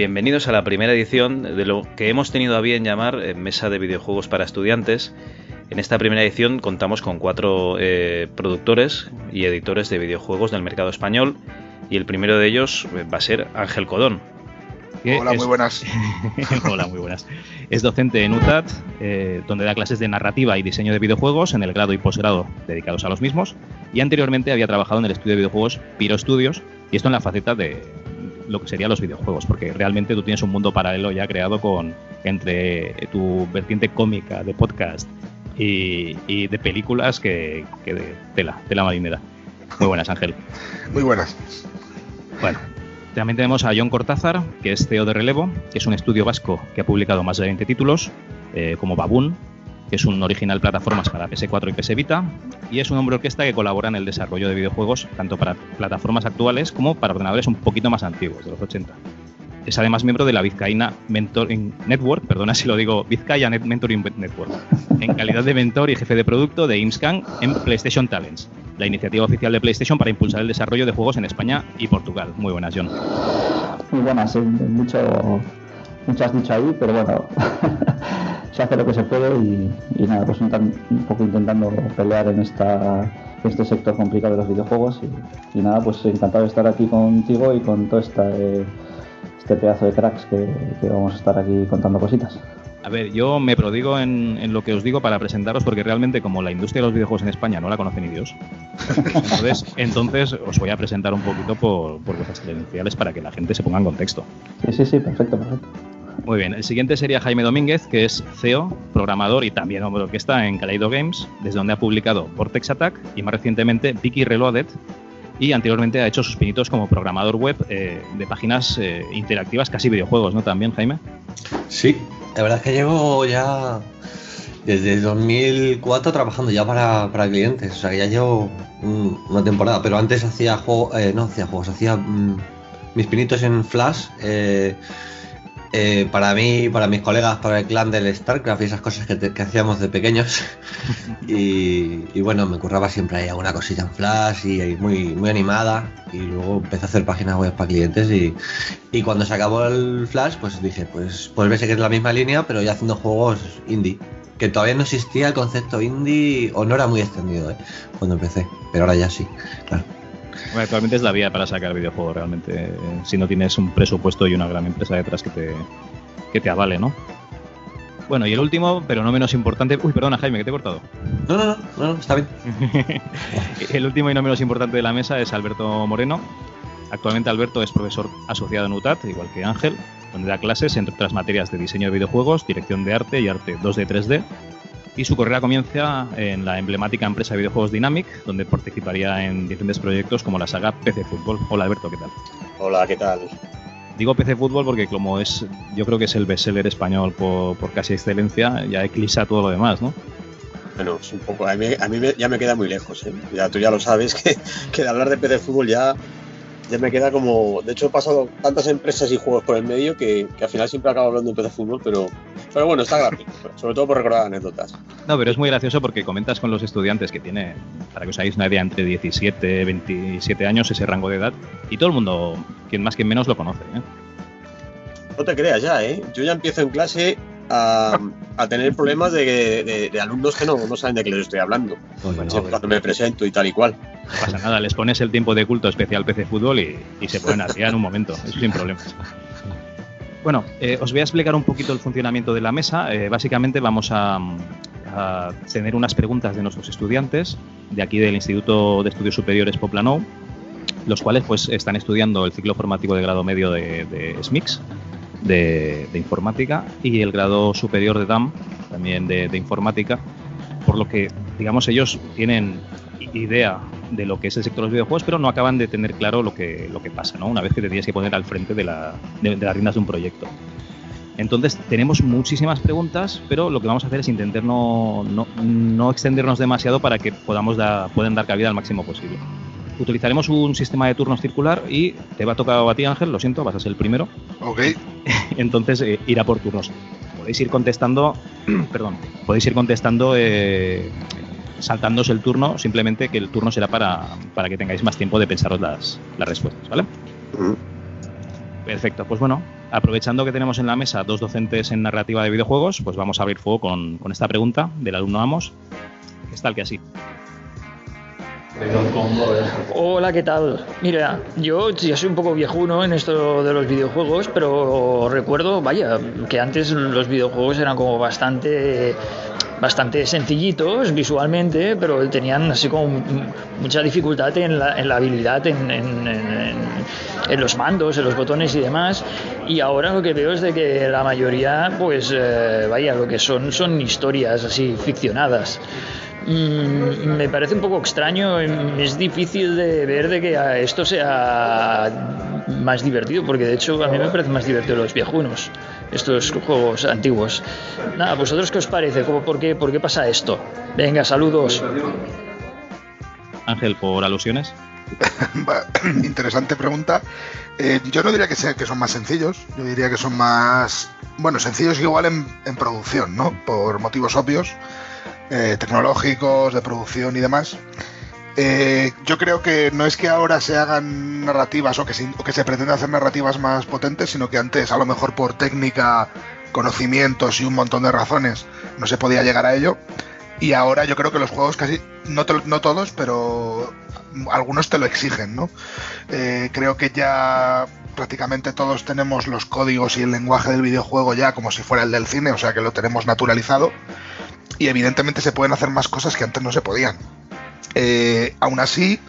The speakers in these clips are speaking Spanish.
bienvenidos a la primera edición de lo que hemos tenido a bien llamar eh, Mesa de Videojuegos para Estudiantes. En esta primera edición contamos con cuatro eh, productores y editores de videojuegos del mercado español y el primero de ellos eh, va a ser Ángel Codón. Hola, muy buenas. Hola, muy buenas. Es docente en UTAT, donde da clases de narrativa y diseño de videojuegos en el grado y posgrado dedicados a los mismos. Y anteriormente había trabajado en el estudio de videojuegos Piro Studios, y esto en la faceta de, lo que serían los videojuegos, porque realmente tú tienes un mundo paralelo ya creado con entre tu vertiente cómica de podcast y, de películas que, que de tela, tela marinera. Muy buenas, Ángel. Muy buenas. Bueno, también tenemos a John Cortázar, que es CEO de Relevo, que es un estudio vasco que ha publicado más de 20 títulos, eh, como Baboon, que es un original plataformas para PS4 y PS Vita, y es un hombre orquesta que colabora en el desarrollo de videojuegos tanto para plataformas actuales como para ordenadores un poquito más antiguos, de los 80. Es además miembro de la Vizcaína Mentoring Network, perdona si lo digo, Vizcaya Mentoring Network, en calidad de mentor y jefe de producto de IMSCAN en PlayStation Talents, la iniciativa oficial de PlayStation para impulsar el desarrollo de juegos en España y Portugal. Muy buenas, John. Muy buenas, mucho, mucho has dicho ahí, pero bueno, se hace lo que se puede y, nada, pues un, poco intentando pelear en esta este sector complicado de los videojuegos y, nada, pues encantado de estar aquí contigo y con todo esta, eh, este pedazo de cracks que, vamos a estar aquí contando cositas. A ver, yo me prodigo en, lo que os digo para presentaros porque realmente como la industria de los videojuegos en España no la conoce ni Dios, entonces, entonces os voy a presentar un poquito por, por vuestras credenciales para que la gente se ponga en contexto. Sí, sí, sí, perfecto, perfecto. Muy bien, el siguiente sería Jaime Domínguez, que es CEO, programador y también hombre que está en Kaleido Games, desde donde ha publicado Vortex Attack y más recientemente Vicky Reloaded. Y anteriormente ha hecho sus pinitos como programador web eh, de páginas eh, interactivas, casi videojuegos, ¿no? También, Jaime. Sí, la verdad es que llevo ya desde 2004 trabajando ya para, clientes, o sea ya llevo una temporada, pero antes hacía juegos, eh, no hacía juegos, hacía mm, mis pinitos en Flash. Eh, para mí, para mis colegas, para el clan del StarCraft y esas cosas que, hacíamos de pequeños. y, bueno, me curraba siempre ahí alguna cosita en Flash y, muy, muy animada. Y luego empecé a hacer páginas web para clientes. Y, cuando se acabó el Flash, pues dije, pues, pues ves que es la misma línea, pero ya haciendo juegos indie. Que todavía no existía el concepto indie, o no era muy extendido, ¿eh? cuando empecé. Pero ahora ya sí, claro actualmente es la vía para sacar videojuegos realmente, si no tienes un presupuesto y una gran empresa detrás que te, que te avale, ¿no? Bueno, y el último, pero no menos importante. Uy, perdona, Jaime, que te he cortado. No, no, no, no, está bien. el último y no menos importante de la mesa es Alberto Moreno. Actualmente Alberto es profesor asociado en UTAT, igual que Ángel, donde da clases entre otras materias de diseño de videojuegos, dirección de arte y arte 2D 3D, y su carrera comienza en la emblemática empresa de videojuegos Dynamic, donde participaría en diferentes proyectos como la saga PC Fútbol. Hola Alberto, ¿qué tal? Hola, ¿qué tal? Digo PC Fútbol porque como es, yo creo que es el bestseller español por, casi excelencia, ya eclipsa todo lo demás, ¿no? Bueno, es un poco, a mí, ya me queda muy lejos, ¿eh? ya tú ya lo sabes que, que de hablar de PC Fútbol ya ya me queda como. De hecho, he pasado tantas empresas y juegos por el medio que, al final siempre acabo hablando de fútbol, pero, pero bueno, está gracioso, sobre todo por recordar anécdotas. No, pero es muy gracioso porque comentas con los estudiantes que tiene, para que os hagáis una idea, entre 17 y 27 años ese rango de edad, y todo el mundo, quien más que menos, lo conoce. ¿eh? No te creas ya, ¿eh? Yo ya empiezo en clase a, tener problemas de, alumnos que no, no saben de qué les estoy hablando. cuando me presento y tal y cual. No pasa nada, les pones el tiempo de culto especial PC Fútbol y, se pueden hacer en un momento, sin problemas. Bueno, eh, os voy a explicar un poquito el funcionamiento de la mesa. Eh, básicamente vamos a, tener unas preguntas de nuestros estudiantes de aquí del Instituto de Estudios Superiores Poplanou, los cuales pues están estudiando el ciclo formativo de grado medio de, de SMIX de, informática y el grado superior de DAM, también de, informática, por lo que, digamos, ellos tienen idea de lo que es el sector de los videojuegos, pero no acaban de tener claro lo que, lo que pasa, ¿no? Una vez que te tienes que poner al frente de, la, de, las riendas de un proyecto. Entonces, tenemos muchísimas preguntas, pero lo que vamos a hacer es intentar no, no, no extendernos demasiado para que podamos da, puedan dar cabida al máximo posible utilizaremos un sistema de turnos circular y te va a tocar a ti, Ángel, lo siento, vas a ser el primero. Ok. Entonces eh, irá por turnos. Podéis ir contestando, perdón, podéis ir contestando eh, saltándose el turno, simplemente que el turno será para, para que tengáis más tiempo de pensaros las, las respuestas, ¿vale? Perfecto, pues bueno, aprovechando que tenemos en la mesa dos docentes en narrativa de videojuegos, pues vamos a abrir fuego con, con esta pregunta del alumno Amos, que es tal que así. Hola, ¿qué tal? Mira, yo ya soy un poco viejuno en esto de los videojuegos, pero recuerdo, vaya, que antes los videojuegos eran como bastante bastante sencillitos visualmente, pero tenían así como mucha dificultad en la, en la habilidad en, en, en, los mandos, en los botones y demás. Y ahora lo que veo es de que la mayoría, pues eh, vaya, lo que son son historias así ficcionadas. Mm, me parece un poco extraño, es difícil de ver de que esto sea más divertido, porque de hecho a mí me parece más divertido los viejunos, estos juegos antiguos. Nada, ¿vosotros qué os parece? ¿Cómo, por, qué, ¿Por qué pasa esto? Venga, saludos. Ángel, por alusiones. Interesante pregunta. Eh, yo no diría que, sea, que son más sencillos, yo diría que son más, bueno, sencillos igual en, en producción, ¿no? Por motivos obvios eh, tecnológicos, de producción y demás. Eh, yo creo que no es que ahora se hagan narrativas o que, se, o que se pretenda hacer narrativas más potentes, sino que antes, a lo mejor por técnica, conocimientos y un montón de razones, no se podía llegar a ello. Y ahora yo creo que los juegos casi, no, no todos, pero algunos te lo exigen, ¿no? Eh, creo que ya prácticamente todos tenemos los códigos y el lenguaje del videojuego ya como si fuera el del cine, o sea que lo tenemos naturalizado y evidentemente se pueden hacer más cosas que antes no se podían. Eh, aún así,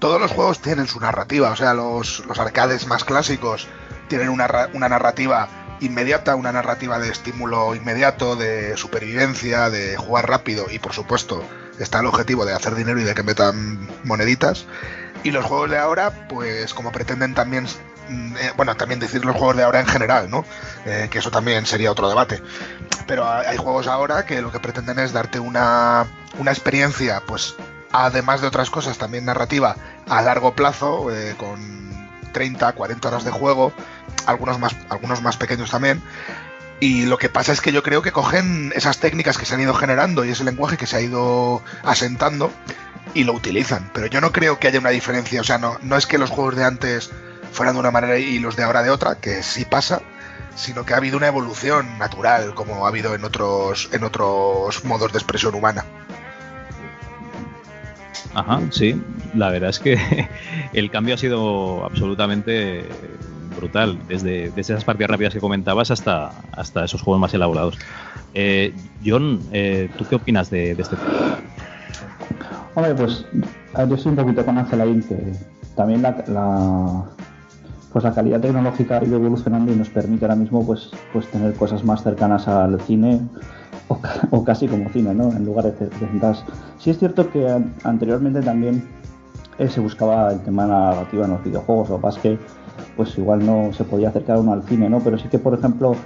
todos los juegos tienen su narrativa, o sea, los, arcades más clásicos tienen una, una narrativa inmediata, una narrativa de estímulo inmediato, de supervivencia, de jugar rápido y por supuesto está el objetivo de hacer dinero y de que metan moneditas. Y los juegos de ahora, pues como pretenden también bueno, también decir los juegos de ahora en general, ¿no? Eh, que eso también sería otro debate. Pero hay juegos ahora que lo que pretenden es darte una, una experiencia, pues, además de otras cosas, también narrativa a largo plazo, eh, con 30, 40 horas de juego, algunos más, algunos más pequeños también. Y lo que pasa es que yo creo que cogen esas técnicas que se han ido generando y ese lenguaje que se ha ido asentando y lo utilizan. Pero yo no creo que haya una diferencia. O sea, no, no es que los juegos de antes fueran de una manera y los de ahora de otra, que sí pasa, sino que ha habido una evolución natural, como ha habido en otros, en otros modos de expresión humana. Ajá, sí. La verdad es que el cambio ha sido absolutamente brutal, desde, desde esas partidas rápidas que comentabas hasta, hasta esos juegos más elaborados. Eh, John, eh, ¿tú qué opinas de, este tema? Hombre, pues yo estoy un poquito con Ángel ahí, que también la, pues la calidad tecnológica ha ido evolucionando y nos permite ahora mismo pues, pues tener cosas más cercanas al cine o, casi como cine, ¿no? En lugar de, cintas. Sí es cierto que anteriormente también eh, se buscaba el tema narrativo en los videojuegos, lo que pasa es que pues igual no se podía acercar uno al cine, ¿no? Pero sí que, por ejemplo,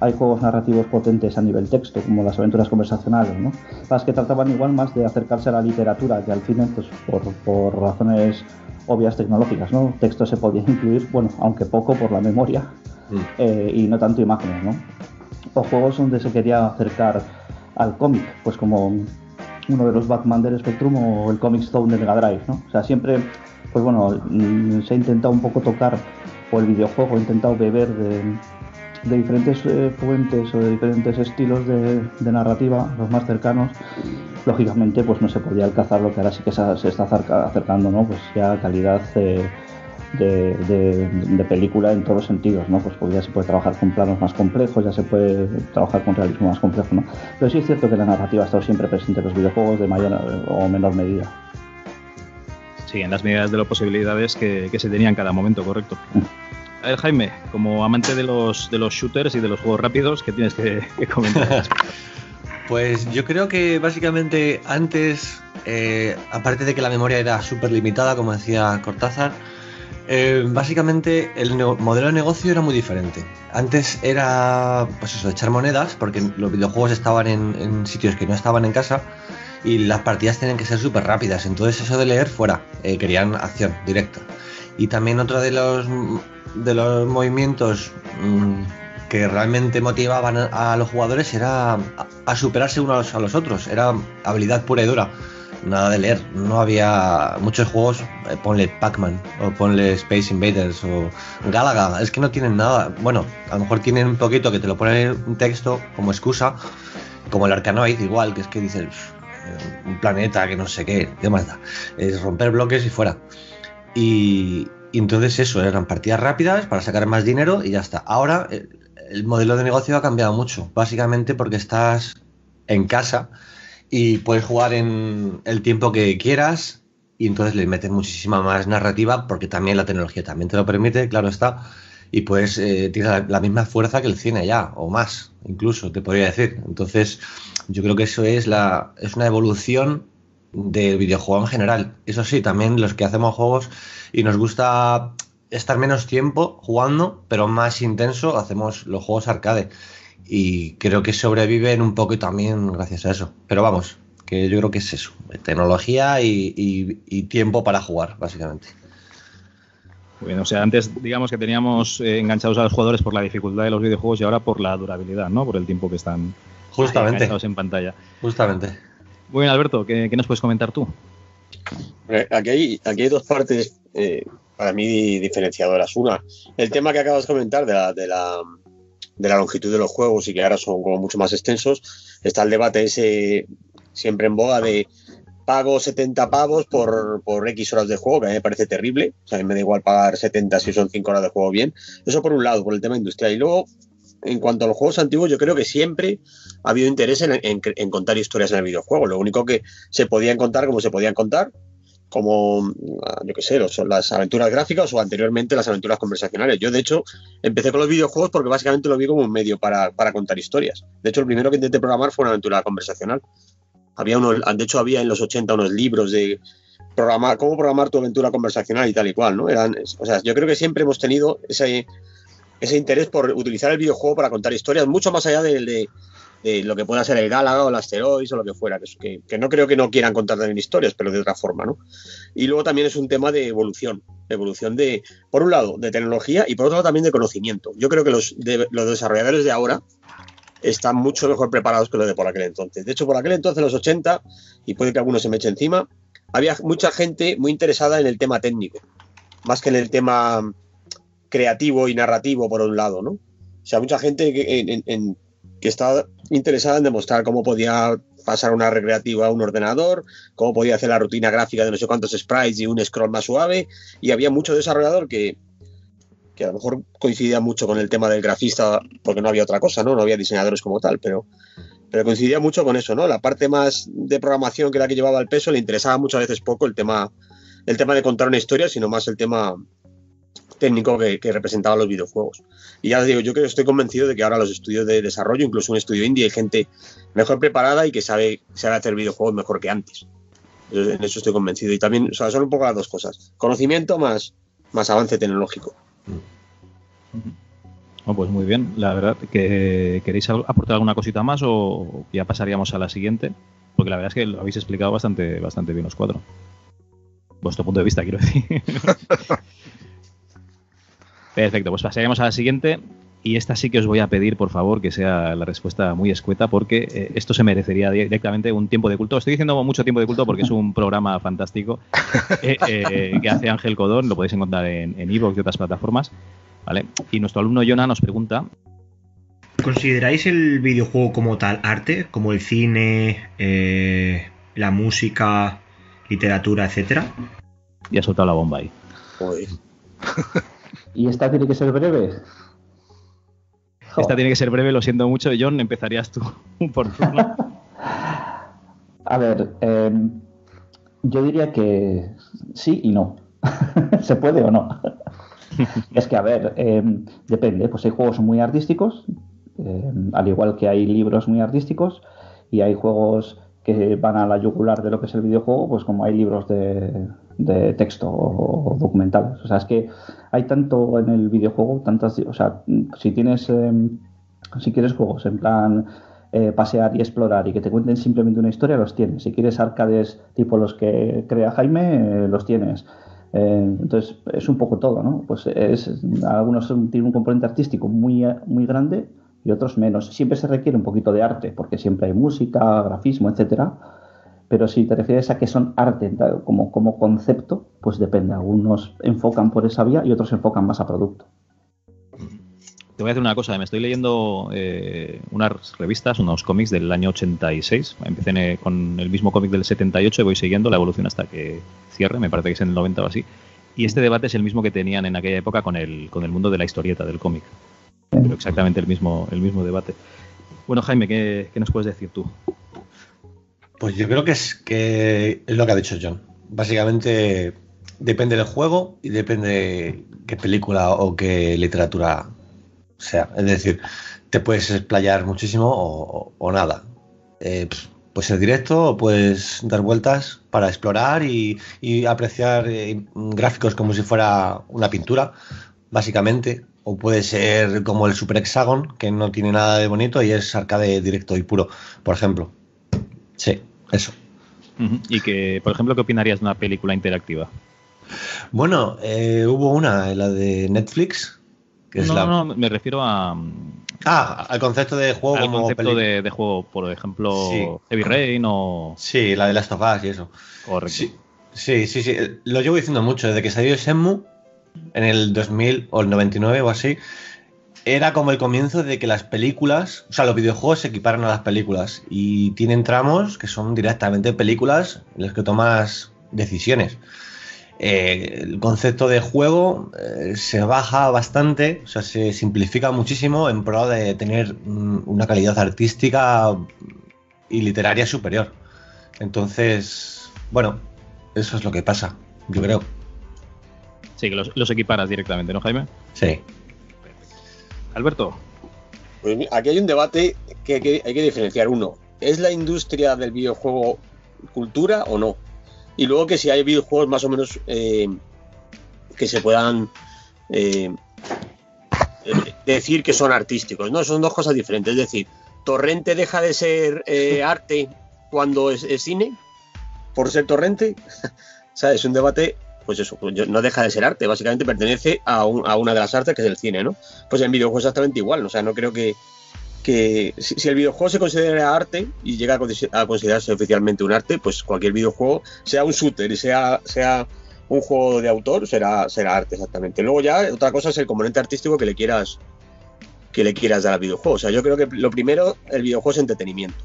hay juegos narrativos potentes a nivel texto, como las aventuras conversacionales, ¿no? Las que trataban igual más de acercarse a la literatura que al cine, pues por, por razones obvias tecnológicas, ¿no? Texto se podía incluir, bueno, aunque poco por la memoria mm. eh, y no tanto imágenes, ¿no? O juegos donde se quería acercar al cómic, pues como uno de los Batman del Spectrum o el Comic Stone de Mega Drive, ¿no? O sea, siempre, pues bueno, mm, se ha intentado un poco tocar, o el videojuego ha intentado beber de, de diferentes eh, fuentes o de diferentes estilos de, narrativa, los más cercanos, lógicamente pues no se podía alcanzar lo que ahora sí que se, está acercando, ¿no? Pues ya calidad eh, de, película en todos los sentidos, ¿no? Pues, pues, ya se puede trabajar con planos más complejos, ya se puede trabajar con realismo más complejo, ¿no? Pero sí es cierto que la narrativa ha estado siempre presente en los videojuegos de mayor o menor medida. Sí, en las medidas de las posibilidades que, se tenían en cada momento, correcto. A ver, Jaime, como amante de los, shooters y de los juegos rápidos, ¿qué tienes que, comentar? pues yo creo que básicamente antes, eh, aparte de que la memoria era súper limitada, como decía Cortázar, eh, básicamente el modelo de negocio era muy diferente. Antes era, pues eso, echar monedas, porque los videojuegos estaban en, sitios que no estaban en casa y las partidas tenían que ser súper rápidas. Entonces eso de leer fuera, eh, querían acción directa. Y también otro de los de los movimientos mm, que realmente motivaban a, los jugadores era a, superarse unos a los otros, era habilidad pura y dura. nada de leer. No había muchos juegos, eh, ponle Pac-Man o ponle Space Invaders o Galaga, es que no tienen nada. Bueno, a lo mejor tienen un poquito que te lo ponen un texto como excusa, como el Arcanoid, igual, que es que dices eh, un planeta que no sé qué, ¿qué más? Es romper bloques y fuera. Y, entonces eso, eran partidas rápidas para sacar más dinero y ya está. Ahora el, el modelo de negocio ha cambiado mucho, básicamente porque estás en casa y puedes jugar en el tiempo que quieras y entonces le metes muchísima más narrativa porque también la tecnología también te lo permite, claro está, y pues eh, tiene la, la, misma fuerza que el cine ya, o más, incluso, te podría decir. Entonces, yo creo que eso es, la, es una evolución del videojuego en general. Eso sí, también los que hacemos juegos y nos gusta estar menos tiempo jugando, pero más intenso, hacemos los juegos arcade y creo que sobreviven un poco también gracias a eso. Pero vamos, que yo creo que es eso, tecnología y, y, y tiempo para jugar, básicamente. Bien, o sea, antes digamos que teníamos eh, enganchados a los jugadores por la dificultad de los videojuegos y ahora por la durabilidad, ¿no? Por el tiempo que están Justamente. enganchados en pantalla. Justamente. Muy bien, Alberto, ¿qué, qué nos puedes comentar tú? Aquí hay, aquí hay dos partes eh, para mí diferenciadoras. Una, el tema que acabas de comentar de la, de la de la longitud de los juegos y que ahora son como mucho más extensos, está el debate ese siempre en boga de pago 70 pavos por, por X horas de juego, que a mí me parece terrible. O sea, a mí me da igual pagar 70 si son 5 horas de juego bien. Eso por un lado, por el tema industrial. Y luego, en cuanto a los juegos antiguos, yo creo que siempre ha habido interés en, en, en contar historias en el videojuego. Lo único que se podían contar como se podían contar, como, yo qué sé, los, las aventuras gráficas o anteriormente las aventuras conversacionales. Yo, de hecho, empecé con los videojuegos porque básicamente lo vi como un medio para, para contar historias. De hecho, el primero que intenté programar fue una aventura conversacional. Había unos, de hecho, había en los 80 unos libros de programar, cómo programar tu aventura conversacional y tal y cual, ¿no? Eran, o sea, yo creo que siempre hemos tenido ese, ese interés por utilizar el videojuego para contar historias, mucho más allá de, de de lo que pueda ser el Gálaga o el Asteroids o lo que fuera, que, que, no creo que no quieran contar también historias, pero de otra forma, ¿no? Y luego también es un tema de evolución, evolución de, por un lado, de tecnología y por otro lado también de conocimiento. Yo creo que los, los desarrolladores de ahora están mucho mejor preparados que los de por aquel entonces. De hecho, por aquel entonces, los 80, y puede que alguno se me eche encima, había mucha gente muy interesada en el tema técnico, más que en el tema creativo y narrativo, por un lado, ¿no? O sea, mucha gente en, que estaba interesada en demostrar cómo podía pasar una recreativa a un ordenador, cómo podía hacer la rutina gráfica de no sé cuántos sprites y un scroll más suave, y había mucho desarrollador que, que a lo mejor coincidía mucho con el tema del grafista, porque no había otra cosa, ¿no? No había diseñadores como tal, pero, pero coincidía mucho con eso, ¿no? La parte más de programación que era la que llevaba el peso le interesaba muchas veces poco el tema, el tema de contar una historia, sino más el tema técnico que, que representaban los videojuegos. Y ya digo, yo creo que estoy convencido de que ahora los estudios de desarrollo, incluso un estudio indie, hay gente mejor preparada y que sabe, sabe hacer videojuegos mejor que antes. En eso estoy convencido. Y también, o sea, son un poco las dos cosas. Conocimiento más, más avance tecnológico. Oh, pues muy bien, la verdad, que ¿queréis aportar alguna cosita más o ya pasaríamos a la siguiente? Porque la verdad es que lo habéis explicado bastante, bastante bien los cuatro. Vuestro punto de vista, quiero decir. Perfecto, pues pasaremos a la siguiente. Y esta sí que os voy a pedir, por favor, que sea la respuesta muy escueta, porque eh, esto se merecería directamente un tiempo de culto. Estoy diciendo mucho tiempo de culto porque es un programa fantástico eh, eh, que hace Ángel Codón, lo podéis encontrar en Evox en y otras plataformas. ¿vale? Y nuestro alumno Jonah nos pregunta. ¿Consideráis el videojuego como tal arte, como el cine, eh, la música, literatura, etcétera? Y ha soltado la bomba ahí. Joder. ¿Y esta tiene que ser breve? Esta tiene que ser breve, lo siento mucho. John, empezarías tú por turno. A ver, eh, yo diría que sí y no. ¿Se puede o no? es que, a ver, eh, depende. Pues hay juegos muy artísticos, eh, al igual que hay libros muy artísticos, y hay juegos que van a la yugular de lo que es el videojuego, pues como hay libros de, de texto o, documentales. O sea, es que hay tanto en el videojuego, tantas, o sea, si tienes, eh, si quieres juegos en plan eh, pasear y explorar y que te cuenten simplemente una historia, los tienes. Si quieres arcades tipo los que crea Jaime, eh, los tienes. Eh, entonces es un poco todo, ¿no? Pues es, algunos tienen un componente artístico muy, muy grande y otros menos. Siempre se requiere un poquito de arte porque siempre hay música, grafismo, etcétera Pero si te refieres a que son arte como, concepto, pues depende. Algunos enfocan por esa vía y otros enfocan más a producto. Te voy a decir una cosa, me estoy leyendo eh, unas revistas, unos cómics del año 86. Empecé con el mismo cómic del 78 y voy siguiendo la evolución hasta que cierre, me parece que es en el 90 o así. Y este debate es el mismo que tenían en aquella época con el, mundo de la historieta, del cómic. Pero exactamente el mismo, debate. Bueno, Jaime, ¿qué, ¿qué, nos puedes decir tú? Pues yo creo que es, que es lo que ha dicho John. Básicamente depende del juego y depende qué película o qué literatura sea. Es decir, te puedes explayar muchísimo o, nada. Eh, puedes ser directo o puedes dar vueltas para explorar y, apreciar eh, gráficos como si fuera una pintura, básicamente. O puede ser como el Super Hexagon, que no tiene nada de bonito y es arcade directo y puro, por ejemplo. Sí, eso. Y que, por ejemplo, ¿qué opinarías de una película interactiva? Bueno, eh, hubo una, la de Netflix, no, no, me refiero a. Ah, al concepto de juego. Al concepto de, juego, por ejemplo, Heavy Rain o. Sí, la de las of y eso. Correcto. Sí, sí, sí, Lo llevo diciendo mucho. Desde que salió Shenmue, en el 2000 o el 99 o así, era como el comienzo de que las películas, o sea, los videojuegos se equiparan a las películas y tienen tramos que son directamente películas en las que tomas decisiones. Eh, el concepto de juego eh, se baja bastante, o sea, se simplifica muchísimo en pro de tener mm, una calidad artística y literaria superior. Entonces, bueno, eso es lo que pasa, yo creo. Sí, que los, equiparas directamente, ¿no, Jaime? Sí. Alberto. Pues aquí hay un debate que hay que diferenciar. Uno, ¿es la industria del videojuego cultura o no? Y luego que si hay videojuegos más o menos eh, que se puedan eh, eh, decir que son artísticos, ¿no? Son dos cosas diferentes. Es decir, Torrente deja de ser arte cuando es, cine, por ser Torrente. o sea, es un debate, pues eso, pues no deja de ser arte, básicamente pertenece a, a, una de las artes que es el cine, ¿no? Pues en videojuegos exactamente igual, o sea, no creo que, que si, el videojuego se considera arte y llega a, considerarse oficialmente un arte, pues cualquier videojuego, sea un shooter y sea, sea un juego de autor, será, será arte exactamente. Luego ya otra cosa es el componente artístico que le quieras que le quieras dar al videojuego. O sea, yo creo que lo primero, el videojuego es entretenimiento.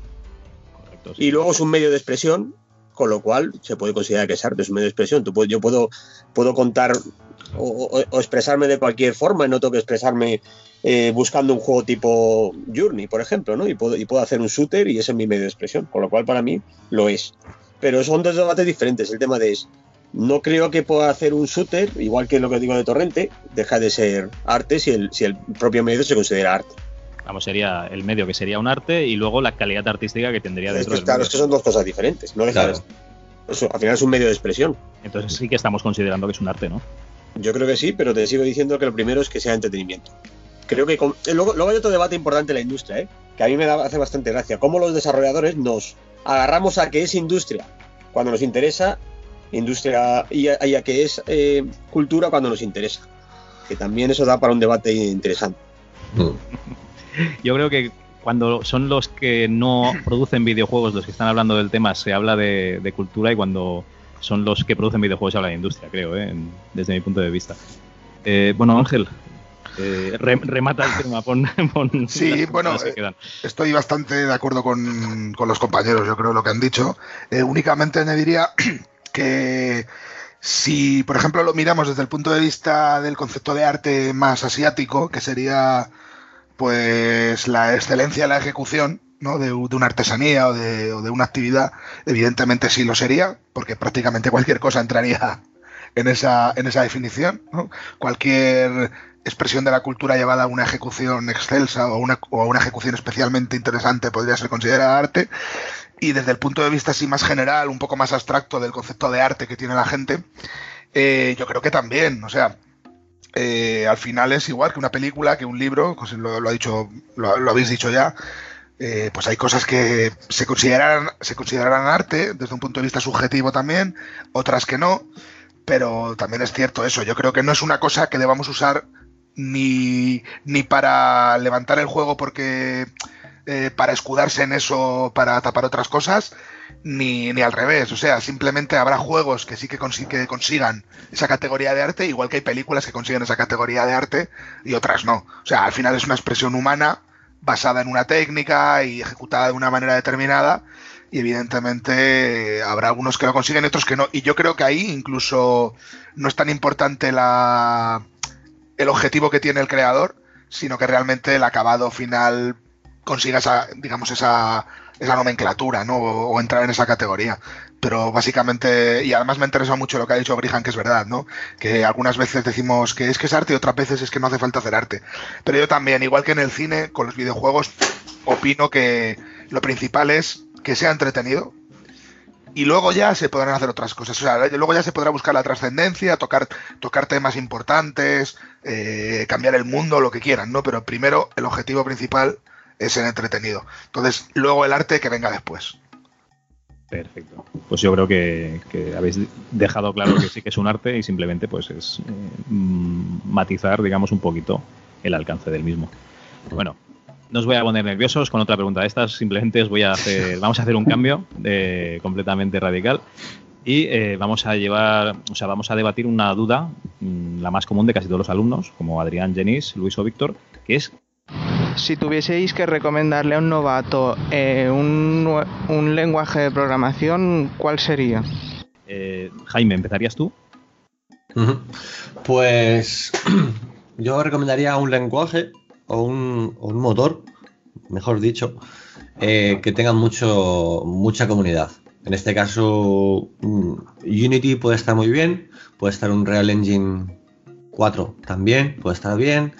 Y luego es un medio de expresión, con lo cual se puede considerar que es arte, es un medio de expresión. Tú, yo puedo, puedo contar o, expresarme de cualquier forma y no tengo que expresarme eh, buscando un juego tipo Journey, por ejemplo, ¿no? Y puedo, y puedo hacer un shooter y ese es mi medio de expresión, con lo cual para mí lo es. Pero son dos debates diferentes. El tema de es, no creo que pueda hacer un shooter, igual que lo que digo de Torrente, deja de ser arte si el, si el propio medio se considera arte. Vamos, sería el medio que sería un arte y luego la calidad artística que tendría dentro es Claro, es que son dos cosas diferentes. No deja eso, al final es un medio de expresión. Entonces sí que estamos considerando que es un arte, ¿no? Yo creo que sí, pero te sigo diciendo que lo primero es que sea entretenimiento. Creo que eh, luego, hay otro debate importante en la industria, ¿eh? que a mí me da, hace bastante gracia. Cómo los desarrolladores nos agarramos a que es industria cuando nos interesa, industria y a, que es eh, cultura cuando nos interesa. Que también eso da para un debate interesante. Yo creo que cuando son los que no producen videojuegos los que están hablando del tema, se habla de cultura y cuando son los que producen videojuegos y habla de industria, creo, ¿eh? desde mi punto de vista. Eh, bueno, Ángel, eh, remata el tema, pon, Sí, bueno, estoy bastante de acuerdo con, los compañeros, yo creo, lo que han dicho. únicamente añadiría que si, por ejemplo, lo miramos desde el punto de vista del concepto de arte más asiático, que sería pues la excelencia de la ejecución, ¿no? de, una artesanía o de, una actividad, evidentemente sí lo sería, porque prácticamente cualquier cosa entraría en esa, en esa definición. Cualquier expresión de la cultura llevada a una ejecución excelsa o, una, o a una ejecución especialmente interesante podría ser considerada arte. Y desde el punto de vista así más general, un poco más abstracto del concepto de arte que tiene la gente, eh, yo creo que también, o sea, eh, al final es igual que una película, que un libro, pues lo, ha dicho, lo habéis dicho ya, eh, pues hay cosas que se consideran, se considerarán arte desde un punto de vista subjetivo también, otras que no, pero también es cierto eso, yo creo que no es una cosa que debamos usar ni, ni para levantar el juego porque eh, para escudarse en eso para tapar otras cosas, ni, ni al revés. O sea, simplemente habrá juegos que sí que, consi- que consigan esa categoría de arte, igual que hay películas que consiguen esa categoría de arte y otras no. O sea, al final es una expresión humana basada en una técnica y ejecutada de una manera determinada. Y evidentemente habrá algunos que lo consiguen y otros que no. Y yo creo que ahí incluso no es tan importante la, el objetivo que tiene el creador, sino que realmente el acabado final consiga esa, digamos, esa, esa nomenclatura, ¿no? O, entrar en esa categoría. Pero básicamente, y además me interesa mucho lo que ha dicho Brihan, que es verdad, ¿no? Que algunas veces decimos que es que es arte y otras veces es que no hace falta hacer arte. Pero yo también, igual que en el cine, con los videojuegos, opino que lo principal es que sea entretenido, y luego ya se podrán hacer otras cosas. O sea, luego ya se podrá buscar la trascendencia, tocar, tocar temas importantes, eh, cambiar el mundo, lo que quieran, ¿no? Pero primero el objetivo principal es ser entretenido. Entonces, luego el arte que venga después. Perfecto. Pues yo creo que, que habéis dejado claro que sí que es un arte y simplemente pues es eh, mm, matizar, digamos, un poquito el alcance del mismo. Bueno, no os voy a poner nerviosos con otra pregunta de estas, simplemente os voy a hacer, vamos a hacer un cambio de, completamente radical y eh, vamos a llevar, o sea, vamos a debatir una duda, mm, la más común de casi todos los alumnos, como Adrián, Jenis, Luis o Víctor, que es Si tuvieseis que recomendarle a un novato eh, un, un lenguaje de programación, ¿cuál sería? eh, Jaime, ¿empezarías tú? Pues yo recomendaría un lenguaje o un, o un motor, mejor dicho, eh, que tenga mucho, mucha comunidad. En este caso, mm, Unity puede estar muy bien, puede estar un Real Engine 4 también, puede estar bien.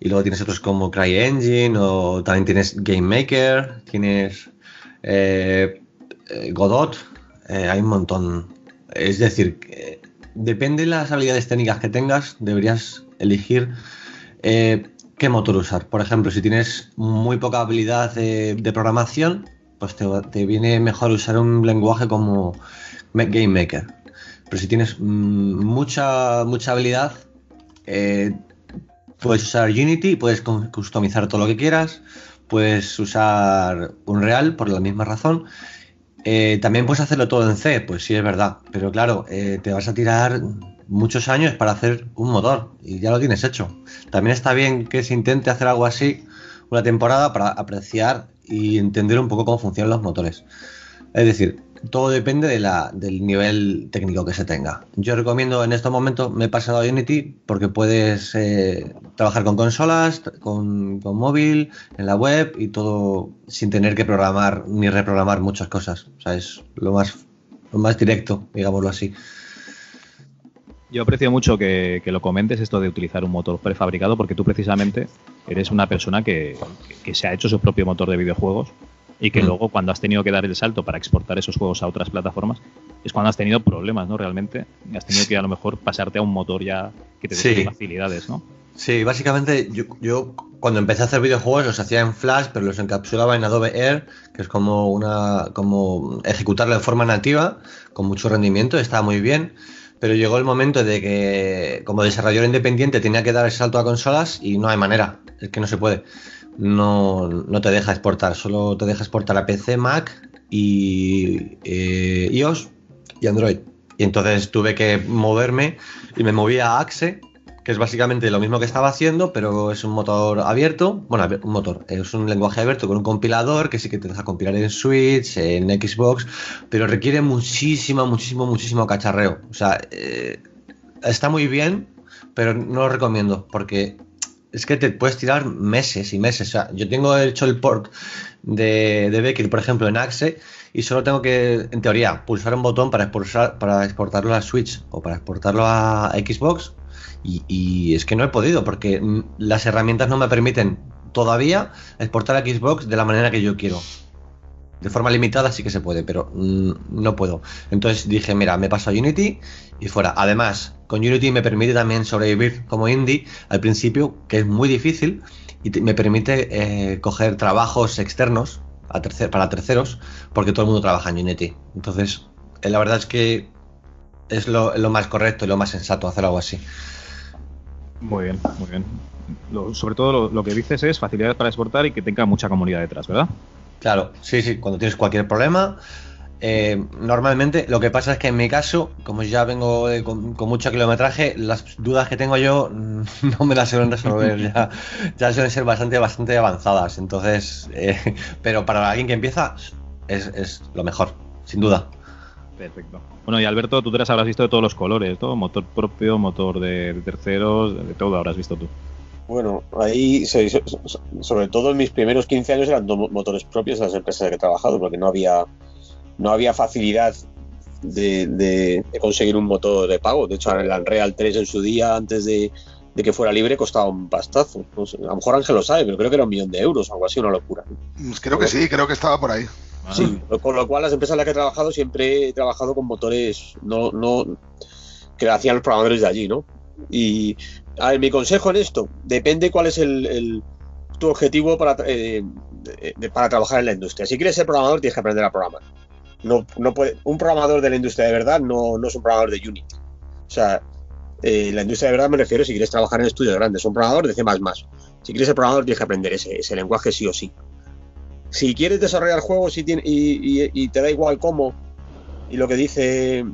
Y luego tienes otros como CryEngine o también tienes GameMaker, tienes eh, eh, Godot, eh, hay un montón. Es decir, depende de las habilidades técnicas que tengas, deberías elegir qué motor usar. Por ejemplo, si tienes muy poca habilidad de, programación, pues te, te viene mejor usar un lenguaje como Ma- GameMaker. Pero si tienes mm, mucha, mucha habilidad, puedes usar Unity, puedes cu- customizar todo lo que quieras, puedes usar Unreal por la misma razón. Eh, también puedes hacerlo todo en C, pues sí es verdad, pero claro, eh, te vas a tirar muchos años para hacer un motor y ya lo tienes hecho. También está bien que se intente hacer algo así una temporada para apreciar y entender un poco cómo funcionan los motores. Es decir, todo depende de la- del nivel técnico que se tenga. Yo recomiendo en estos momentos, me he pasado a Unity porque puedes eh, trabajar con consolas, con, móvil, en la web y todo sin tener que programar ni reprogramar muchas cosas. O sea, es lo más, lo más directo, digámoslo así. Yo aprecio mucho que, lo comentes esto de utilizar un motor prefabricado porque tú precisamente eres una persona que se ha hecho su propio motor de videojuegos y que Mm. luego cuando has tenido que dar el salto para exportar esos juegos a otras plataformas es cuando has tenido problemas, ¿no? Realmente has tenido que a lo mejor pasarte a un motor ya que te dé Sí. facilidades, ¿no? Sí, básicamente yo, yo cuando empecé a hacer videojuegos los hacía en Flash, pero los encapsulaba en Adobe Air, que es como una como ejecutarlo de forma nativa, con mucho rendimiento, estaba muy bien. Pero llegó el momento de que como desarrollador independiente tenía que dar el salto a consolas y no hay manera, es que no se puede. No, no te deja exportar, solo te deja exportar a PC, Mac y eh, iOS y Android. Y entonces tuve que moverme y me moví a Axe, que es básicamente lo mismo que estaba haciendo, pero es un motor abierto. Bueno, un motor, es un lenguaje abierto con un compilador que sí que te deja compilar en Switch, en Xbox, pero requiere muchísimo, muchísimo, muchísimo cacharreo. O sea, eh, está muy bien, pero no lo recomiendo porque es que te puedes tirar meses y meses. O sea, yo tengo hecho el port de, de por ejemplo, en Axe y solo tengo que, en teoría, pulsar un botón para, expulsar, para exportarlo a Switch o para exportarlo a Xbox y, es que no he podido porque las herramientas no me permiten todavía exportar a Xbox de la manera que yo quiero. De forma limitada sí que se puede, pero mm, no puedo. Entonces dije, mira, me paso a Unity y fuera. Además, con Unity me permite también sobrevivir como indie al principio, que es muy difícil, y me permite eh, coger trabajos externos para terceros, porque todo el mundo trabaja en Unity. Entonces, eh, la verdad es que es lo, más correcto y lo más sensato hacer algo así. Muy bien, muy bien. Lo- sobre todo lo, lo que dices es facilidad para exportar y que tenga mucha comunidad detrás, ¿verdad? Claro, sí, sí, cuando tienes cualquier problema. eh, normalmente lo que pasa es que en mi caso, como ya vengo de- con, con mucho kilometraje, las dudas que tengo yo mm, no me las suelen resolver, ya, ya suelen ser bastante, bastante avanzadas. Entonces, eh, pero para alguien que empieza es, es lo mejor, sin duda. Perfecto. Bueno, y Alberto, tú te las habrás visto de todos los colores, ¿no? Motor propio, motor de, de terceros, de todo habrás visto tú. Bueno, ahí, sobre todo en mis primeros 15 años eran dos motores propios de las empresas en las que he trabajado, porque no había, no había facilidad de, de- de conseguir un motor de pago. De hecho, el Unreal 3 en su día, antes de, de que fuera libre, costaba un pastazo. No sé, a lo mejor Ángel lo sabe, pero creo que era un millón de euros, algo así, una locura. Mm, Creo que sí, creo que estaba por ahí. Sí, con lo cual las empresas en las que he trabajado siempre he trabajado con motores no, no que hacían los programadores de allí, ¿no? Y mi consejo en esto, depende cuál es el, tu objetivo para, eh, para trabajar en la industria. Si quieres ser programador, tienes que aprender a programar. No, no puede, un programador de la industria de verdad no, no es un programador de Unity. O sea, eh, la industria de verdad me refiero si quieres trabajar en estudios grandes, un programador de C++. Si quieres ser programador, tienes que aprender ese, ese lenguaje sí o sí si quieres desarrollar juegos y- y te da igual cómo, y lo que dice,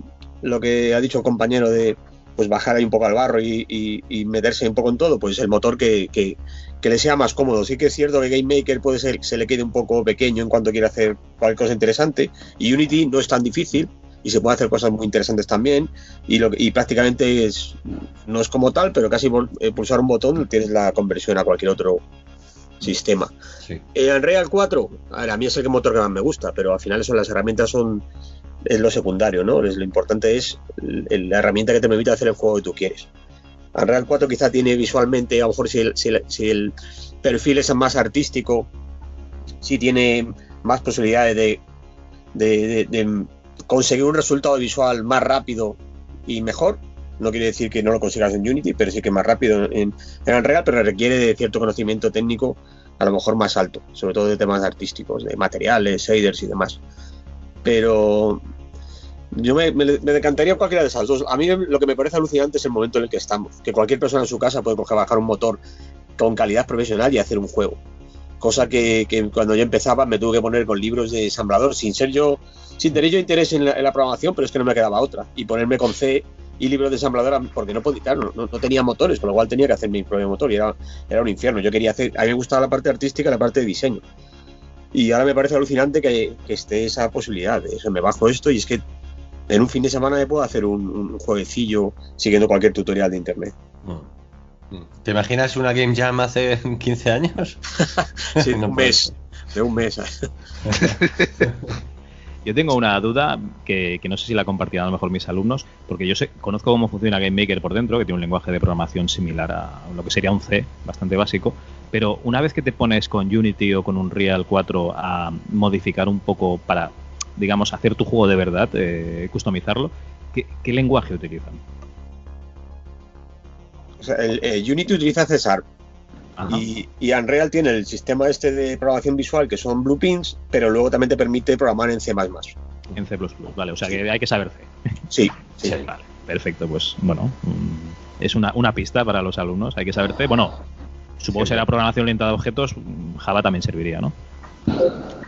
lo que ha dicho el compañero de pues bajar ahí un poco al barro y, y- y meterse un poco en todo, pues el motor que, que- que le sea más cómodo. Sí que es cierto que Game Maker puede ser que se le quede un poco pequeño en cuanto quiere hacer cualquier cosa interesante, y Unity no es tan difícil. Y se puede hacer cosas muy interesantes también. Y, lo, y prácticamente es, no es como tal, pero casi por eh, pulsar un botón tienes la conversión a cualquier otro sistema. Sí. El Unreal 4, a, ver, a mí es el motor que más me gusta, pero al final eso, las herramientas son es lo secundario, ¿no? Es- lo importante es la herramienta que te permite hacer el juego que tú quieres. Unreal 4 quizá tiene visualmente, a lo mejor si el, el- perfil es más artístico, si tiene más posibilidades de, de- de- de conseguir un resultado visual más rápido y mejor. No quiere decir que no lo consigas en Unity, pero sí que más rápido en, en Unreal, pero requiere de cierto conocimiento técnico a lo mejor más alto, sobre todo de temas artísticos, de materiales, shaders y demás. Pero yo me, me- me decantaría cualquiera de esas dos. A mí lo que me parece alucinante es el momento en el que estamos, que cualquier persona en su casa puede coger, bajar un motor con calidad profesional y hacer un juego. Cosa que, cuando yo empezaba me tuve que poner con libros de ensamblador, sin ser yo, sin tener yo interés en la, programación, pero es que no me quedaba otra. Y ponerme con C y libros de ensamblador porque no podía, claro, no, no tenía motores, con lo cual tenía que hacer mi propio motor y era, era un infierno. Yo quería hacer, a mí me gustaba la parte artística la parte de diseño. Y ahora me parece alucinante que, que esté esa posibilidad. De, eso, me bajo esto y es que en un fin de semana me puedo hacer un, un jueguecillo siguiendo cualquier tutorial de internet. ¿Te imaginas una Game Jam hace 15 años? Sí, No un mes. De un mes. Yo tengo una duda que, que no sé si la compartirán a lo mejor mis alumnos, porque yo sé, conozco cómo funciona Game Maker por dentro, que tiene un lenguaje de programación similar a lo que sería un C, bastante básico, pero una vez que te pones con Unity o con Unreal 4 a modificar un poco para, digamos, hacer tu juego de verdad, eh, customizarlo, ¿qué, qué lenguaje utilizan? O sea, el, el Unity utiliza César y Unreal tiene el sistema este de programación visual que son blueprints, pero luego también te permite programar en C++. En C++, vale, o sea que hay que saber C. Sí, sí. Vale, perfecto, pues bueno, mm, es una, una pista para los alumnos, hay que saber C. Bueno, supongo que será programación orientada a objetos, mm, Java también serviría, ¿no?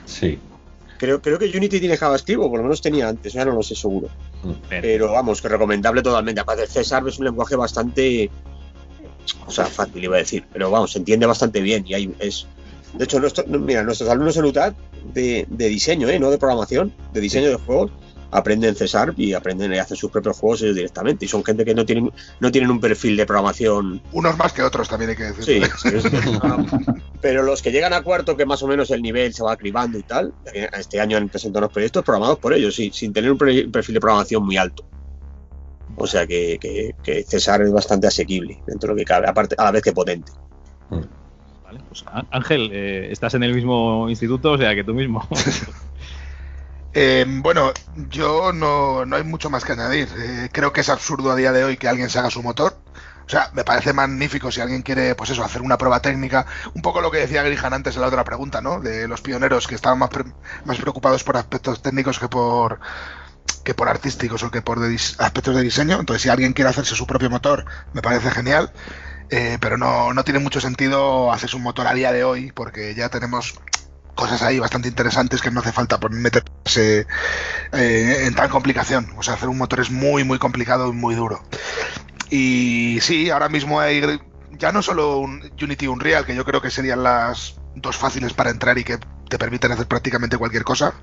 Sí. Creo, creo que Unity tiene JavaScript, o por lo menos tenía antes, ya no lo sé seguro. Pero, Pero vamos, que recomendable totalmente. Aparte, César es un lenguaje bastante. O sea, fácil iba a decir, pero vamos, se entiende bastante bien. Y hay, es. De hecho, nuestro- mira, nuestros alumnos en UTAD de, de diseño, ¿eh? no de programación, de diseño de juegos, aprenden César y aprenden y hacen sus propios juegos ellos directamente. Y son gente que no tienen, no tienen un perfil de programación Unos más que otros también hay que decir. Sí, sí, sí. pero los que llegan a cuarto, que más o menos el nivel se va cribando y tal, eh, este año han presentado unos proyectos programados por ellos, sí, sin tener un perfil de programación muy alto. O sea que, que- que César es bastante asequible dentro de lo que cabe, aparte, a la vez que potente. vale, pues, Ángel, eh, estás en el mismo instituto, o sea que tú mismo. Eh, bueno, yo no, no hay mucho más que añadir. Eh, creo que es absurdo a día de hoy que alguien se haga su motor. O sea, me parece magnífico si alguien quiere, pues eso, hacer una prueba técnica. Un poco lo que decía Grijan antes en la otra pregunta, ¿no? De los pioneros que estaban más, pre- más preocupados por aspectos técnicos que por que por artísticos o que por aspectos de diseño. Entonces, si alguien quiere hacerse su propio motor, me parece genial. Eh, pero no, no tiene mucho sentido hacer un motor a día de hoy porque ya tenemos cosas ahí bastante interesantes que no hace falta meterse eh, en tal complicación. O sea, hacer un motor es muy, muy complicado y muy duro. Y sí, ahora mismo hay ya no solo un Unity Unreal, que yo creo que serían las dos fáciles para entrar y que te permiten hacer prácticamente cualquier cosa,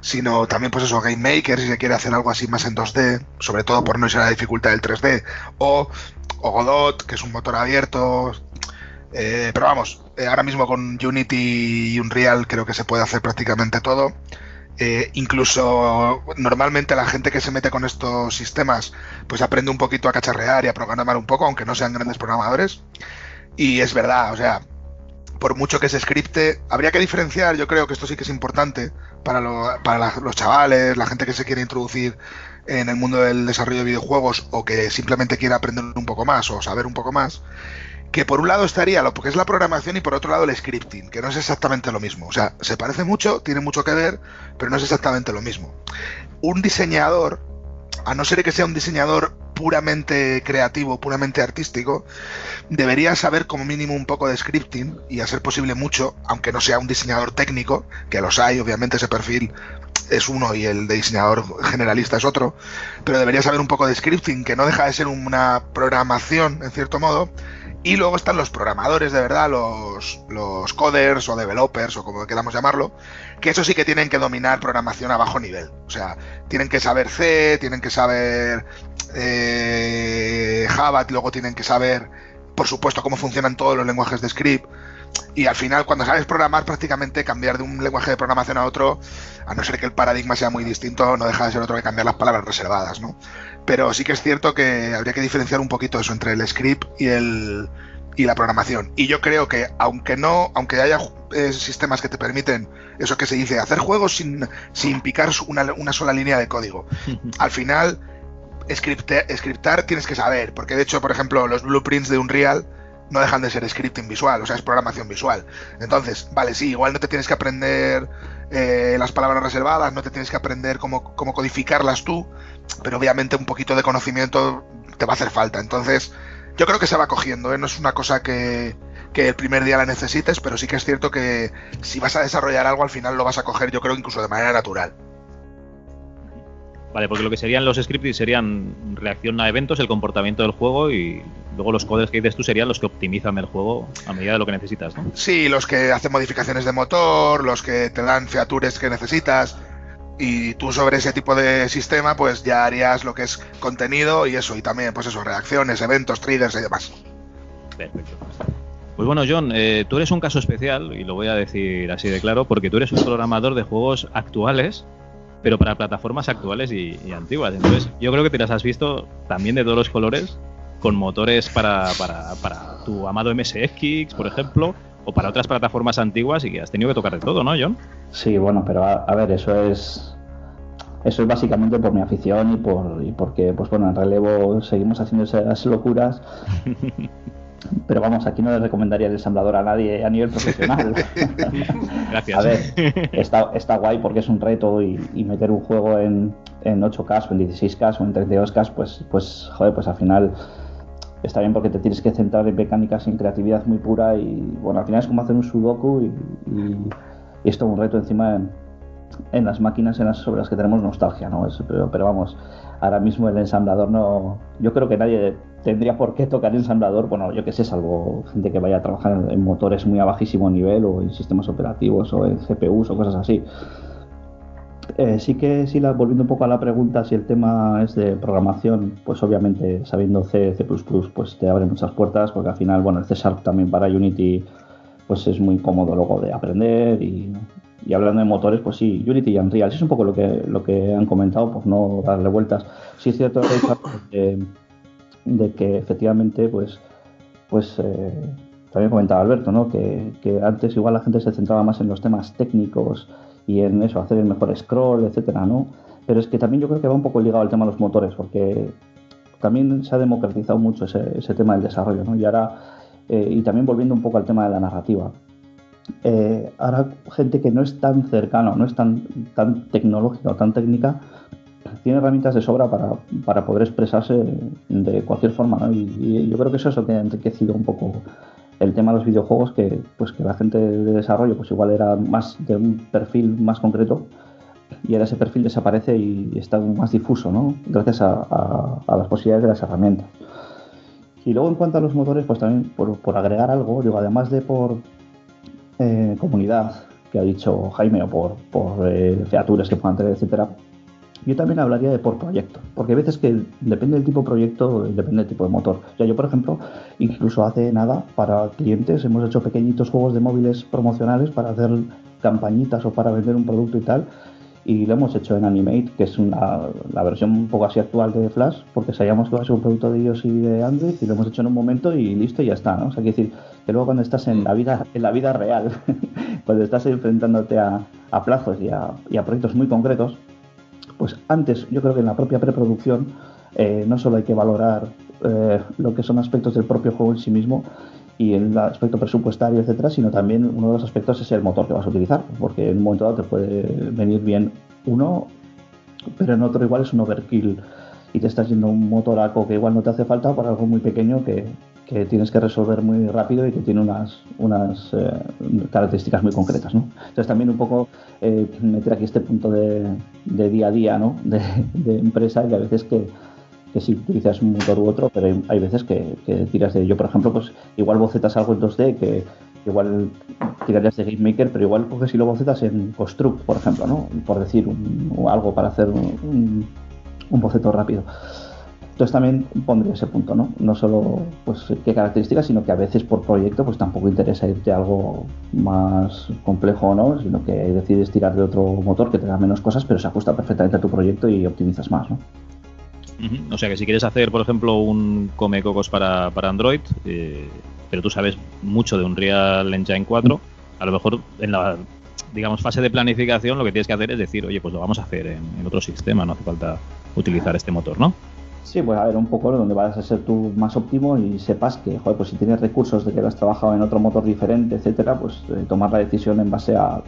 sino también pues eso, Game Maker, si se quiere hacer algo así más en 2D, sobre todo por no ser la dificultad del 3D, o, o Godot, que es un motor abierto, eh, pero vamos, eh, ahora mismo con Unity y Unreal creo que se puede hacer prácticamente todo. Eh, incluso normalmente la gente que se mete con estos sistemas pues aprende un poquito a cacharrear y a programar un poco, aunque no sean grandes programadores. Y es verdad, o sea, por mucho que se scripte, habría que diferenciar, yo creo que esto sí que es importante para, para los chavales, la gente que se quiere introducir en el mundo del desarrollo de videojuegos o que simplemente quiere aprender un poco más o saber un poco más, que por un lado estaría lo que es la programación y por otro lado el scripting, que no es exactamente lo mismo. O sea, se parece mucho, tiene mucho que ver, pero no es exactamente lo mismo. Un diseñador, a no ser que sea un diseñador puramente creativo, puramente artístico, debería saber como mínimo un poco de scripting y a ser posible mucho, aunque no sea un diseñador técnico, que los hay, obviamente ese perfil es uno y el de diseñador generalista es otro, pero debería saber un poco de scripting, que no deja de ser una programación, en cierto modo, y luego están los programadores de verdad, los, los coders o developers o como queramos llamarlo, que eso sí que tienen que dominar programación a bajo nivel. O sea, tienen que saber C, tienen que saber eh, Java, luego tienen que saber, por supuesto, cómo funcionan todos los lenguajes de script. Y al final, cuando sabes programar, prácticamente cambiar de un lenguaje de programación a otro, a no ser que el paradigma sea muy distinto, no deja de ser otro que cambiar las palabras reservadas, ¿no? Pero sí que es cierto que habría que diferenciar un poquito eso entre el script y el y la programación. Y yo creo que aunque no, aunque haya eh, sistemas que te permiten eso que se dice, hacer juegos sin, sin picar una, una sola línea de código, al final scriptar tienes que saber, porque de hecho, por ejemplo, los blueprints de Unreal no dejan de ser scripting visual, o sea, es programación visual. Entonces, vale, sí, igual no te tienes que aprender eh, las palabras reservadas, no te tienes que aprender cómo, cómo codificarlas tú, pero obviamente un poquito de conocimiento te va a hacer falta. Entonces, yo creo que se va cogiendo, ¿eh? no es una cosa que, que el primer día la necesites, pero sí que es cierto que si vas a desarrollar algo al final lo vas a coger, yo creo incluso de manera natural. Vale, porque lo que serían los scripts serían reacción a eventos, el comportamiento del juego y luego los códigos que dices tú serían los que optimizan el juego a medida de lo que necesitas, ¿no? Sí, los que hacen modificaciones de motor, los que te dan features que necesitas y tú sobre ese tipo de sistema pues ya harías lo que es contenido y eso, y también pues eso, reacciones, eventos, triggers y demás. Perfecto. Pues bueno, John, eh, tú eres un caso especial, y lo voy a decir así de claro, porque tú eres un programador de juegos actuales pero para plataformas actuales y, antiguas. Entonces, yo creo que te las has visto también de todos los colores, con motores para, para, para tu amado MSX, por ejemplo, o para otras plataformas antiguas y que has tenido que tocar de todo, ¿no, John? Sí, bueno, pero a, ver, eso es eso es básicamente por mi afición y por y porque pues bueno en relevo seguimos haciendo esas locuras pero vamos, aquí no le recomendaría el ensamblador a nadie a nivel profesional. Gracias. a ver, está, está guay porque es un reto y, meter un juego en, en 8K o en 16K o en 32K, pues, pues, joder, pues al final está bien porque te tienes que centrar en mecánicas y en creatividad muy pura y bueno, al final es como hacer un sudoku y, y, es todo un reto encima en, en, las máquinas en las, sobre las que tenemos nostalgia, ¿no? pero, pero vamos, ahora mismo el ensamblador no... Yo creo que nadie tendría por qué tocar ensamblador, bueno, yo que sé, salvo gente que vaya a trabajar en motores muy a bajísimo nivel o en sistemas operativos o en GPUs o cosas así. Eh, sí que, sí, volviendo un poco a la pregunta, si el tema es de programación, pues obviamente sabiendo C, C++, pues te abre muchas puertas, porque al final, bueno, el C también para Unity, pues es muy cómodo luego de aprender y, y hablando de motores, pues sí, Unity y Unreal, es un poco lo que, lo que han comentado, pues no darle vueltas. Sí es cierto que de que efectivamente, pues, pues eh, también comentaba Alberto, ¿no? Que, antes igual la gente se centraba más en los temas técnicos y en eso, hacer el mejor scroll, etcétera, ¿no? Pero es que también yo creo que va un poco ligado al tema de los motores, porque también se ha democratizado mucho ese, tema del desarrollo, ¿no? Y ahora, eh, y también volviendo un poco al tema de la narrativa. Eh, ahora gente que no es tan cercano, no es tan, tan tecnológica o tan técnica, tiene herramientas de sobra para, para poder expresarse de cualquier forma. ¿no? Y, y, yo creo que eso es lo que ha enriquecido un poco el tema de los videojuegos, que, pues, que la gente de desarrollo pues igual era más de un perfil más concreto y ahora ese perfil desaparece y está más difuso, ¿no? gracias a, las posibilidades de las herramientas. Y luego en cuanto a los motores, pues también por, por agregar algo, digo, además de por eh, comunidad, que ha dicho Jaime, o por, por eh, features que puedan tener, etcétera, yo también hablaría de por proyecto, porque hay veces que depende del tipo de proyecto, depende del tipo de motor. O sea, yo, por ejemplo, incluso hace nada, para clientes hemos hecho pequeñitos juegos de móviles promocionales para hacer campañitas o para vender un producto y tal, y lo hemos hecho en Animate, que es una, la versión un poco así actual de Flash, porque sabíamos que iba a ser un producto de iOS y de Android, y lo hemos hecho en un momento y listo y ya está, ¿no? O sea, quiere decir que luego cuando estás en la vida, en la vida real, cuando estás enfrentándote a, a plazos y a, y a proyectos muy concretos, pues antes yo creo que en la propia preproducción eh, no solo hay que valorar eh, lo que son aspectos del propio juego en sí mismo y el aspecto presupuestario, etcétera, sino también uno de los aspectos es el motor que vas a utilizar, porque en un momento dado te puede venir bien uno, pero en otro igual es un overkill y te estás yendo un motoraco que igual no te hace falta para algo muy pequeño que, que tienes que resolver muy rápido y que tiene unas, unas eh, características muy concretas. ¿no? Entonces también un poco eh, meter aquí este punto de, de día a día ¿no? de, empresa que a veces que, que si utilizas un motor u otro, pero hay, veces que, que, tiras de ello. Por ejemplo, pues igual bocetas algo en 2D que igual tirarías de GameMaker, pero igual coges y lo bocetas en Construct, por ejemplo, ¿no? por decir un, algo para hacer un, un boceto rápido. Entonces también pondría ese punto, ¿no? No solo pues qué características, sino que a veces por proyecto pues tampoco interesa irte a algo más complejo, ¿no? Sino que decides tirar de otro motor que te da menos cosas, pero se ajusta perfectamente a tu proyecto y optimizas más, ¿no? O sea que si quieres hacer, por ejemplo, un come cocos para, para Android, eh, pero tú sabes mucho de un Real Engine 4, a lo mejor en la digamos fase de planificación lo que tienes que hacer es decir, oye, pues lo vamos a hacer en, en otro sistema, no hace falta utilizar este motor, ¿no? Sí, pues a ver, un poco donde vas a ser tú más óptimo y sepas que, joder, pues si tienes recursos de que has trabajado en otro motor diferente, etcétera, pues eh, tomar la decisión en base a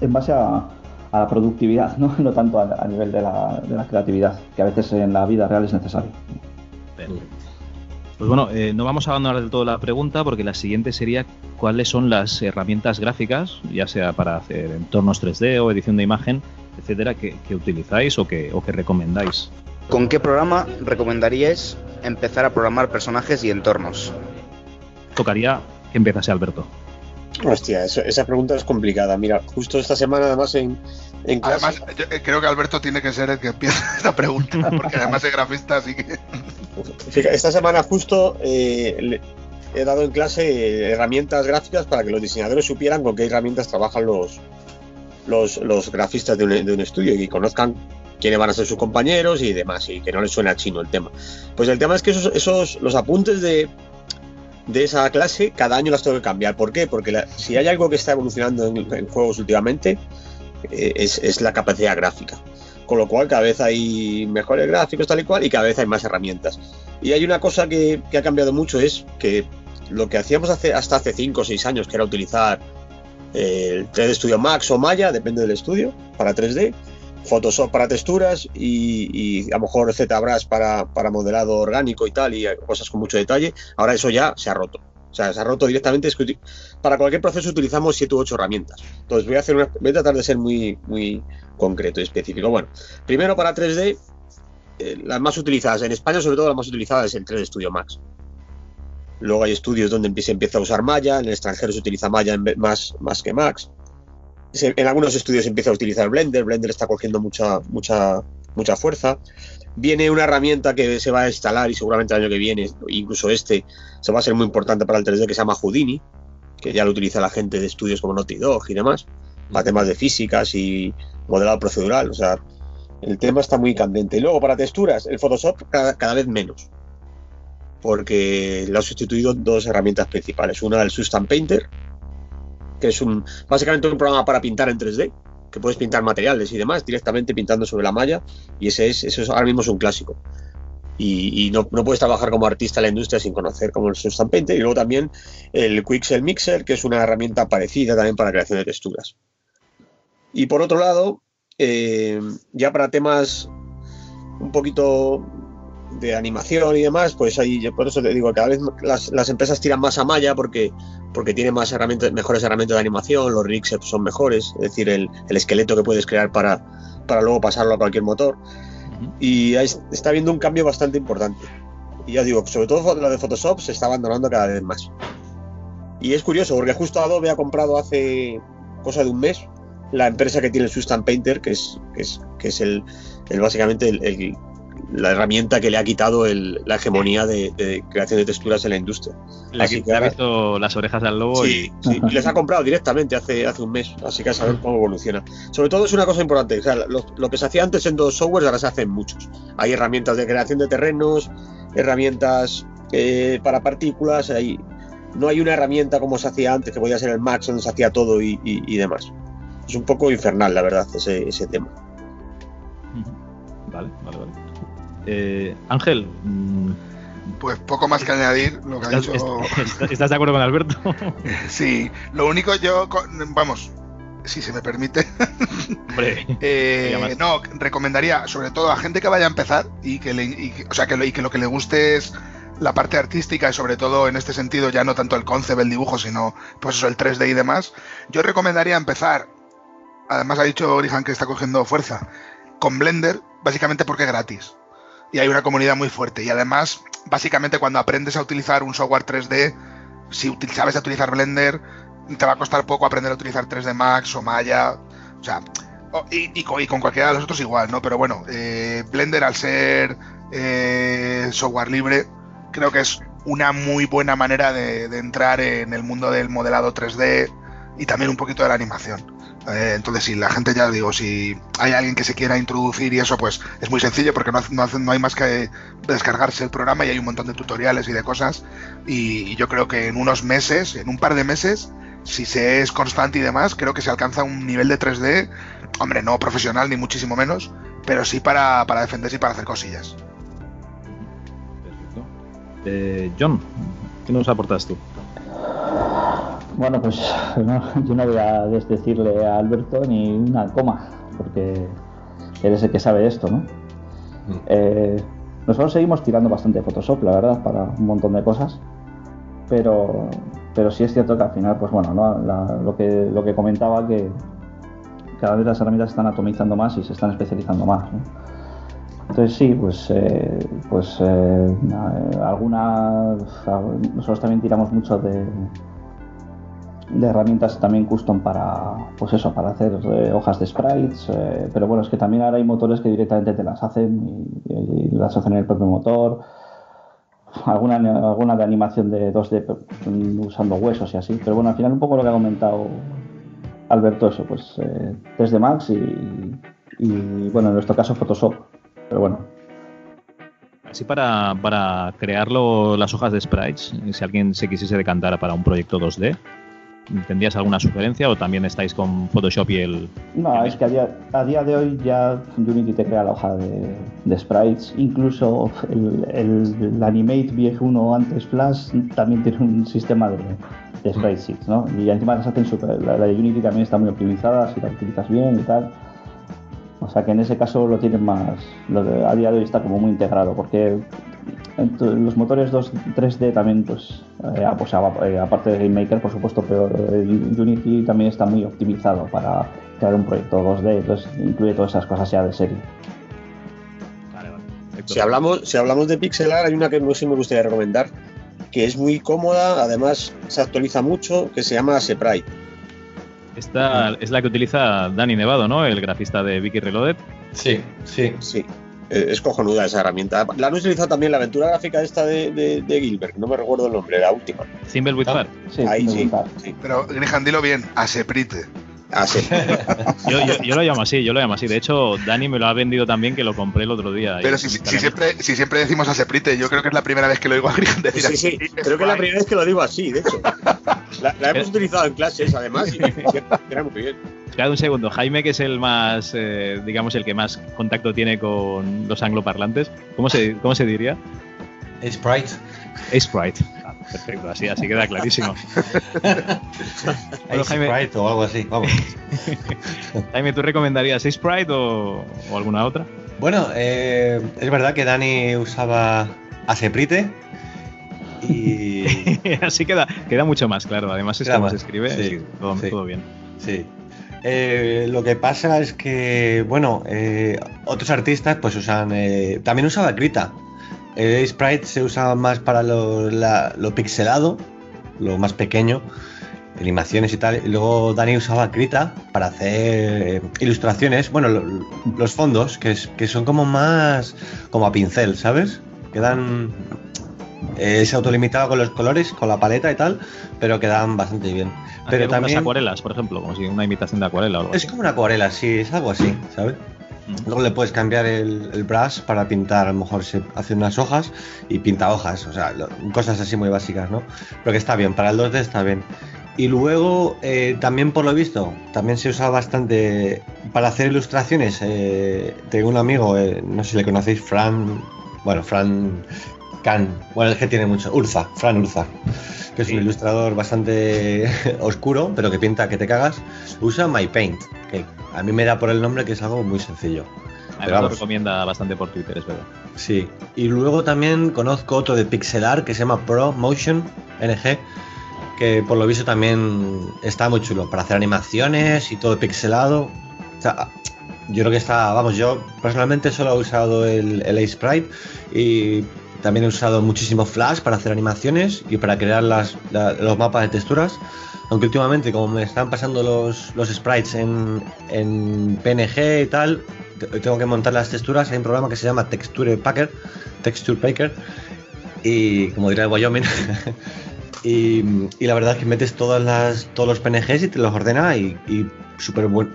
en base a, la productividad, ¿no? no tanto a, nivel de la, de la, creatividad, que a veces en la vida real es necesario. Pues bueno, eh, no vamos a abandonar del todo la pregunta porque la siguiente sería cuáles son las herramientas gráficas, ya sea para hacer entornos 3D o edición de imagen, etcétera, que, utilizáis o que recomendáis. ¿Con qué programa recomendaríais empezar a programar personajes y entornos? Tocaría que empezase Alberto. Hostia, eso, esa pregunta es complicada. Mira, justo esta semana, además, en, en clase... Además, yo creo que Alberto tiene que ser el que empiece esta pregunta, porque además es grafista, así que. Esta semana, justo eh, he dado en clase herramientas gráficas para que los diseñadores supieran con qué herramientas trabajan los, los, los grafistas de un, de un estudio y conozcan quiénes van a ser sus compañeros y demás, y que no les suena chino el tema. Pues el tema es que esos, esos los apuntes de, de esa clase cada año las tengo que cambiar. ¿Por qué? Porque la, si hay algo que está evolucionando en, en juegos últimamente eh, es, es, la capacidad gráfica. Con lo cual cada vez hay mejores gráficos tal y cual y cada vez hay más herramientas. Y hay una cosa que, que ha cambiado mucho es que lo que hacíamos hace, hasta hace 5 o 6 años, que era utilizar eh, el 3D Studio Max o Maya, depende del estudio, para 3D, Photoshop para texturas y, a lo mejor ZBrush para, para modelado orgánico y tal, y cosas con mucho detalle. Ahora eso ya se ha roto. O sea, se ha roto directamente. Para cualquier proceso utilizamos 7 u 8 herramientas. Entonces voy a tratar de ser muy, muy concreto y específico. Bueno, primero para 3D, eh, las más utilizadas en España, sobre todo las más utilizadas es el 3D Studio Max. Luego hay estudios donde se empieza a usar Maya, en el extranjero se utiliza Maya más, más que Max en algunos estudios empieza a utilizar Blender, Blender está cogiendo mucha, mucha, mucha fuerza. Viene una herramienta que se va a instalar y seguramente el año que viene, incluso este, se va a ser muy importante para el 3D que se llama Houdini, que ya lo utiliza la gente de estudios como Naughty Dog y demás, para temas de físicas y modelado procedural. O sea, el tema está muy candente. Y luego para texturas, el Photoshop cada, cada vez menos, porque lo ha sustituido dos herramientas principales. Una, el Substance Painter, que es un básicamente un programa para pintar en 3D, que puedes pintar materiales y demás directamente pintando sobre la malla, y ese es, eso es ahora mismo es un clásico. Y, no, no, puedes trabajar como artista en la industria sin conocer como el Substance Painter. Y luego también el Quixel Mixer, que es una herramienta parecida también para creación de texturas. Y por otro lado, eh, ya para temas un poquito de animación y demás, pues ahí yo por eso te digo, cada vez las, las empresas tiran más a malla porque, porque tiene más herramientas, mejores herramientas de animación, los rigs son mejores, es decir, el, el esqueleto que puedes crear para, para luego pasarlo a cualquier motor. Y ahí está habiendo un cambio bastante importante. Y ya digo, sobre todo lo de Photoshop se está abandonando cada vez más. Y es curioso, porque justo Adobe ha comprado hace cosa de un mes la empresa que tiene el Sustan Painter, que es, que es, que es el, el básicamente el, el- la herramienta que le ha quitado el- la hegemonía de, de creación de texturas en la industria. Le, Así le que ha ahora- visto las orejas al lobo Sí, y. sí, y les ha comprado directamente hace, hace un mes, así que a saber cómo evoluciona. Sobre todo es una cosa importante, o sea, lo, lo que se hacía antes en dos softwares ahora se hace en muchos. Hay herramientas de creación de terrenos, herramientas eh, para partículas, hay, no hay una herramienta como se hacía antes, que podía ser el Max, donde se hacía todo y, y- y demás. Es un poco infernal, la verdad, ese, ese tema. Vale, vale, vale. Eh, Ángel, mm, Pues poco más que añadir lo que ha ¿estás, dicho. est- estás de acuerdo con Alberto? Sí, lo único yo, vamos, si se me permite, Hombre, eh, no, recomendaría sobre todo a gente que vaya a empezar y que, le, y o sea, que lo, y que lo que le guste es la parte artística y sobre todo en este sentido ya no tanto el concept, el dibujo, sino pues eso, el 3D y demás. Yo recomendaría empezar, además ha dicho Orihan que está cogiendo fuerza, con Blender, básicamente porque es gratis. Y hay una comunidad muy fuerte. Y además, básicamente cuando aprendes a utilizar un software 3D, si sabes utilizar Blender, te va a costar poco aprender a utilizar 3D Max o Maya. O sea, y con cualquiera de los otros igual, ¿no? Pero bueno, eh, Blender al ser eh, software libre, creo que es una muy buena manera de, de entrar en el mundo del modelado 3D y también un poquito de la animación. Eh, entonces, si la gente ya digo, si hay alguien que se quiera introducir y eso, pues es muy sencillo porque no, no, no hay más que descargarse el programa y hay un montón de tutoriales y de cosas. Y, y yo creo que en unos meses, en un par de meses, si se es constante y demás, creo que se alcanza un nivel de 3D, hombre, no profesional ni muchísimo menos, pero sí para, para defenderse y para hacer cosillas. perfecto. Eh, John, ¿qué nos aportas tú? Bueno, pues no, yo no voy a desdecirle a Alberto ni una coma, porque eres el que sabe esto, ¿no? Eh, nosotros seguimos tirando bastante de Photoshop, la verdad, para un montón de cosas, pero, pero sí es cierto que al final, pues bueno, ¿no? La- lo, que, lo que comentaba que cada vez las herramientas se están atomizando más y se están especializando más, ¿no? Entonces sí, pues, eh, pues eh, na- algunas, nosotros también tiramos mucho de, herramientas también custom para pues eso para hacer eh, hojas de sprites eh, pero bueno es que también ahora hay motores que directamente te las hacen y, las hacen en el propio motor. Alguna alguna de animación de 2D p- usando huesos y así pero bueno al final un poco lo que ha comentado Alberto eso pues eh, 3D Max y bueno en nuestro caso Photoshop pero bueno Así para, para crearlo las hojas de sprites, si alguien se quisiese decantar para un proyecto 2D, ¿tendrías alguna sugerencia o también estáis con Photoshop y el... No, es que a día, a día de hoy ya Unity te crea la hoja de, de sprites. Incluso el, el- el Animate VF1 antes Flash también tiene un sistema de, de sprite sheets, ¿no? Y encima las hacen super, la, la de Unity también está muy optimizada si la utilizas bien y tal. O sea que en ese caso lo tienen más. Lo de- a día de hoy está como muy integrado porque los motores 2, 3D también, pues, eh, ah, pues, a- eh, aparte de GameMaker, por supuesto, pero eh, Unity también está muy optimizado para crear un proyecto 2D, entonces incluye todas esas cosas ya de serie. Si hablamos, si hablamos de pixel art, hay una que no sé si me gustaría recomendar, que es muy cómoda, además se actualiza mucho, que se llama Sprite. Esta es la que utiliza Dani Nevado, ¿no? El grafista de Vicky Reloaded. Sí, sí. Sí. Eh, Es cojonuda esa herramienta. La han utilizado también la aventura gráfica esta de, de, de Gilbert, no me recuerdo el nombre, la última. Thimblewith Bar. Ahí sí. sí. Pero, Grijan, dilo bien, a Seprite. Ah, sí. Yo, yo- yo lo llamo así, yo lo llamo así. De hecho, Dani me lo ha vendido también que lo compré el otro día. Pero si, si siempre, si siempre decimos a Seprite, yo creo que es la primera vez que lo oigo a decir Sí, así. sí, creo que es la primera vez que lo digo así, de hecho. La, la hemos utilizado en clases, además, y era muy bien. Espera un segundo, Jaime, que es el más, eh, digamos, el que más contacto tiene con los angloparlantes, ¿cómo se, cómo se diría? Sprite. Sprite. Perfecto, así, así queda clarísimo. Bueno, Jaime- Sprite o algo así, vamos. Jaime, ¿tú recomendarías Sprite o, o alguna otra? Bueno, eh, es verdad que Dani usaba Aseprite y así queda, queda mucho más claro. Además es como se escribe, sí, sí, todo, sí. todo bien. sí. Eh, lo que pasa es que, bueno, eh, otros artistas pues usan... eh, también usaba Krita. El Sprite se usa más para lo, la- lo pixelado, lo más pequeño, animaciones y tal. Y luego Dani usaba Krita para hacer eh, ilustraciones, bueno, lo- los fondos, que, es- que son como más como a pincel, ¿sabes? Quedan... eh, es autolimitado con los colores, con la paleta y tal, pero quedan bastante bien. Pero también... acuarelas, por ejemplo, como si una imitación de acuarela o algo Es como una acuarela, sí, es algo así, ¿sabes? Luego le puedes cambiar el, el brush para pintar, a lo mejor se hace unas hojas y pinta hojas, o sea, lo- cosas así muy básicas, ¿no? Pero que está bien, para el 2D está bien. Y luego, eh, también por lo visto, también se usa bastante para hacer ilustraciones. eh, tengo un amigo, eh, no sé si le conocéis, Fran, bueno, Fran Can, bueno, es que tiene mucho, Urza, Fran Urza, que es un ilustrador bastante oscuro, pero que pinta que te cagas. Usa MyPaint, que a mí me da por el nombre que es algo muy sencillo. Pero Además lo recomienda bastante por Twitter, es verdad. Sí, y luego también conozco otro de pixelar que se llama Pro Motion NG, que por lo visto también está muy chulo para hacer animaciones y todo pixelado. O sea, yo creo que está, vamos, yo personalmente solo he usado el, el Sprite y también he usado muchísimo Flash para hacer animaciones y para crear las, la- los mapas de texturas. Aunque últimamente, como me están pasando los, sprites en, PNG y tal, te- tengo que montar las texturas. Hay un programa que se llama Texture Packer, Texture Packer, y como diría el Wyoming. y, la verdad es que metes todas las, todos los PNGs y te los ordena y, y súper buen,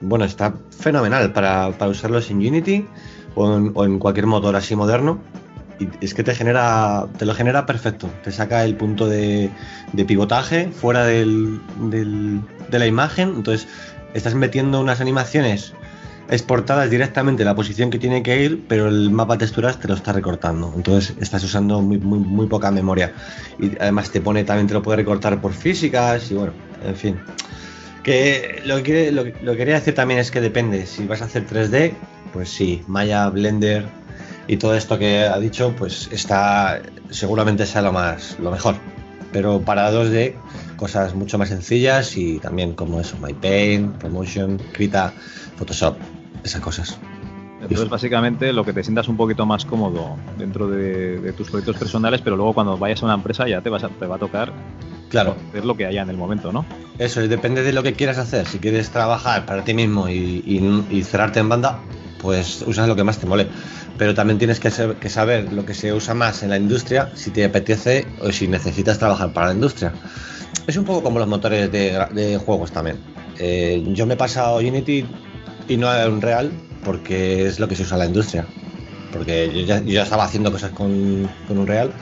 bueno, está fenomenal para, para usarlos en Unity o en, o en cualquier motor así moderno. Y es que te genera, te lo genera perfecto. Te saca el punto de, pivotaje fuera de la imagen. Entonces estás metiendo unas animaciones exportadas directamente en la posición que tiene que ir, pero el mapa texturas te lo está recortando. Entonces estás usando muy, muy, poca memoria. Y además te pone, también te lo puede recortar por físicas y bueno, en fin. Que lo que, lo, lo que quería decir también es que depende. Si vas a hacer 3D, pues sí, Maya, Blender y todo esto que ha dicho, pues está seguramente sea lo más lo mejor. Pero para 2D, cosas mucho más sencillas y también como eso, MyPaint, Promotion, Krita, Photoshop, esas cosas. Entonces, básicamente, lo que te sientas un poquito más cómodo dentro de, de tus proyectos personales, pero luego cuando vayas a una empresa ya te, vas a- te va a tocar Claro. hacer lo que haya en el momento, ¿no? Eso, depende de lo que quieras hacer. Si quieres trabajar para ti mismo y, y- y cerrarte en banda, pues usas lo que más te mole. Pero también tienes que, ser- que saber lo que se usa más en la industria, si te apetece o si necesitas trabajar para la industria. Es un poco como los motores de, de juegos también. Eh, yo me he pasado Unity y no a Unreal porque es lo que se usa en la industria. Porque yo ya, yo ya estaba haciendo cosas con, con Unreal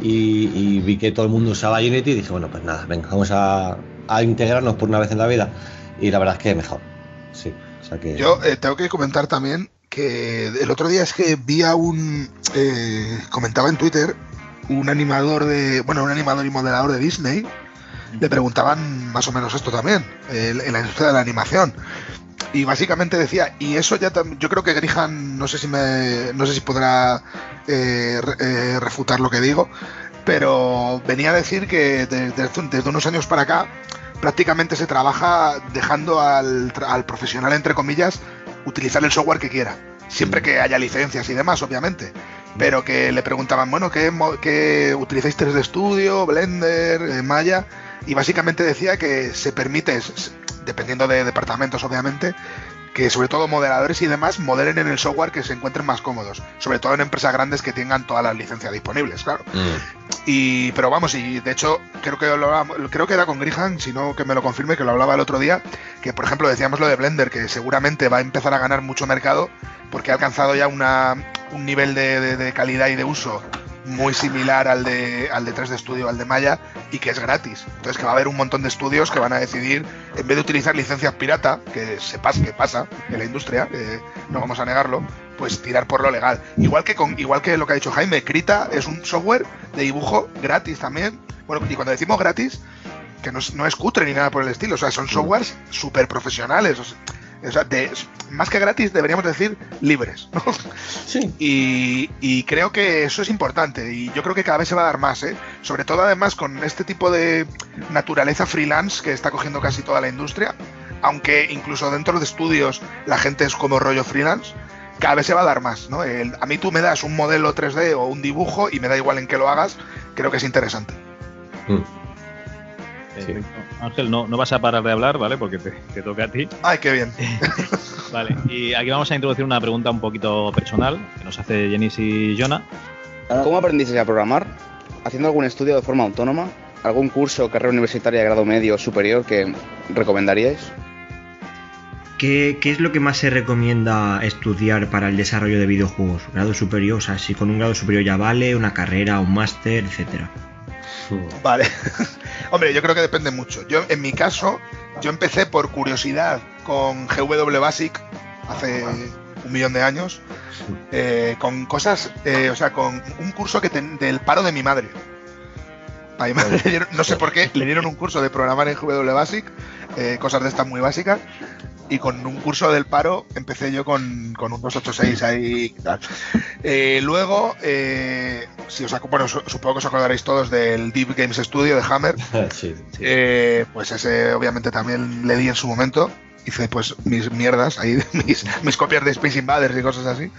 y, y vi que todo el mundo usaba Unity y dije, bueno, pues nada, venga, vamos a, a integrarnos por una vez en la vida. Y la verdad es que mejor. Sí, o sea que... Yo eh, tengo que comentar también que el otro día es que vi a un. eh, comentaba en Twitter un animador de. Bueno, un animador y modelador de Disney. Le preguntaban más o menos esto también, el- en la industria de la animación. Y básicamente decía, y eso ya yo creo que Grihan, no sé si me, no sé si podrá eh, eh, refutar lo que digo, pero venía a decir que de- desde, desde unos años para acá prácticamente se trabaja dejando al, al profesional, entre comillas, utilizar el software que quiera. Siempre que haya licencias y demás, obviamente. Pero que le preguntaban, bueno, ¿qué, qué utilizáis 3D Studio, Blender, eh, Maya? Y básicamente decía que se permite, dependiendo de departamentos, obviamente, que sobre todo modeladores y demás modelen en el software que se encuentren más cómodos. Sobre todo en empresas grandes que tengan todas las licencias disponibles, claro. Y, pero vamos, y de hecho, creo que lo creo que era con Grihan, si no que me lo confirme, que lo hablaba el otro día, que por ejemplo decíamos lo de Blender, que seguramente va a empezar a ganar mucho mercado porque ha alcanzado ya una, un nivel de, de- de calidad y de uso muy similar al de, al de 3D Studio, al de Maya, y que es gratis. Entonces que va a haber un montón de estudios que van a decidir, en vez de utilizar licencias pirata, que se pasa, que pasa en la industria, no vamos a negarlo, pues tirar por lo legal. Igual que con, igual que lo que ha dicho Jaime, Krita es un software de dibujo gratis también. Bueno, y cuando decimos gratis, que no es, no es cutre ni nada por el estilo, o sea, son softwares súper profesionales. O sea, de, más que gratis deberíamos decir libres. ¿no? Sí. Y, y, creo que eso es importante y yo creo que cada vez se va a dar más, ¿eh? sobre todo además con este tipo de naturaleza freelance que está cogiendo casi toda la industria, aunque incluso dentro de estudios la gente es como rollo freelance, cada vez se va a dar más. ¿no? El, a mí tú me das un modelo 3D o un dibujo y me da igual en qué lo hagas, creo que es interesante. Mm. Sí. Ángel, no, no, vas a parar de hablar, ¿vale? Porque te, te toca a ti. ¡Ay, qué bien! vale, y aquí vamos a introducir una pregunta un poquito personal que nos hace Jenis y Jonah. ¿Cómo aprendisteis a programar? ¿Haciendo algún estudio de forma autónoma? ¿Algún curso o carrera universitaria de grado medio o superior que recomendaríais? ¿Qué, ¿Qué, es lo que más se recomienda estudiar para el desarrollo de videojuegos? ¿Grado superior? O sea, si con un grado superior ya vale, una carrera, un máster, etcétera. Vale. Hombre, yo creo que depende mucho. Yo, en mi caso, yo empecé por curiosidad con GW Basic hace un millón de años, eh, con cosas, eh, o sea, con un curso que del paro de mi madre. A mi madre no sé por qué, le dieron un curso de programar en GW Basic, eh, cosas de estas muy básicas, y con un curso del paro empecé yo con, con un 286 ahí y tal. Eh, luego, eh, si os bueno, supongo que os acordaréis todos del Deep Games Studio de Hammer. sí, sí. Eh, pues ese obviamente también le di en su momento. Hice pues mis mierdas ahí, mis, mis copias de Space Invaders y cosas así.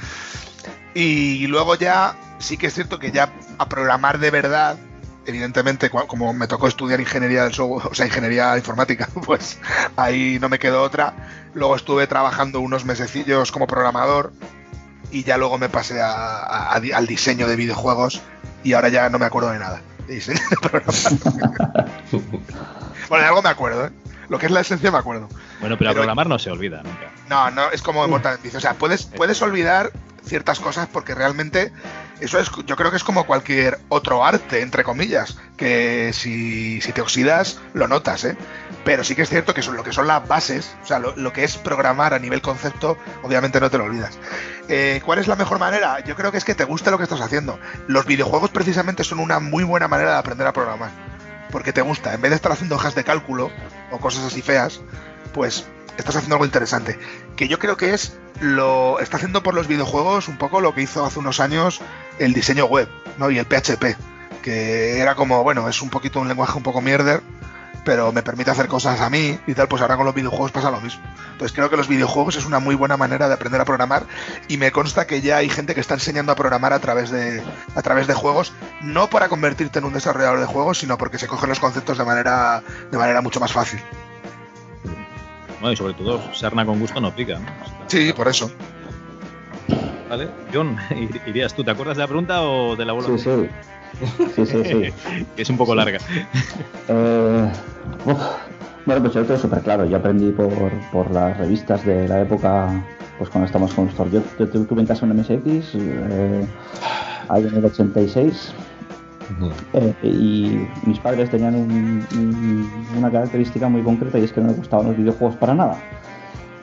Y luego ya, sí que es cierto que ya a programar de verdad, evidentemente, como me tocó estudiar ingeniería del software, o sea, ingeniería informática, pues ahí no me quedó otra. Luego estuve trabajando unos mesecillos como programador y ya luego me pasé a, a, al diseño de videojuegos y ahora ya no me acuerdo de nada. De diseño de bueno, de algo me acuerdo, ¿eh? Lo que es la esencia me acuerdo. Bueno, pero, pero programar no se olvida nunca. No, no, es como Mortal O sea, puedes, puedes olvidar ciertas cosas porque realmente eso es, yo creo que es como cualquier otro arte, entre comillas, que si, si te oxidas lo notas, ¿eh? Pero sí que es cierto que son lo que son las bases, o sea, lo, lo que es programar a nivel concepto, obviamente no te lo olvidas. Eh, ¿Cuál es la mejor manera? Yo creo que es que te guste lo que estás haciendo. Los videojuegos precisamente son una muy buena manera de aprender a programar. Porque te gusta, en vez de estar haciendo hojas de cálculo o cosas así feas, pues estás haciendo algo interesante. Que yo creo que es lo. está haciendo por los videojuegos un poco lo que hizo hace unos años el diseño web, ¿no? Y el PHP. Que era como, bueno, es un poquito un lenguaje un poco mierder, pero me permite hacer cosas a mí y tal, pues ahora con los videojuegos pasa lo mismo. Entonces creo que los videojuegos es una muy buena manera de aprender a programar y me consta que ya hay gente que está enseñando a programar a través de, a través de juegos, no para convertirte en un desarrollador de juegos, sino porque se cogen los conceptos de manera, de manera mucho más fácil. Y sobre todo, sarna con gusto no pica. ¿no? Sí, por eso. Vale, John, irías tú, ¿te acuerdas de la pregunta o de la bola? Sí, sí. Sí, sí, sí. que es un poco larga. Eh, uf, bueno, pues yo lo tengo súper claro. Yo aprendí por, por las revistas de la época, pues cuando estamos con Store. Yo, yo tuve en casa un MSX, eh, ahí en el 86, eh, y mis padres tenían un, un, una característica muy concreta y es que no les gustaban los videojuegos para nada.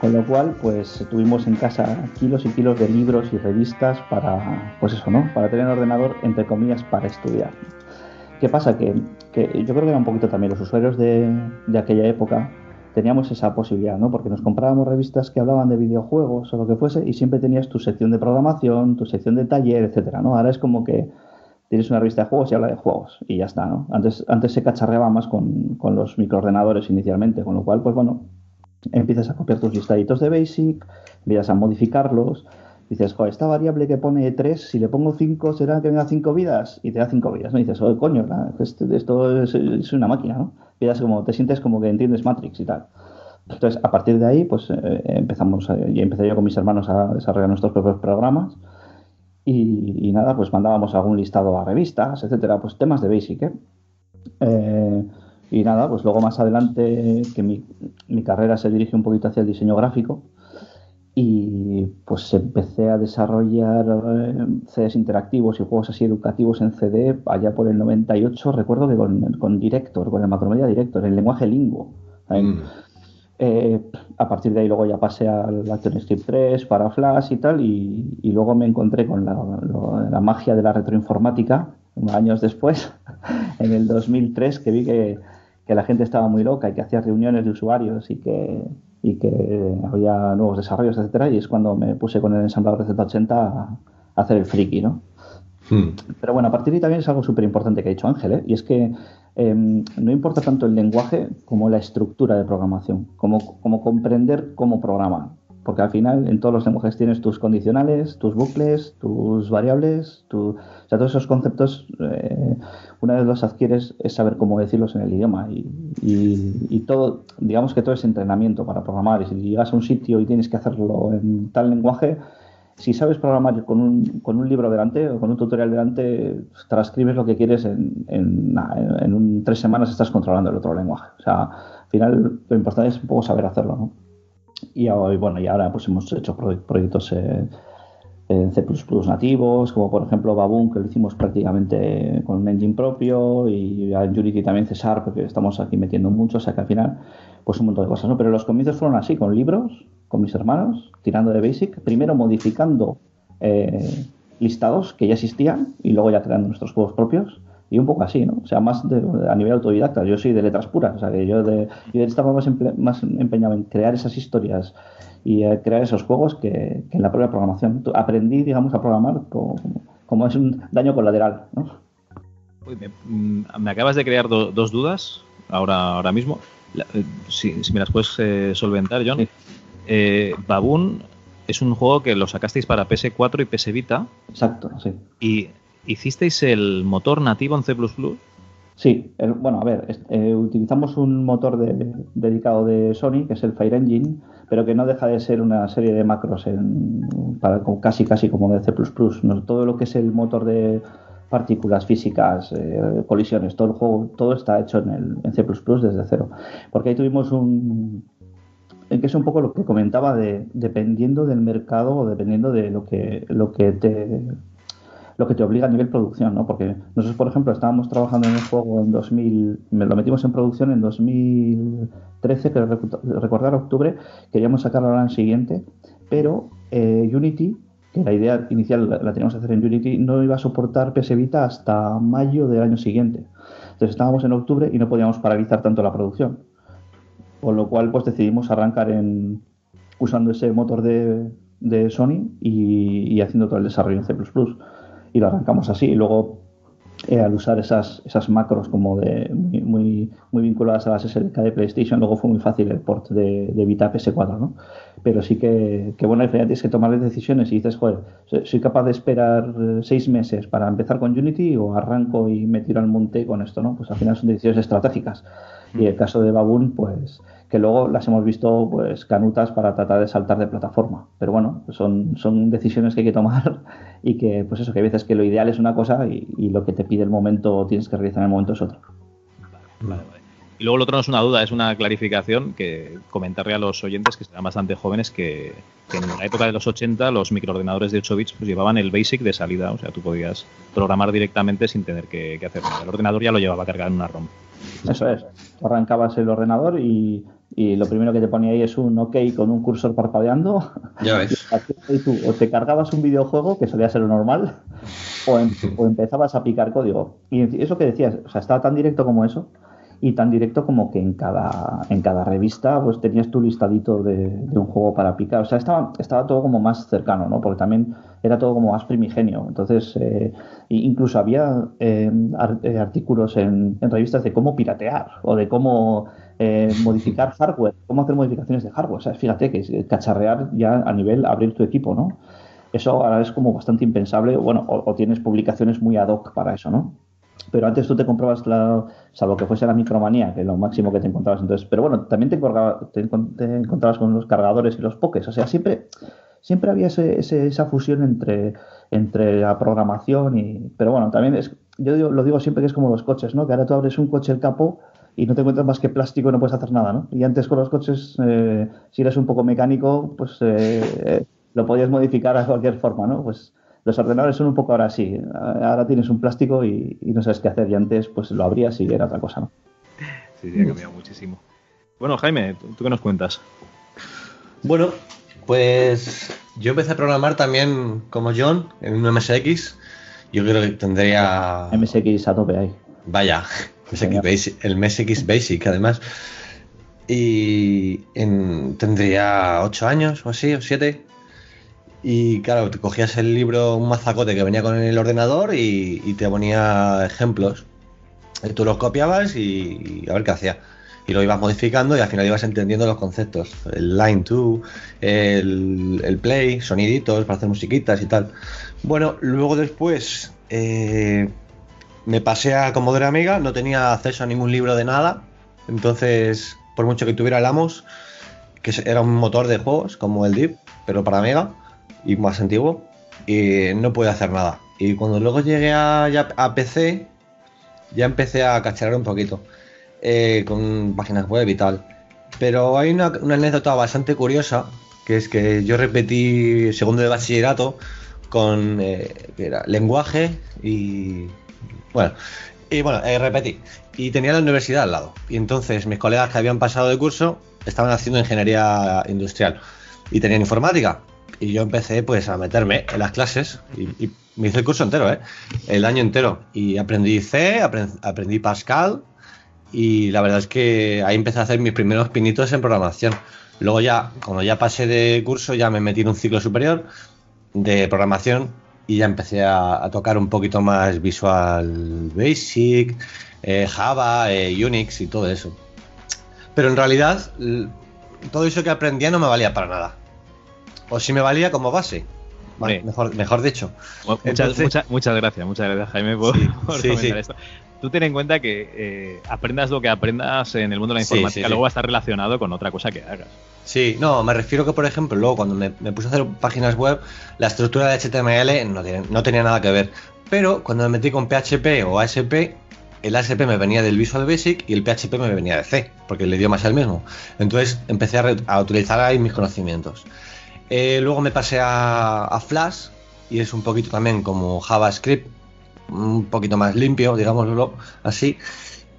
Con lo cual, pues tuvimos en casa kilos y kilos de libros y revistas para, pues eso, ¿no? Para tener un ordenador, entre comillas, para estudiar. ¿Qué pasa? Que, que yo creo que era un poquito también los usuarios de, de aquella época teníamos esa posibilidad, ¿no? Porque nos comprábamos revistas que hablaban de videojuegos o lo que fuese y siempre tenías tu sección de programación, tu sección de taller, etcétera, ¿no? Ahora es como que tienes una revista de juegos y habla de juegos y ya está, ¿no? Antes, antes se cacharreaba más con, con los microordenadores inicialmente, con lo cual, pues bueno, empiezas a copiar tus listaditos de BASIC, empiezas a modificarlos, dices, joder, esta variable que pone 3, si le pongo 5, ¿será que venga 5 vidas? Y te da 5 vidas, ¿no? Dices, oye, coño, esto, esto es, una máquina, ¿no? Como, te sientes como que entiendes Matrix y tal. Entonces, a partir de ahí, pues eh, empezamos, eh, y empecé yo con mis hermanos a desarrollar nuestros propios programas. Y, y, nada, pues mandábamos algún listado a revistas, etcétera, pues temas de Basic, ¿eh? eh y nada, pues luego más adelante que mi, mi, carrera se dirige un poquito hacia el diseño gráfico y pues empecé a desarrollar eh, CDs interactivos y juegos así educativos en CD allá por el 98, recuerdo que con, con Director, con el Macromedia Director, el lenguaje Lingo. Eh, a partir de ahí luego ya pasé al ActionScript 3 para Flash y tal, y, y luego me encontré con la, la magia de la retroinformática, años después, en el 2003, que vi que, que la gente estaba muy loca y que hacía reuniones de usuarios y que, y que había nuevos desarrollos, etcétera, y es cuando me puse con el ensamblador de Z80 a, a hacer el friki, ¿no? Pero bueno, a partir de ahí también es algo súper importante que ha dicho Ángel, ¿eh? y es que eh, no importa tanto el lenguaje como la estructura de programación, como, como comprender cómo programa. Porque al final en todos los lenguajes tienes tus condicionales, tus bucles, tus variables, tu- todos esos conceptos, eh, una vez los adquieres es saber cómo decirlos en el idioma. Y, y- y todo, digamos que todo es entrenamiento para programar. Y si llegas a un sitio y tienes que hacerlo en tal lenguaje, si sabes programar con un, con un libro delante o con un tutorial delante, transcribes lo que quieres en, en, en- un- tres semanas estás controlando el otro lenguaje. O sea, al final lo importante es un poco saber hacerlo, ¿no? Y, bueno, y ahora pues hemos hecho proye- proyectos eh, en C++ nativos, como por ejemplo Baboon, que lo hicimos prácticamente con un engine propio, y en Unity también Cesar, porque estamos aquí metiendo mucho, o sea que al final, pues un montón de cosas, ¿no? Pero los comienzos fueron así, con libros, con mis hermanos, tirando de Basic, primero modificando eh, listados que ya existían y luego ya creando nuestros juegos propios. Y un poco así, ¿no? O sea, más de- a nivel autodidacta. Yo soy de letras puras, o sea, que yo, de, yo estaba más, más empeñado en crear esas historias y eh, crear esos juegos que, que en la propia programación. Aprendí, digamos, a programar como, como es un daño colateral, ¿no? Uy, me, mm, me acabas de crear do- dos dudas ahora, ahora mismo. La- eh, si, si me las puedes eh, solventar, John. Eh, Baboon es un juego que lo sacasteis para PS4 y PS Vita. Exacto, sí. ¿Y hicisteis el motor nativo en C++? Sí, bueno, a ver, eh, utilizamos un motor de- dedicado de Sony, que es el Fire Engine, pero que no deja de ser una serie de macros en, casi casi como de C++. ¿no? Todo lo que es el motor de partículas físicas, eh, colisiones, todo el juego, todo está hecho en, C++ desde cero. Porque ahí tuvimos un, que es un poco lo que comentaba de dependiendo del mercado o dependiendo de lo que lo que te lo que te obliga a nivel producción, ¿no? Porque nosotros, por ejemplo, estábamos trabajando en un juego en 2000, me lo metimos en producción en 2013, creo recu- recordar octubre, queríamos sacarlo al año siguiente, pero eh, Unity, que la idea inicial la, teníamos que hacer en Unity, no iba a soportar PS Vita hasta mayo del año siguiente. Entonces estábamos en octubre y no podíamos paralizar tanto la producción. Con lo cual, pues decidimos arrancar usando ese motor de, Sony y haciendo todo el desarrollo en C++. Y lo arrancamos así. Y luego, eh, al usar esas, esas macros como de muy, muy, muy vinculadas a las SDK de PlayStation, luego fue muy fácil el port de, de Vita a PS4, ¿no? Pero sí que, que bueno, al final tienes que tomar decisiones y dices, joder, ¿soy- ¿soy capaz de esperar eh, seis meses para empezar con Unity o arranco y me tiro al monte con esto, ¿no? Pues al final son decisiones estratégicas. Y el caso de Baboon, pues que luego las hemos visto pues canutas para tratar de saltar de plataforma. Pero bueno, son, son decisiones que hay que tomar y que, pues eso, que hay veces que lo ideal es una cosa y, y lo que te pide el momento o tienes que realizar en el momento es otro. Y luego lo otro no es una duda, es una clarificación que comentarle a los oyentes que serán bastante jóvenes que, que en la época de los 80 los microordenadores de 8 bits pues llevaban el BASIC de salida, o sea, tú podías programar directamente sin tener que, que hacer nada. El ordenador ya lo llevaba cargado en una ROM. Eso es. Arrancabas el ordenador y, y lo primero que te ponía ahí es un OK con un cursor parpadeando. Ya ves. Y tú o te cargabas un videojuego, que solía ser lo normal, o, em- o empezabas a picar código. Y eso que decías, o sea, estaba tan directo como eso, y tan directo como que en cada, en cada revista pues tenías tu listadito de, de un juego para picar. O sea, estaba, estaba todo como más cercano, ¿no? Porque también era todo como más primigenio. Entonces, eh, incluso había ar- eh, artículos en, en revistas de cómo piratear o de cómo eh, modificar hardware, cómo hacer modificaciones de hardware. O sea, fíjate que es cacharrear ya a nivel abrir tu equipo, ¿no? Eso ahora es como bastante impensable, bueno, o, o tienes publicaciones muy ad hoc para eso, ¿no? Pero antes tú te comprabas, la, salvo que fuese la micromanía, que es lo máximo que te encontrabas entonces. Pero bueno, también te, te te encontrabas con los cargadores y los pokés. O sea, siempre, siempre había ese- ese- esa fusión entre, entre la programación y. Pero bueno, también es. Yo digo- lo digo siempre que es como los coches, ¿no? Que ahora tú abres un coche el capó y no te encuentras más que plástico y no puedes hacer nada, ¿no? Y antes con los coches, eh, si eres un poco mecánico, pues eh, eh, lo podías modificar a cualquier forma, ¿no? Pues los ordenadores son un poco ahora así. Ahora tienes un plástico y, no sabes qué hacer. Y antes, pues lo abrías y era otra cosa, ¿no? Sí, sí, ha cambiado muchísimo. Bueno, Jaime, ¿tú, qué nos cuentas? Bueno, pues yo empecé a programar también como John en un MSX. Yo creo que tendría. MSX a tope ahí. Vaya, el MSX Basic, además. Y tendría 8 años o así, o 7. Y claro, te cogías el libro, un mazacote que venía con el ordenador y, te ponía ejemplos. Y tú los copiabas y, a ver qué hacía. Y lo ibas modificando y al final ibas entendiendo los conceptos. El line 2, el, play, soniditos para hacer musiquitas y tal. Bueno, luego después eh, me pasé a Commodore Amiga, no tenía acceso a ningún libro de nada. Entonces, por mucho que tuviera el Amos, que era un motor de juegos como el Deep, pero para Amiga y más antiguo, no pude hacer nada. Y cuando luego llegué a, a PC, ya empecé a cacharar un poquito eh, con páginas web y tal. Pero hay una, anécdota bastante curiosa, que es que yo repetí segundo de bachillerato con eh, lenguaje y bueno, y bueno, eh, repetí. Y tenía la universidad al lado. Y entonces mis colegas que habían pasado de curso estaban haciendo ingeniería industrial y tenían informática. Y yo empecé pues a meterme en las clases y, me hice el curso entero, ¿eh? El año entero. Y aprendí C, aprendí, Pascal y la verdad es que ahí empecé a hacer mis primeros pinitos en programación. Luego ya, cuando ya pasé de curso, ya me metí en un ciclo superior de programación y ya empecé a, tocar un poquito más Visual Basic, eh, Java, eh, Unix y todo eso. Pero en realidad, todo eso que aprendía no me valía para nada o si me valía como base. mejor, mejor dicho. Muchas, muchas, gracias, muchas gracias Jaime por, comentar esto. Tú ten en cuenta que eh, aprendas lo que aprendas en el mundo de la informática, luego va a estar relacionado con otra cosa que hagas. Sí, no, me refiero que, por ejemplo, luego cuando me, puse a hacer páginas web, la estructura de HTML no, no tenía nada que ver. Pero cuando me metí con PHP o ASP, el ASP me venía del Visual Basic y el PHP me venía de C, porque el idioma es el mismo. Entonces empecé a, a utilizar ahí mis conocimientos. Eh, luego me pasé a, Flash y es un poquito también como JavaScript, un poquito más limpio, digámoslo así.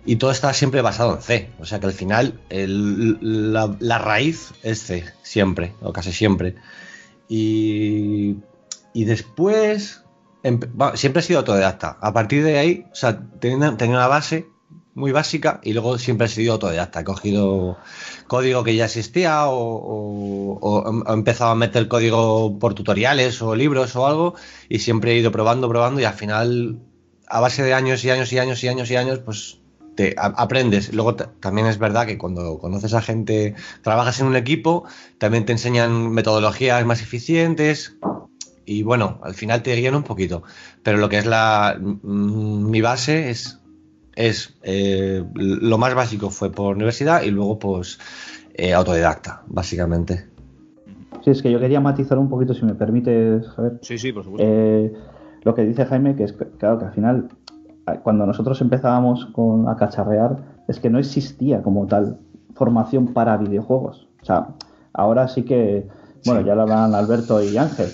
Y todo está siempre basado en C. O sea que al final la, raíz es C, siempre, o casi siempre. Y, después, siempre he sido autodidacta. A partir de ahí, o sea, tenía una base muy básica y luego siempre he sido autodidacta. He cogido código que ya existía o, he empezado a meter código por tutoriales o libros o algo y siempre he ido probando, probando y al final a base de años y años y años y años y años pues te aprendes. Luego también es verdad que cuando conoces a gente, trabajas en un equipo, también te enseñan metodologías más eficientes y bueno, al final te guían un poquito. Pero lo que es la mi base es es eh, lo más básico fue por universidad y luego pues eh, autodidacta, básicamente. Sí, es que yo quería matizar un poquito, si me permite, saber. Sí, sí, por supuesto. Eh, lo que dice Jaime, que es claro que al final, cuando nosotros empezábamos con, a cacharrear, es que no existía como tal formación para videojuegos. O sea, ahora sí que, bueno, ya lo hablan Alberto y Ángel,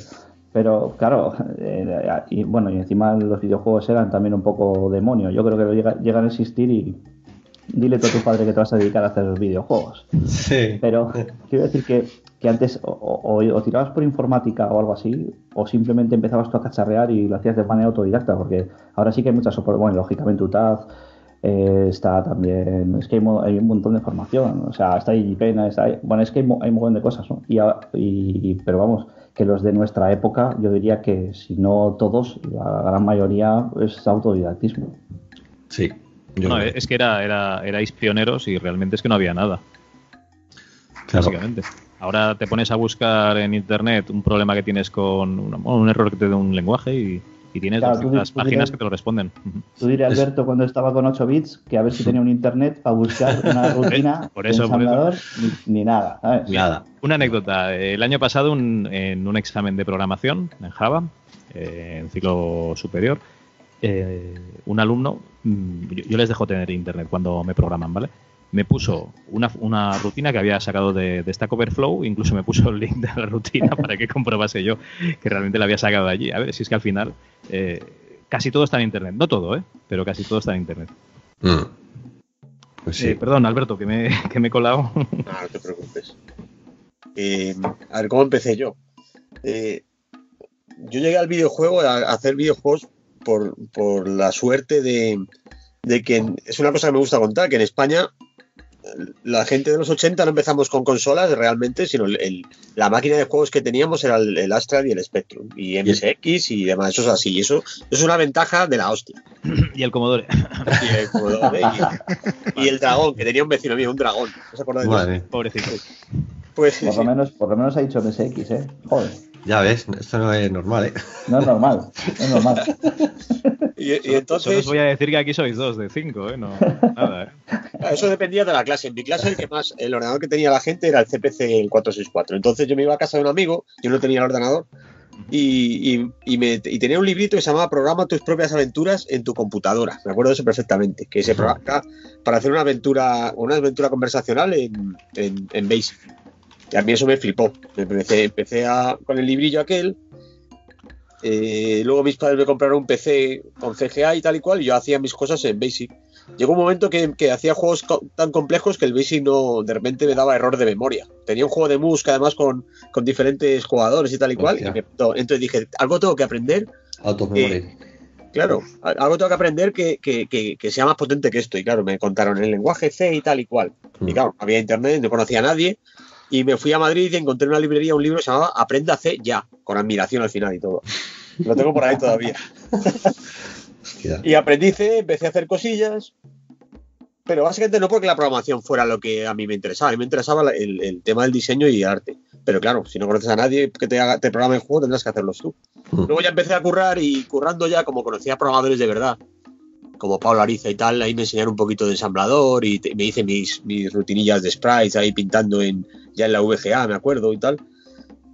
pero claro, eh, y bueno, y encima los videojuegos eran también un poco demonio. Yo creo que llegan a existir y dile tú a tu padre que te vas a dedicar a hacer videojuegos. Sí. Pero quiero decir que, que antes o, tirabas por informática o algo así, o simplemente empezabas tú a cacharrear y lo hacías de manera autodidacta, porque ahora sí que hay muchas. Bueno, lógicamente UTAZ eh, está también. Es que hay, un montón de formación. O sea, está IGPena, está. Bueno, es que hay, hay un montón de cosas, ¿no? Y, y, pero vamos que los de nuestra época, yo diría que si no todos, la gran mayoría es autodidactismo. Sí. es que era, era, erais pioneros y realmente es que no había nada. Básicamente. Ahora te pones a buscar en internet un problema que tienes con un error que te da un lenguaje y y tienes las páginas que te lo responden. Tú diré, Alberto, cuando estaba con 8 bits, que a ver si tenía un internet para buscar una rutina por eso, Ni, nada. Nada. Una anécdota. El año pasado, en un examen de programación en Java, eh, en ciclo superior, eh, un alumno, mm, yo, les dejo tener internet cuando me programan, ¿vale? Me puso una, una rutina que había sacado de, de, Stack Overflow, incluso me puso el link de la rutina para que comprobase yo que realmente la había sacado de allí. A ver, si es que al final eh, casi todo está en Internet. No todo, ¿eh? pero casi todo está en Internet. Mm. Pues sí. Eh, perdón, Alberto, que me, que me he colado. No, no te preocupes. Eh, a ver, ¿cómo empecé yo? Eh, yo llegué al videojuego a, hacer videojuegos por, por la suerte de, de que es una cosa que me gusta contar, que en España la gente de los 80 no empezamos con consolas realmente, sino el- el- la máquina de juegos que teníamos era el, el Astra y el Spectrum, y MSX y demás, eso es así, y eso, eso es una ventaja de la hostia. y el Commodore. Y el, Commodore y, y el dragón, que tenía un vecino mío, un dragón. ¿No os acordáis Pobrecito. Pues Por lo menos, por lo menos ha dicho MSX, ¿eh? Joder, ya ves, esto no es normal, ¿eh? no es normal, no es normal. y, y Solo entonces os voy a decir que aquí sois dos de cinco, ¿eh? No, nada, ¿eh? eso dependía de la clase. En mi clase el que más, el ordenador que tenía la gente era el CPC el 464. Entonces yo me iba a casa de un amigo, yo no tenía el ordenador, y, y- y me- y tenía un librito que se llamaba Programa tus propias aventuras en tu computadora. Me acuerdo de eso perfectamente, que se programa para hacer una aventura, una aventura conversacional en, en, en Basic. Y a mí eso me flipó. Empecé, empecé a- con el librillo aquel. eh, luego mis padres me compraron un PC con CGA y tal y cual, y yo hacía mis cosas en Basic. Llegó un momento que, que hacía juegos co- tan complejos que el Basic no, de repente me daba error de memoria. Tenía un juego de música además con, con diferentes jugadores y tal y cual. Y me entonces dije, algo tengo que aprender Automemory. Claro, algo tengo que aprender que, que- que- sea más potente que esto. Y claro, me contaron el lenguaje C y tal y cual. Mm. Y claro, había internet, no conocía a nadie. Y me fui a Madrid y encontré en una librería un libro llamaba Aprenda C ya, con admiración al final y todo. Lo tengo por ahí todavía. Y aprendí C, empecé a hacer cosillas. Pero básicamente no porque la programación fuera lo que a mí me interesaba. A mí me interesaba el, el tema del diseño y arte. Pero claro, si no conoces a nadie que te, haga, te programe el juego, tendrás que hacerlos tú. Mm. Luego ya empecé a currar y currando ya, como conocía a programadores de verdad, como Pablo Ariza y tal, ahí me enseñaron un poquito de ensamblador y te- me hice mis, mis rutinillas de sprites ahí pintando en, ya en la VGA, me acuerdo y tal.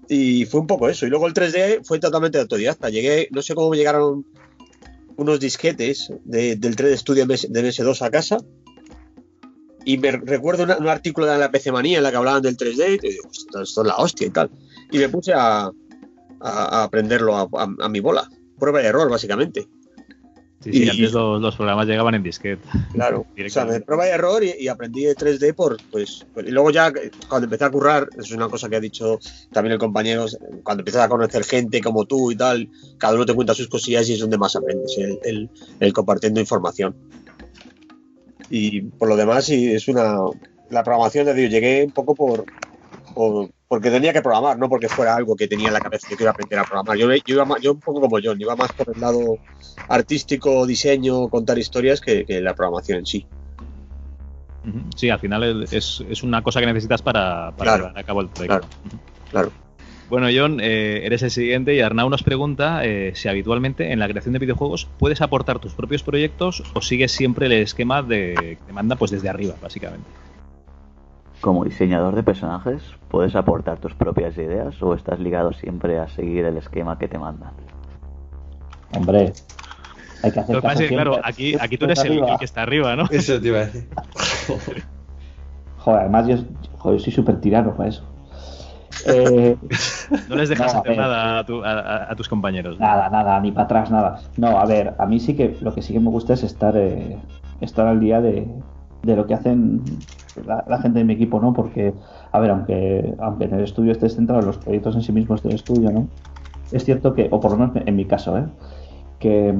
Y fue un poco eso. Y luego el 3D fue totalmente autodidacta. Llegué, no sé cómo me llegaron unos disquetes de- del 3D Studio de MS2 a casa. Y me recuerdo un artículo de la PC Manía en la que hablaban del 3D. Y digo, "Esto, esto es la hostia y tal. Y me puse a, a- a aprenderlo a- a mi bola. Prueba y error, básicamente. Sí, sí, Y- antes los, los programas llegaban en disquete. Claro. O sea, de prueba y error y, y aprendí de 3D por, pues, pues, y luego ya eh, cuando empecé a currar, es una cosa que ha dicho también el compañero, cuando empiezas a conocer gente como tú y tal, cada uno te cuenta sus cosillas y es donde más aprendes, el, el- el compartiendo información. Y por lo demás, sí, es una, la programación, ya digo, llegué un poco por, por- porque tenía que programar, no porque fuera algo que tenía en la cabeza que quiero aprender a programar. Yo, yo iba más- yo un poco como John, iba más por el lado artístico, diseño, contar historias que, que la programación en sí. Sí, al final es, es una cosa que necesitas para, para Claro. llevar a cabo el proyecto. Claro, claro. Bueno, John, eh, eres el siguiente y Arnau nos pregunta eh, si habitualmente en la creación de videojuegos puedes aportar tus propios proyectos o sigues siempre el esquema de, que te manda pues desde arriba, básicamente. Como diseñador de personajes, ¿puedes aportar tus propias ideas o estás ligado siempre a seguir el esquema que te mandan? Hombre, hay que hacer Lo que pasa es que, claro, aquí, aquí tú eres el, que está arriba, ¿no? Eso te iba a decir. Joder, además yo, joder, soy súper tirano para eso. Eh, No les dejas No, a hacer ver. nada a, tu- a- a- a tus compañeros. ¿no? Nada, nada, ni para atrás, nada. No, a ver, a mí sí que lo que sí que me gusta es estar, eh, estar al día de, de lo que hacen la, gente de mi equipo, ¿no? Porque, a ver, aunque, aunque en el estudio estés centrado en los proyectos en sí mismos del estudio, ¿no? Es cierto que, o por lo menos en mi caso, ¿eh? Que,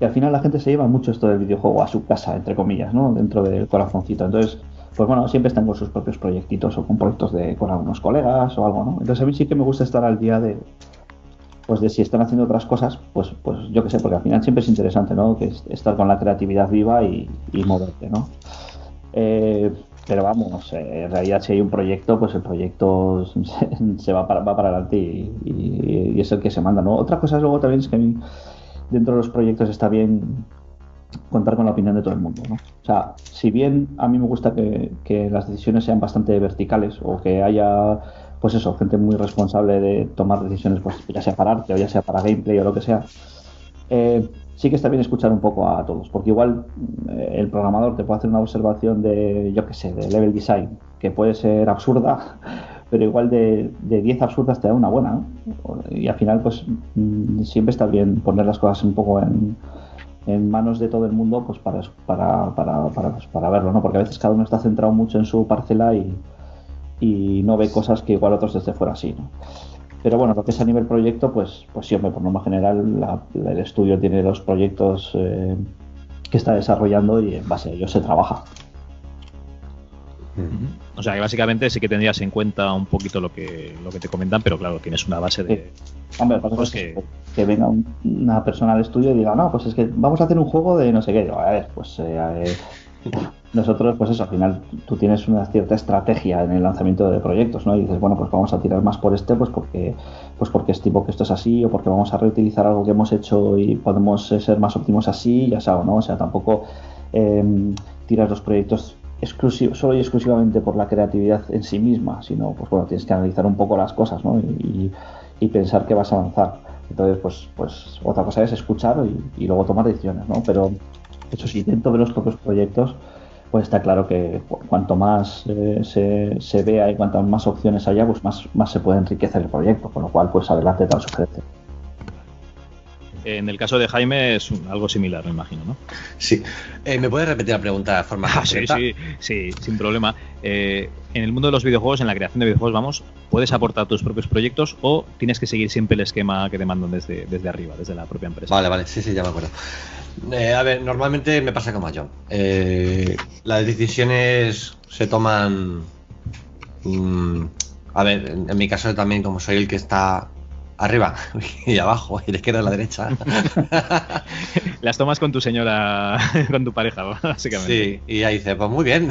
al final la gente se lleva mucho esto del videojuego a su casa, entre comillas, ¿no? Dentro del corazoncito. Entonces, pues bueno, siempre están con sus propios proyectitos o con proyectos de, con algunos colegas o algo, ¿no? Entonces a mí sí que me gusta estar al día de, pues de si están haciendo otras cosas, pues, pues yo qué sé, porque al final siempre es interesante, ¿no? Que es estar con la creatividad viva y moverte, ¿no? Eh, pero vamos, en realidad si hay un proyecto, pues el proyecto se, va, para, va para adelante y, y- es el que se manda, ¿no? Otra cosa luego también es que a mí, dentro de los proyectos está bien contar con la opinión de todo el mundo, ¿no? O sea, si bien a mí me gusta que, que las decisiones sean bastante verticales o que haya, pues eso, gente muy responsable de tomar decisiones, pues ya sea para arte o ya sea para gameplay o lo que sea, eh, sí que está bien escuchar un poco a todos, porque igual eh, el programador te puede hacer una observación de, yo qué sé, de level design, que puede ser absurda, pero igual de, de 10 absurdas te da una buena, ¿no? Y al final, pues mm, siempre está bien poner las cosas un poco en, en manos de todo el mundo, pues para, para, para, para, pues, para verlo, ¿no? Porque a veces cada uno está centrado mucho en su parcela y, y no ve cosas que igual otros desde fuera sí, ¿no? Pero bueno, lo que es a nivel proyecto, pues, pues siempre, por norma general, la- el estudio tiene los proyectos eh, que está desarrollando y en base a ellos se trabaja. O sea que básicamente sí que tendrías en cuenta un poquito lo que, lo que te comentan, pero claro, tienes una base de. Hombre, lo que pasa Pues es que, que venga un- una persona al estudio y diga, no, pues es que vamos a hacer un juego de no sé qué. Digo, a ver, pues eh, eh, nosotros, pues eso, al final tú tienes una cierta estrategia en el lanzamiento de proyectos, ¿no? Y dices, bueno, pues vamos a tirar más por este, pues porque, pues porque estimo que esto es así, o porque vamos a reutilizar algo que hemos hecho y podemos ser más óptimos así, ya sabes, ¿no? O sea, tampoco eh, tiras los proyectos exclusivo, solo y exclusivamente por la creatividad en sí misma, sino pues bueno, tienes que analizar un poco las cosas, ¿no? Y, y pensar que vas a avanzar. Entonces, pues, pues otra cosa es escuchar y, y luego tomar decisiones, ¿no? Pero eso sí, dentro de los propios proyectos, pues está claro que cu- cuanto más eh, se, se vea y cuantas más opciones haya, pues más, más se puede enriquecer el proyecto, con lo cual, pues adelante tal sugerencia. En el caso de Jaime es un- algo similar, me imagino, ¿no? Sí. Eh, ¿Me puedes repetir la pregunta de forma Ah, sí, sí, sí, sin problema. Eh, en el mundo de los videojuegos, en la creación de videojuegos, vamos, puedes aportar tus propios proyectos o tienes que seguir siempre el esquema que te mandan desde, desde arriba, desde la propia empresa. Vale, vale, sí, sí, ya me acuerdo. Eh, a ver, normalmente me pasa como a John. Eh, las decisiones se toman. mm, a ver, en, en mi caso también, como soy el que está arriba y abajo, y de izquierda a la derecha. Las tomas con tu señora, con tu pareja, básicamente. Sí, y ahí dice, pues muy bien.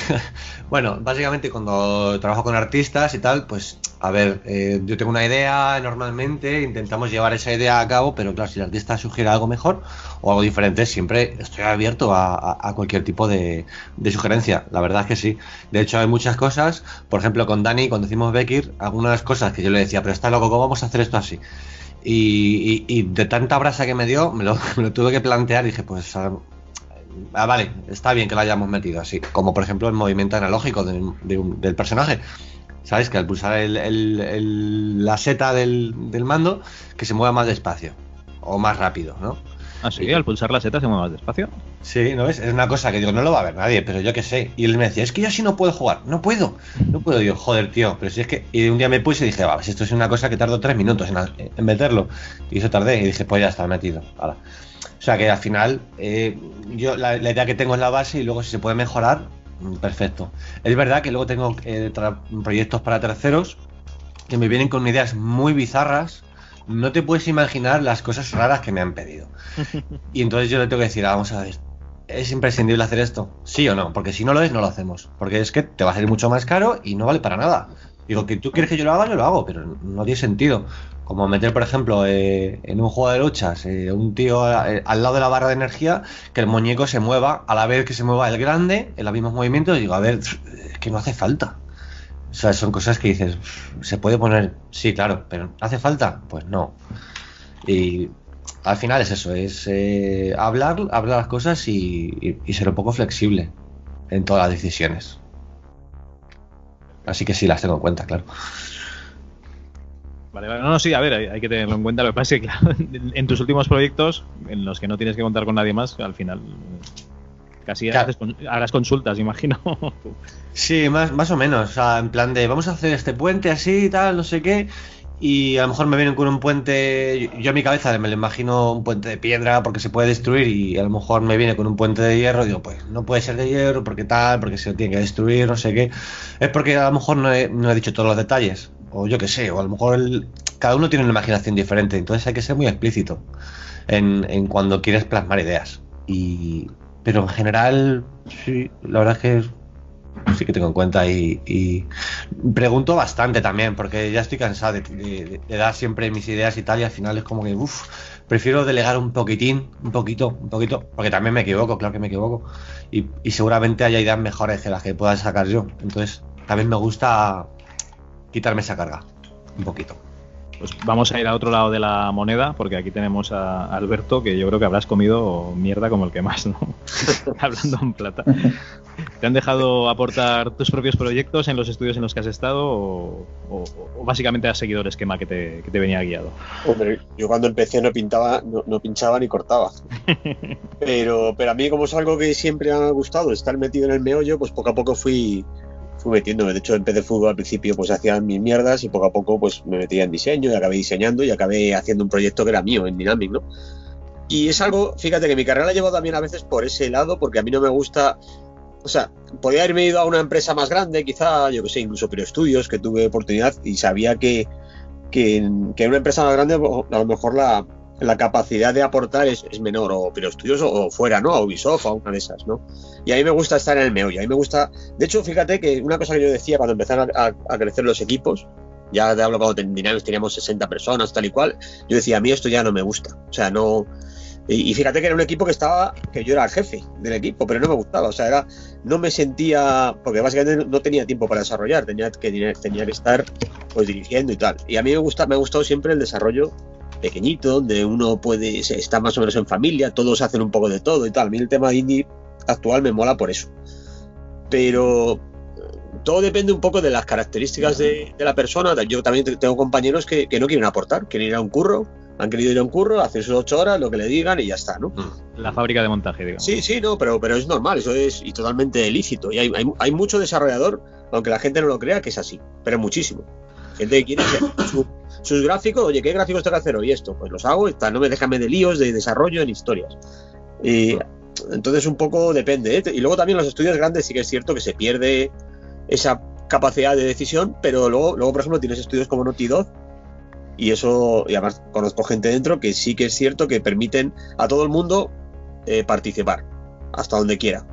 bueno, básicamente cuando trabajo con artistas y tal, pues a ver, eh, yo tengo una idea normalmente, intentamos llevar esa idea a cabo, pero claro, si el artista sugiere algo mejor o algo diferente, siempre estoy abierto a, cualquier tipo de, sugerencia, la verdad es que sí. De hecho, hay muchas cosas, por ejemplo, con Dani, cuando hicimos Bekir, algunas cosas que yo le decía, pero está loco, ¿cómo vamos a hacer esto así? Y, de tanta brasa que me dio, me lo, me lo tuve que plantear y dije, pues ah, vale, está bien que lo hayamos metido así. Como por ejemplo el movimiento analógico de- de un- del personaje. ¿Sabes? Que al pulsar el- el- el- la seta del, del mando, que se mueva más despacio o más rápido, ¿no? Ah, sí, al pulsar la seta se mueve más despacio. Sí, ¿no ves? Es una cosa que digo, no lo va a ver nadie, pero yo qué sé. Y él me decía, es que yo así no puedo jugar, no puedo, no puedo. Digo, joder, tío, pero si es que. Y un día me puse y dije, va, pues esto es una cosa que tardo tres minutos en, en meterlo. Y eso tardé, y dije, pues ya está metido. Hala. O sea que al final, eh, yo la, la idea que tengo es la base y luego si se puede mejorar, mm, perfecto. Es verdad que luego tengo eh, proyectos para terceros que me vienen con ideas muy bizarras. No te puedes imaginar las cosas raras que me han pedido. Y entonces yo le tengo que decir, ah, vamos a ver, ¿es imprescindible hacer esto? ¿Sí o no? Porque si no lo es, no lo hacemos. Porque es que te va a salir mucho más caro y no vale para nada. Digo, que tú quieres que yo lo haga, yo lo hago, pero no tiene sentido. Como meter, por ejemplo, eh, en un juego de luchas, eh, un tío eh, al lado de la barra de energía, que el muñeco se mueva a la vez que se mueva el grande, en los mismos movimientos, digo, a ver, es que no hace falta. O sea, son cosas que dices, se puede poner, sí, claro, pero ¿hace falta? Pues no. Y al final es eso, es eh, hablar, hablar las cosas y ser un poco flexible en todas las decisiones. Así que sí, las tengo en cuenta, claro. Vale, vale. No, no, sí, a ver, hay, hay que tenerlo en cuenta. Lo que pasa es que, claro, en, tus últimos proyectos, en los que no tienes que contar con nadie más, al final casi Claro. haces harás consultas, imagino. Sí, más, más o menos. O sea, en plan de vamos a hacer este puente así y tal, no sé qué. Y a lo mejor me vienen con un puente. Yo en mi cabeza me lo imagino un puente de piedra porque se puede destruir. Y a lo mejor me viene con un puente de hierro. Digo, pues no puede ser de hierro porque tal, porque se lo tiene que destruir, no sé qué. Es porque a lo mejor no he, no he dicho todos los detalles. O yo qué sé, o a lo mejor el- cada uno tiene una imaginación diferente. Entonces hay que ser muy explícito en, cuando quieres plasmar ideas. Y, pero en general, sí, la verdad es que sí que tengo en cuenta y, pregunto bastante también, porque ya estoy cansado de dar siempre mis ideas y tal, y al final es como que, uff, prefiero delegar un poquitín, un poquito, un poquito, porque también me equivoco, claro que me equivoco, y, y seguramente haya ideas mejores que las que pueda sacar yo. Entonces, también me gusta quitarme esa carga, un poquito. Pues vamos a ir a otro lado de la moneda, porque aquí tenemos a Alberto, que yo creo que habrás comido mierda como el que más, ¿no? Hablando en plata. ¿Te han dejado aportar tus propios proyectos en los estudios en los que has estado o, o- o básicamente has seguido el esquema que te, que te venía guiado? Hombre, yo cuando empecé no pintaba, no, no pinchaba ni cortaba. Pero, pero a mí, como es algo que siempre me ha gustado, estar metido en el meollo, pues poco a poco fui, fui metiéndome. De hecho, empecé fútbol al principio, pues hacía mis mierdas y poco a poco pues me metía en diseño y acabé diseñando y acabé haciendo un proyecto que era mío en Dynamic, ¿no? Y es algo, fíjate que mi carrera la llevo también a veces por ese lado, porque a mí no me gusta. O sea, podía haberme ido a una empresa más grande, quizá, yo que sé, incluso Pero Estudios, que tuve oportunidad y sabía que, que, que en una empresa más grande a lo mejor la, la capacidad de aportar es, menor, o Pero Estudios o, fuera, ¿no? A Ubisoft, a una de esas, ¿no? Y a mí me gusta estar en el meollo, a mí me gusta. De hecho, fíjate que una cosa que yo decía cuando empezaron a, crecer los equipos, ya te hablo cuando en teníamos 60 personas, tal y cual, yo decía, a mí esto ya no me gusta. O sea, no. Y, y fíjate que era un equipo que estaba, que yo era el jefe del equipo, pero no me gustaba. O sea, era, no me sentía, porque básicamente no tenía tiempo para desarrollar, tenía que, tenía que estar pues dirigiendo y tal. Y a mí me gusta, me ha gustado siempre el desarrollo pequeñito, donde uno puede, está más o menos en familia, todos hacen un poco de todo y tal. A mí el tema indie actual me mola por eso. Pero eh, todo depende un poco de las características de, de la persona. Yo también te- tengo compañeros que, que no quieren aportar, quieren ir a un curro, han querido ir a un curro, hacer sus ocho horas, lo que le digan y ya está, ¿no? La fábrica de montaje, digamos. Sí, sí, no, pero, pero es normal, eso es y totalmente lícito. Y hay, hay, hay mucho desarrollador, aunque la gente no lo crea, que es así, pero muchísimo. Gente que quiere su- sus gráficos, oye, ¿qué gráficos tengo que hacer hoy? Esto, pues los hago tal, no me déjame de líos, de desarrollo, ni historias. Y entonces un poco depende. ¿eh? Y luego también los estudios grandes sí que es cierto que se pierde esa capacidad de decisión, pero luego, luego por ejemplo, tienes estudios como Naughty Dog y eso, además conozco gente dentro que sí que es cierto que permiten a todo el mundo eh, participar hasta donde quiera.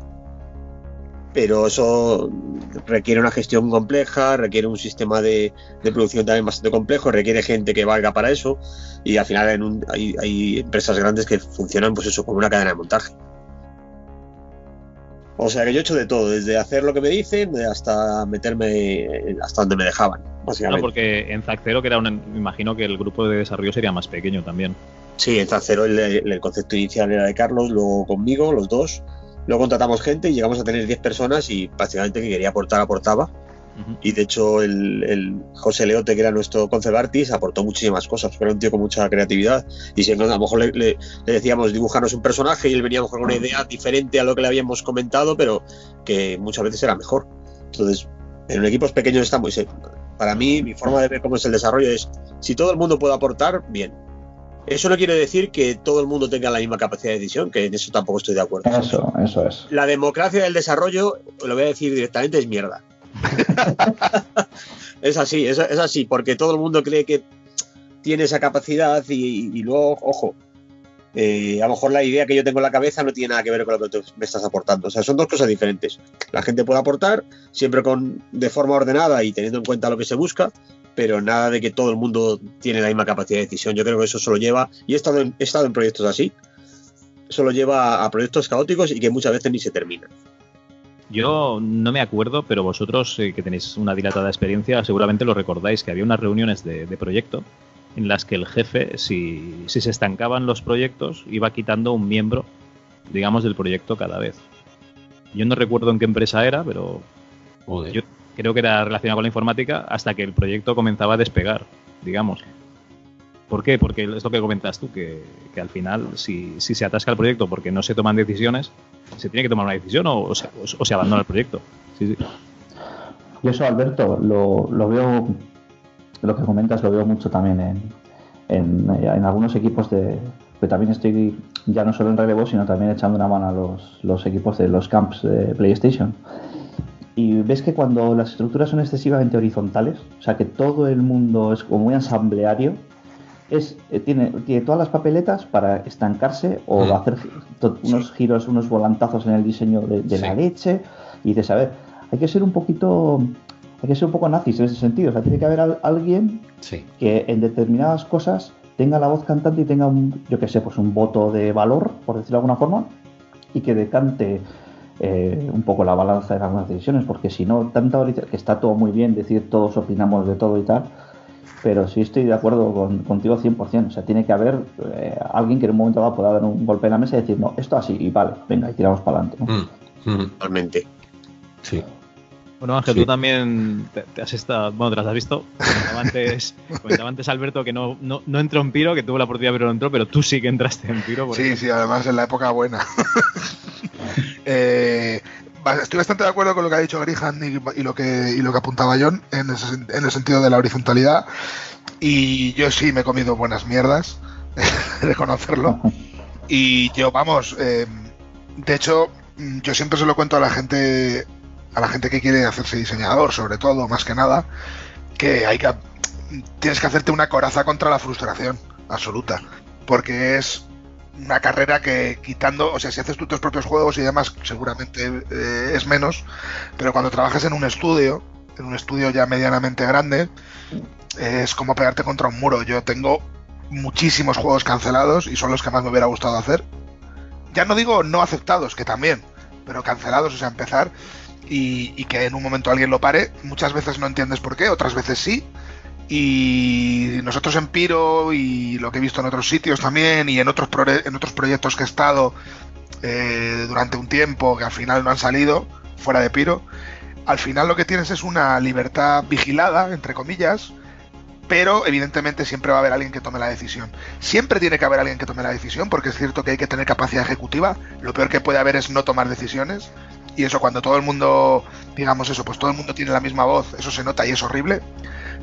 Pero eso requiere una gestión compleja, requiere un sistema de, de producción también bastante complejo, requiere gente que valga para eso y al final en un- hay, hay empresas grandes que funcionan pues eso como una cadena de montaje. O sea que yo he hecho de todo, desde hacer lo que me dicen hasta meterme hasta donde me dejaban, No, básicamente. porque en Zack Zero, que era un, me imagino que el grupo de desarrollo sería más pequeño también. Sí, en Zancero el, el concepto inicial era de Carlos, luego conmigo, los dos. Luego contratamos gente y llegamos a tener 10 personas y básicamente que quería aportar, aportaba. Y de hecho el, el José Leote, que era nuestro concept artist, aportó muchísimas cosas. Era un tío con mucha creatividad. Y si no, a lo mejor le, le- le decíamos dibujarnos un personaje y él venía con una idea diferente a lo que le habíamos comentado, pero que muchas veces era mejor. Entonces, en equipos pequeños se- Para mí, mi forma de ver cómo es el desarrollo es, si todo el mundo puede aportar, bien. Eso no quiere decir que todo el mundo tenga la misma capacidad de decisión, que en eso tampoco estoy de acuerdo. Eso, eso es. La democracia del desarrollo, lo voy a decir directamente, es mierda. es así, es, es así, porque todo el mundo cree que tiene esa capacidad y, y luego, ojo, eh, a lo mejor la idea que yo tengo en la cabeza no tiene nada que ver con lo que tú me estás aportando. O sea, son dos cosas diferentes. La gente puede aportar siempre con, de forma ordenada y teniendo en cuenta lo que se busca, pero nada de que todo el mundo tiene la misma capacidad de decisión. Yo creo que eso solo lleva, y he estado en, he estado en proyectos así, solo lleva a proyectos caóticos y que muchas veces ni se terminan. Yo no me acuerdo, pero vosotros eh, que tenéis una dilatada experiencia seguramente lo recordáis, que había unas reuniones de, de proyecto en las que el jefe, si, si se estancaban los proyectos, iba quitando un miembro, digamos, del proyecto cada vez. Yo no recuerdo en qué empresa era, pero yo creo que era relacionado con la informática hasta que el proyecto comenzaba a despegar, digamos. ¿Por qué? Porque es lo que comentas tú, que, que al final, si, si se atasca el proyecto porque no se toman decisiones, se tiene que tomar una decisión o, o se, o se abandona el proyecto. Sí, eso, Alberto, lo, lo veo, lo que comentas lo veo mucho también en, en, en algunos equipos de... Que también estoy ya no solo en relevo, sino también echando una mano a los, los equipos de los camps de PlayStation. Y ves que cuando las estructuras son excesivamente horizontales, o sea que todo el mundo es como muy asambleario, es, eh, tiene, tiene todas las papeletas para estancarse o Mm. hacer unos giros, unos volantazos en el diseño de, de la leche. Y dices, a ver, hay que ser un poquito, hay que ser un poco nazis en ese sentido. O sea, tiene que haber al- alguien Sí. que en determinadas cosas tenga la voz cantante y tenga un, yo que sé, pues un voto de valor, por decirlo de alguna forma, y que decante eh, un poco la balanza de algunas decisiones, porque si no, tanta que está todo muy bien, decir todos opinamos de todo y tal, pero sí estoy de acuerdo con, contigo 100%. O sea, tiene que haber eh, alguien que en un momento dado pueda dar un golpe en la mesa y decir, no, esto así, y vale, venga, y tiramos para adelante. ¿no? Mm, Totalmente. Sí. Bueno, Ángel, Sí. tú también te, te has estado, bueno, te las has visto. Comentaba antes, comentaba antes Alberto que no, no, no entró en Piro, que tuvo la oportunidad pero no entró, pero tú sí que entraste en Piro. Sí, sí, además en la época buena. Eh, estoy bastante de acuerdo con lo que ha dicho Grihan y, y lo que y lo que apuntaba John en, ese sen- en el sentido de la horizontalidad. Y yo sí me he comido buenas mierdas, reconocerlo. Y yo, vamos, eh, de hecho, yo siempre se lo cuento a la gente, a la gente que quiere hacerse diseñador, sobre todo, más que nada, que hay que tienes que hacerte una coraza contra la frustración absoluta, porque es una carrera que quitando, o sea, si haces tus propios juegos y demás, seguramente eh, es menos, pero cuando trabajas en un estudio, en un estudio ya medianamente grande, es como pegarte contra un muro. Yo tengo muchísimos juegos cancelados y son los que más me hubiera gustado hacer. Ya no digo no aceptados, que también, pero cancelados, o sea, empezar y, que en un momento alguien lo pare. Muchas veces no entiendes por qué, otras veces sí. Y nosotros en Piro y lo que he visto en otros sitios también y en otros, en otros proyectos que he estado eh, durante un tiempo que al final no han salido fuera de Piro, al final lo que tienes es una libertad vigilada, entre comillas, pero evidentemente siempre va a haber alguien que tome la decisión. Siempre tiene que haber alguien que tome la decisión, porque es cierto que hay que tener capacidad ejecutiva. Lo peor que puede haber es no tomar decisiones. Y eso cuando todo el mundo, digamos eso, pues todo el mundo tiene la misma voz, eso se nota y es horrible.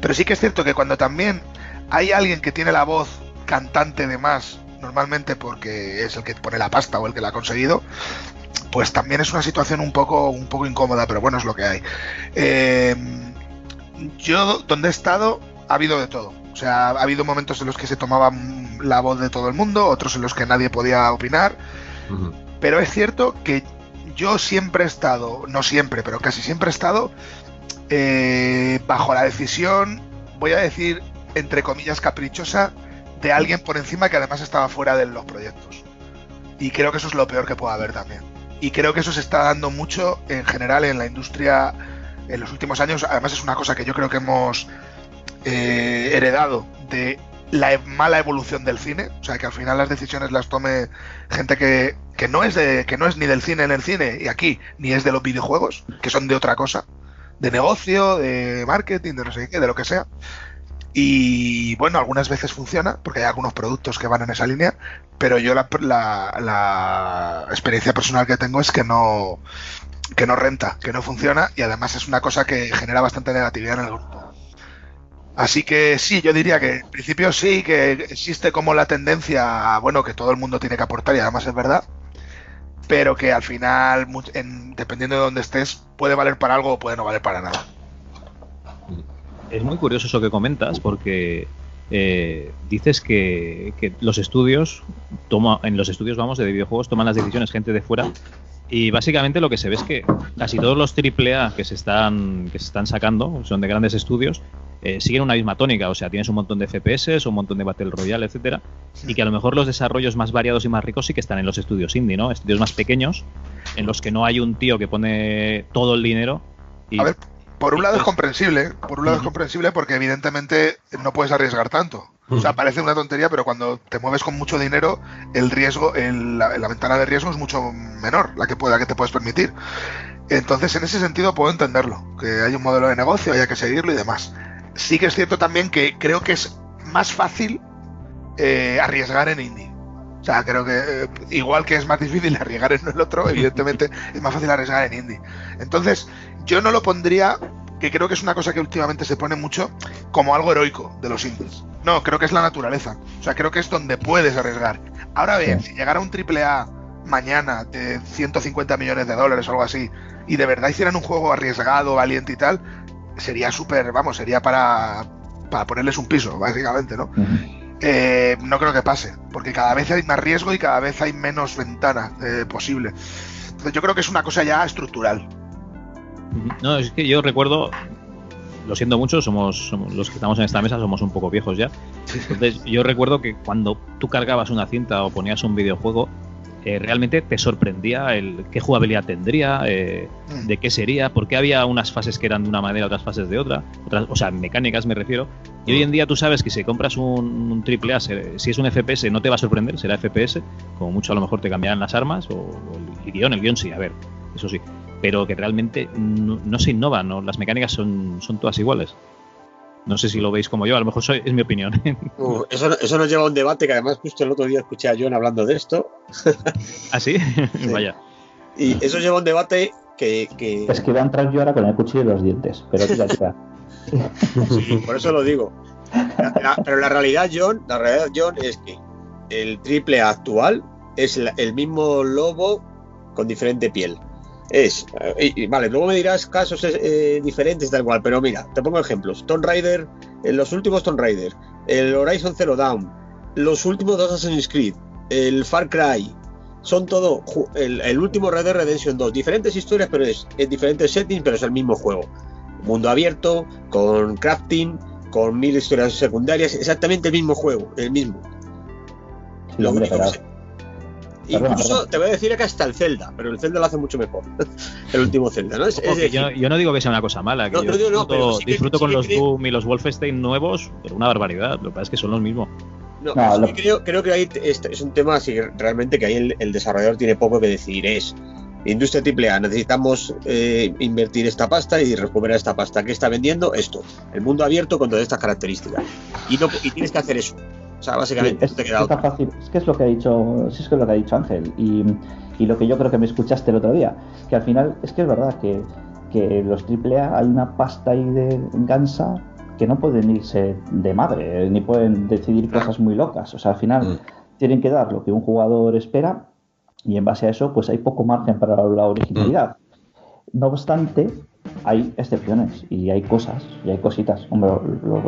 Pero sí que es cierto que cuando también hay alguien que tiene la voz cantante de más, normalmente porque es el que pone la pasta o el que la ha conseguido, pues también es una situación un poco, un poco incómoda, pero bueno, es lo que hay. Eh, yo, donde he estado, ha habido de todo. O sea, ha habido momentos en los que se tomaba la voz de todo el mundo, otros en los que nadie podía opinar. Pero es cierto que yo siempre he estado, no siempre, pero casi siempre he estado eh, bajo la decisión, voy a decir, entre comillas, caprichosa, de alguien por encima que además estaba fuera de los proyectos. Y creo que eso es lo peor que puede haber también. Y creo que eso se está dando mucho en general en la industria en los últimos años. Además es una cosa que yo creo que hemos eh, heredado de la e- mala evolución del cine. O sea, que al final las decisiones las tome gente que, que no es de, que no es ni del cine en el cine y aquí, ni es de los videojuegos, que son de otra cosa. De negocio, de marketing, de no sé qué, de lo que sea. Y bueno, algunas veces funciona, porque hay algunos productos que van en esa línea, pero yo la, la- la experiencia personal que tengo es que no, que no renta, que no funciona, y además es una cosa que genera bastante negatividad en el grupo. Así que sí, yo diría que en principio sí, que existe como la tendencia, bueno, que todo el mundo tiene que aportar, y además es verdad, pero que al final, en- dependiendo de dónde estés, puede valer para algo o puede no valer para nada. Es muy curioso eso que comentas, porque eh, dices que, que los estudios, toma, en los estudios vamos de videojuegos, toman las decisiones gente de fuera. Y básicamente lo que se ve es que casi todos los AAA que se están, que se están sacando, son de grandes estudios, eh, siguen una misma tónica. O sea, tienes un montón de FPS, un montón de Battle Royale, etcétera, y que a lo mejor los desarrollos más variados y más ricos sí que están en los estudios indie, ¿no? Estudios más pequeños, en los que no hay un tío que pone todo el dinero. Y A ver, por un lado es Pues- comprensible, por un lado es comprensible porque evidentemente no puedes arriesgar tanto. O sea, parece una tontería, pero cuando te mueves con mucho dinero, el riesgo, el- la, la ventana de riesgo es mucho menor, la que, pueda, que te puedes permitir. Entonces, en ese sentido puedo entenderlo, que hay un modelo de negocio, haya que seguirlo y demás. Sí que es cierto también que creo que es más fácil eh, arriesgar en indie. O sea, creo que eh, igual que es más difícil arriesgar en el otro, evidentemente es más fácil arriesgar en indie. Entonces, yo no lo pondría, que creo que es una cosa que últimamente se pone mucho, como algo heroico de los indies. No, creo que es la naturaleza. O sea, creo que es donde puedes arriesgar. Ahora bien, si llegara un triple A mañana de 150 millones de dólares o algo así, y de verdad hicieran un juego arriesgado, valiente y tal, sería súper, vamos, sería para, para ponerles un piso, básicamente, ¿no? Eh, no creo que pase, porque cada vez hay más riesgo y cada vez hay menos ventana eh, posible. Entonces yo creo que es una cosa ya estructural. No, es que yo recuerdo, lo siento mucho, somos, somos- los que estamos en esta mesa somos un poco viejos ya. Entonces yo recuerdo que cuando tú cargabas una cinta o ponías un videojuego, eh, realmente te sorprendía el qué jugabilidad tendría, eh, Mm. de qué sería, por qué había unas fases que eran de una manera, otras fases de otra, otras, o sea, mecánicas me refiero. Y hoy en día tú sabes que si compras un, un AAA, se- si es un FPS no te va a sorprender, será FPS, como mucho a lo mejor te cambiarán las armas o, o el guion, el guion sí, a ver, eso sí, pero que realmente no, no se innova, ¿no? las mecánicas son, son todas iguales. No sé si lo veis como yo, a lo mejor soy- es mi opinión. Uh, eso, eso nos lleva a un debate que además justo el otro día escuché a John hablando de esto. ¿Ah, sí? Vaya. Y eso lleva a un debate que, que- Es que voy a entrar yo ahora con el cuchillo de los dientes, pero tira, tira. sí, por eso lo digo. La- la- pero la realidad, John, la realidad, John, es que el triple A actual es la- el mismo lobo con diferente piel. Es, eh, y- y vale, luego me dirás casos eh, diferentes, tal cual, pero mira, te pongo ejemplos. Tomb Raider, en los últimos Tomb Raider, el Horizon Zero Dawn, los últimos dos Assassin's Creed, el Far Cry, son todo el, el último Red Dead Redemption 2, diferentes historias, pero es en diferentes settings, pero es el mismo juego. Mundo abierto, con crafting, con mil historias secundarias, exactamente el mismo juego, el mismo. Lo hombre, pero- Perdona, Incluso perdona. te voy a decir que hasta el Zelda, pero el Zelda lo hace mucho mejor. el último Zelda, ¿no? Es, Ojo, es que decir, yo, yo no digo que sea una cosa mala, que No, yo no disfruto, pero sí que- disfruto sí con que los creo- Doom y los Wolfenstein nuevos, pero una barbaridad. Lo que pasa es que son los mismos. No, lo- creo, creo que ahí es un tema así que realmente que ahí el, el desarrollador tiene poco que decidir. Es industria AAA, necesitamos eh, invertir esta pasta y recuperar esta pasta. ¿Qué está vendiendo? Esto. El mundo abierto con todas estas características. Y, no, y tienes que hacer eso. O sea, Sí, básicamente es, te queda fácil. Es que es lo que ha dicho, sí, es que es lo que ha dicho Ángel y, y lo que yo creo que me escuchaste el otro día, que al final es que es verdad que, que los AAA hay una pasta ahí de gansa que no pueden irse de madre, eh, ni pueden decidir cosas muy locas. O sea, al final Mm. tienen que dar lo que un jugador espera y en base a eso pues hay poco margen para la originalidad. No obstante, hay excepciones y hay cosas y hay cositas. Hombre,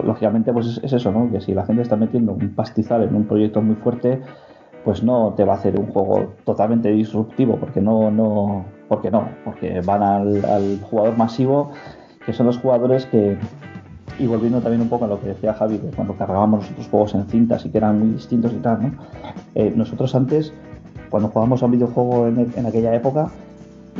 lógicamente pues es, es eso, ¿no? Que si la gente está metiendo un pastizal en un proyecto muy fuerte, pues no te va a hacer un juego totalmente disruptivo, porque no, no, porque no, porque van al, jugador masivo, que son los jugadores que, y volviendo también un poco a lo que decía Javi, de cuando cargábamos nosotros juegos en cintas y que eran muy distintos y tal, ¿no? Eh, nosotros antes, cuando jugábamos a un videojuego en aquella época,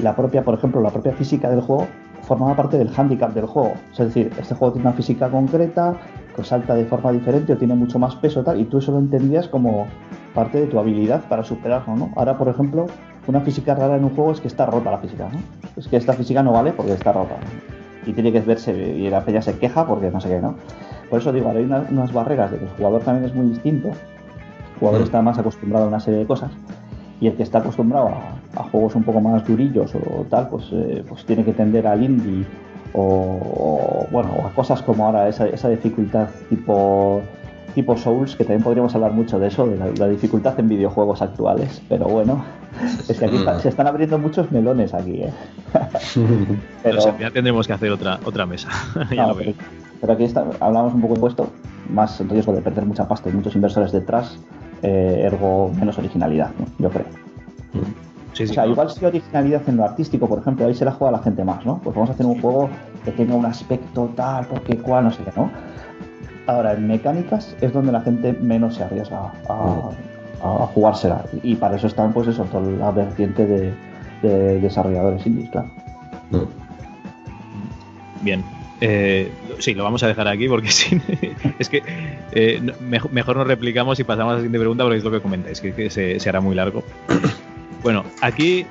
la propia, por ejemplo, la propia física del juego formaba parte del handicap del juego. Es decir, este juego tiene una física concreta, que salta de forma diferente o tiene mucho más peso tal, y tú eso lo entendías como parte de tu habilidad para superarlo, ¿no? Ahora, por ejemplo, una física rara en un juego es que está rota la física, ¿no? Es que esta física no vale porque está rota. Y tiene que verse, y la peña se queja porque no sé qué, ¿no? Por eso digo, ahora hay una- unas barreras de que el jugador también es muy distinto. El jugador Mm. está más acostumbrado a una serie de cosas y el que está acostumbrado a, a juegos un poco más durillos o tal, pues, eh, pues tiene que tender al indie o, o, bueno, a cosas como ahora esa, esa dificultad tipo tipo Souls, que también podríamos hablar mucho de eso, de la, la dificultad en videojuegos actuales, pero bueno, es que aquí está- se están abriendo muchos melones aquí, ¿eh? Pero, ya tendremos que hacer otra, otra mesa. ya No, lo veo. pero, pero aquí está, hablamos un poco de puesto, más riesgo de perder mucha pasta y muchos inversores detrás, eh, ergo menos originalidad, ¿no? yo creo. Sí, sí, o sea, igual si originalidad en lo artístico, por ejemplo, ahí se la juega la gente más, ¿no? Pues vamos a hacer un juego que tenga un aspecto tal, porque cual, no sé qué, ¿no? Ahora, en mecánicas es donde la gente menos se arriesga a, a jugársela. Y para eso están, pues eso, toda la vertiente de, de desarrolladores indies, claro. Bien. Eh, sí, lo vamos a dejar aquí porque sí, es que eh, no- mejor, mejor nos replicamos y pasamos a la siguiente pregunta porque es lo que comentáis, que, que se, se hará muy largo. Bueno, aquí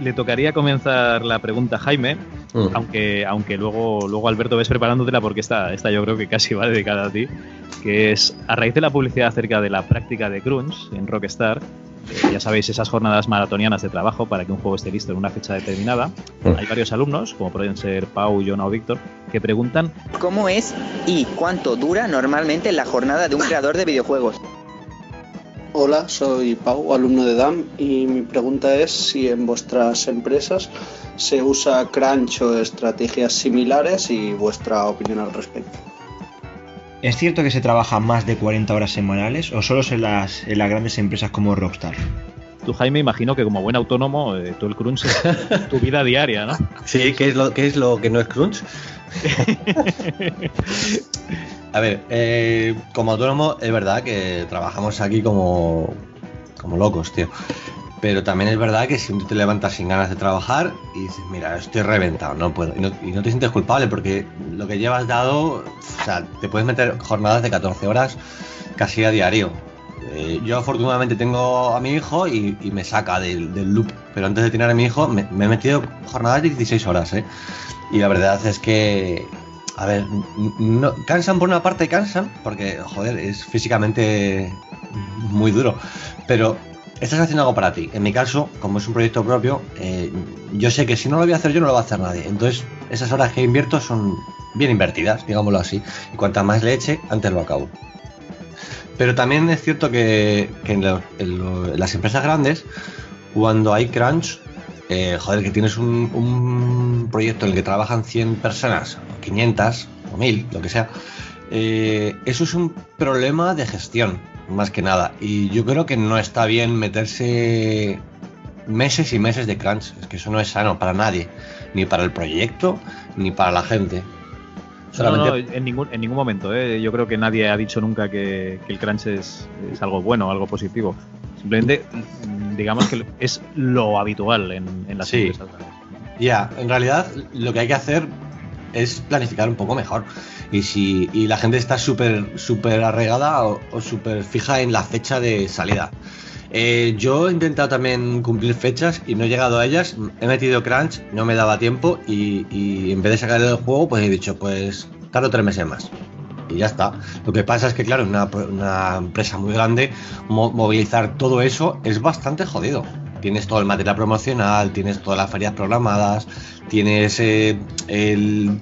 le tocaría comenzar la pregunta a Jaime, Mm. aunque, aunque luego, luego Alberto ves preparándotela porque esta, esta yo creo que casi va dedicada a ti, que es a raíz de la publicidad acerca de la práctica de crunch en Rockstar, eh, ya sabéis, esas jornadas maratonianas de trabajo para que un juego esté listo en una fecha determinada. Hay varios alumnos, como pueden ser Pau, Jonah o Víctor, que preguntan ¿Cómo es y cuánto dura normalmente la jornada de un creador de videojuegos? Hola, soy Pau, alumno de DAM, y mi pregunta es si en vuestras empresas se usa crunch o estrategias similares y vuestra opinión al respecto. ¿Es cierto que se trabaja más de 40 horas semanales o solo en las, en las grandes empresas como Rockstar? Tú, Jaime, imagino que como buen autónomo, eh, tú el crunch es tu vida diaria, ¿no? Sí, ¿qué es lo, qué es lo que no es crunch? A ver, eh, como autónomo es verdad que trabajamos aquí como, como locos, tío. Pero también es verdad que si un te levantas sin ganas de trabajar y dices, mira, estoy reventado, no puedo. Y no, te sientes culpable porque lo que llevas dado, o sea, te puedes meter jornadas de 14 horas casi a diario. Eh, yo afortunadamente tengo a mi hijo y, y me saca del, del loop. Pero antes de tener a mi hijo me, he metido jornadas de 16 horas, ¿eh? Y la verdad es que, a ver, cansan por una parte, cansan, porque, joder, es físicamente muy duro. Pero estás haciendo algo para ti. En mi caso, como es un proyecto propio, eh, yo sé que si no lo voy a hacer yo, no lo va a hacer nadie. Entonces, esas horas que invierto son bien invertidas, digámoslo así. Y cuanta más le eche, antes lo acabo. Pero también es cierto que, en, las empresas grandes, cuando hay crunch, eh, joder, que tienes un, un proyecto en el que trabajan 100 personas, o 500, o 1000, lo que sea, eh, eso es un problema de gestión, más que nada. Y yo creo que no está bien meterse meses y meses de crunch. Es que eso no es sano para nadie, ni para el proyecto, ni para la gente. No, Solamente no, en ningún, en ningún momento. ¿eh? Yo creo que nadie ha dicho nunca que, que el crunch es, es algo bueno, algo positivo. Simplemente, mm, digamos que es lo habitual en, en las Sí. empresas. Ya, en realidad lo que hay que hacer es planificar un poco mejor. Y si y la gente está súper súper arraigada o, súper fija en la fecha de salida. Eh, yo he intentado también cumplir fechas y no he llegado a ellas. He metido crunch, no me daba tiempo y, en vez de sacar el juego, pues he dicho, pues tardo tres meses más. Y ya está. Lo que pasa es que, claro, una, una empresa muy grande, mo- movilizar todo eso es bastante jodido. Tienes todo el material promocional, tienes todas las ferias programadas, tienes eh, el,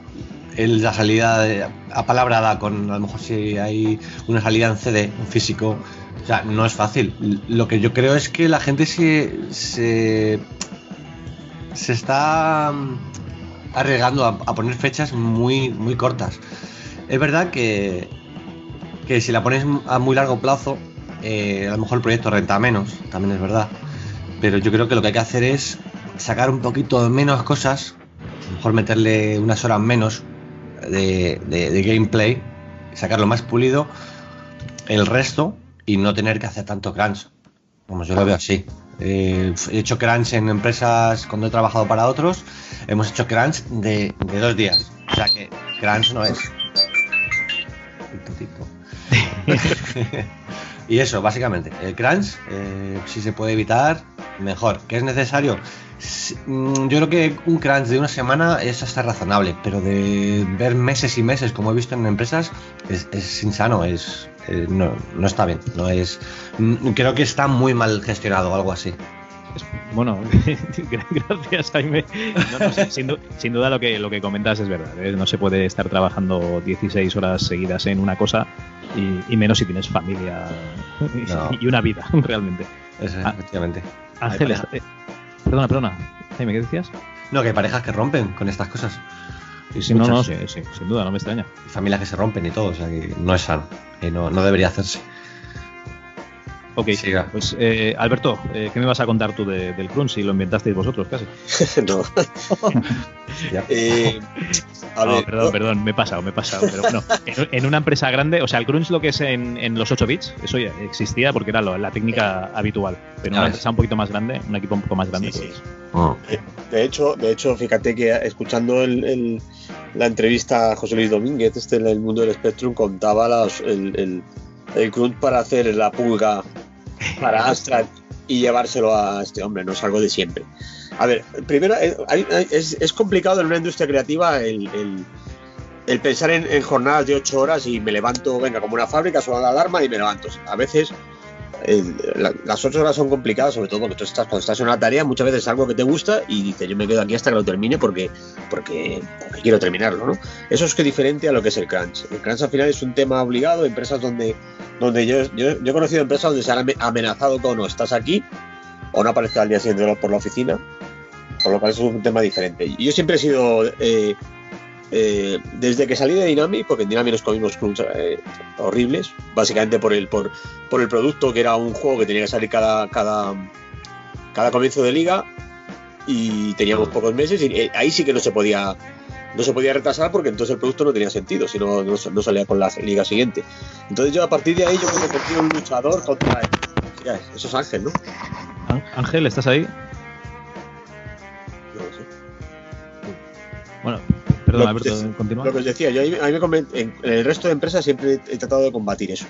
el- la salida apalabrada con, a lo mejor si hay una salida en CD, en físico. O sea, no es fácil. Lo que yo creo es que la gente se, se, se está mm, arriesgando a, a poner fechas muy, muy cortas. Es verdad que, que si la pones a muy largo plazo, eh, a lo mejor el proyecto renta menos, también es verdad. Pero yo creo que lo que hay que hacer es sacar un poquito menos cosas, mejor meterle unas horas menos de, de- de gameplay, sacarlo más pulido, el resto y no tener que hacer tanto crunch. Vamos, yo lo veo así. Eh, he hecho crunch en empresas cuando he trabajado para otros, hemos hecho crunch de, de dos días. O sea que crunch no es. y eso, básicamente. El crunch, eh, si se puede evitar, mejor. ¿Que es necesario? Mm, Yo creo que un crunch de una semana es hasta razonable, pero de ver meses y meses, como he visto en empresas, es, es insano, es, eh, no, no está bien. No es, mm, creo que está muy mal gestionado o algo así. Bueno, gracias Jaime. No, no, sin, sin du- sin duda lo que, lo que comentas es verdad. ¿eh? No se puede estar trabajando 16 horas seguidas en una cosa y, y menos si tienes familia y- No. y una vida, realmente. Eso, Ah, efectivamente. Ángeles, eh, perdona, perdona. Jaime, ¿qué decías? No, que hay parejas que rompen con estas cosas. Sí, sí, no, no, Muchas. sí, sí, sin duda, no me extraña. Familias que se rompen y todo, o sea que no es sano. Y no, no debería hacerse. Ok, pues eh, Alberto, eh, ¿qué me vas a contar tú de- del crunch si lo inventasteis vosotros casi? no. Eh, a No, ver, perdón, perdón, me he pasado, me he pasado. Pero bueno, en, en una empresa grande, o sea, el crunch lo que es en, en los 8 bits, eso ya existía porque era lo- la técnica habitual. Pero en una ves. empresa un poquito más grande, un equipo un poco más grande, pues. Eh, De hecho, de hecho, fíjate que escuchando el- el- la entrevista a José Luis Domínguez, este en el mundo del Spectrum, contaba las- el, el, el crunch para hacer la pulga para Astra y llevárselo a este hombre, no es algo de siempre. A ver, primero, eh, es, es complicado en una industria creativa el, el- el pensar en, en jornadas de 8 horas y me levanto, venga, como una fábrica, suena la alarma y me levanto. A veces la- las 8 horas son complicadas, sobre todo porque tú estás, cuando estás en una tarea, muchas veces es algo que te gusta y dices, yo me quedo aquí hasta que lo termine porque, porque, quiero terminarlo, ¿no? Eso es que diferente a lo que es el crunch. El crunch al final es un tema obligado, empresas donde, donde yo, yo, he conocido empresas donde se han ame- amenazado con o estás aquí o no apareces al día siguiente por la oficina, por lo cual es un tema diferente. Yo siempre he sido... eh, eh, desde que salí de Dynamic, porque en Dynamic nos comimos crunch eh, horribles, básicamente por el, por, por el producto, que era un juego que tenía que salir cada, cada, cada comienzo de liga y teníamos pocos meses y eh, ahí sí que no se podía no se podía retrasar porque entonces el producto no tenía sentido, si no, no, no salía con la liga siguiente. Entonces yo a partir de ahí yo me convertí en un luchador contra... Ya, eso es Ángel, ¿no? Ángel, ¿estás ahí? No lo sé. Bueno, perdón, Lo- Alberto, continúa. Lo que os decía, yo a mí, me en, el resto de empresas siempre he tratado de combatir eso.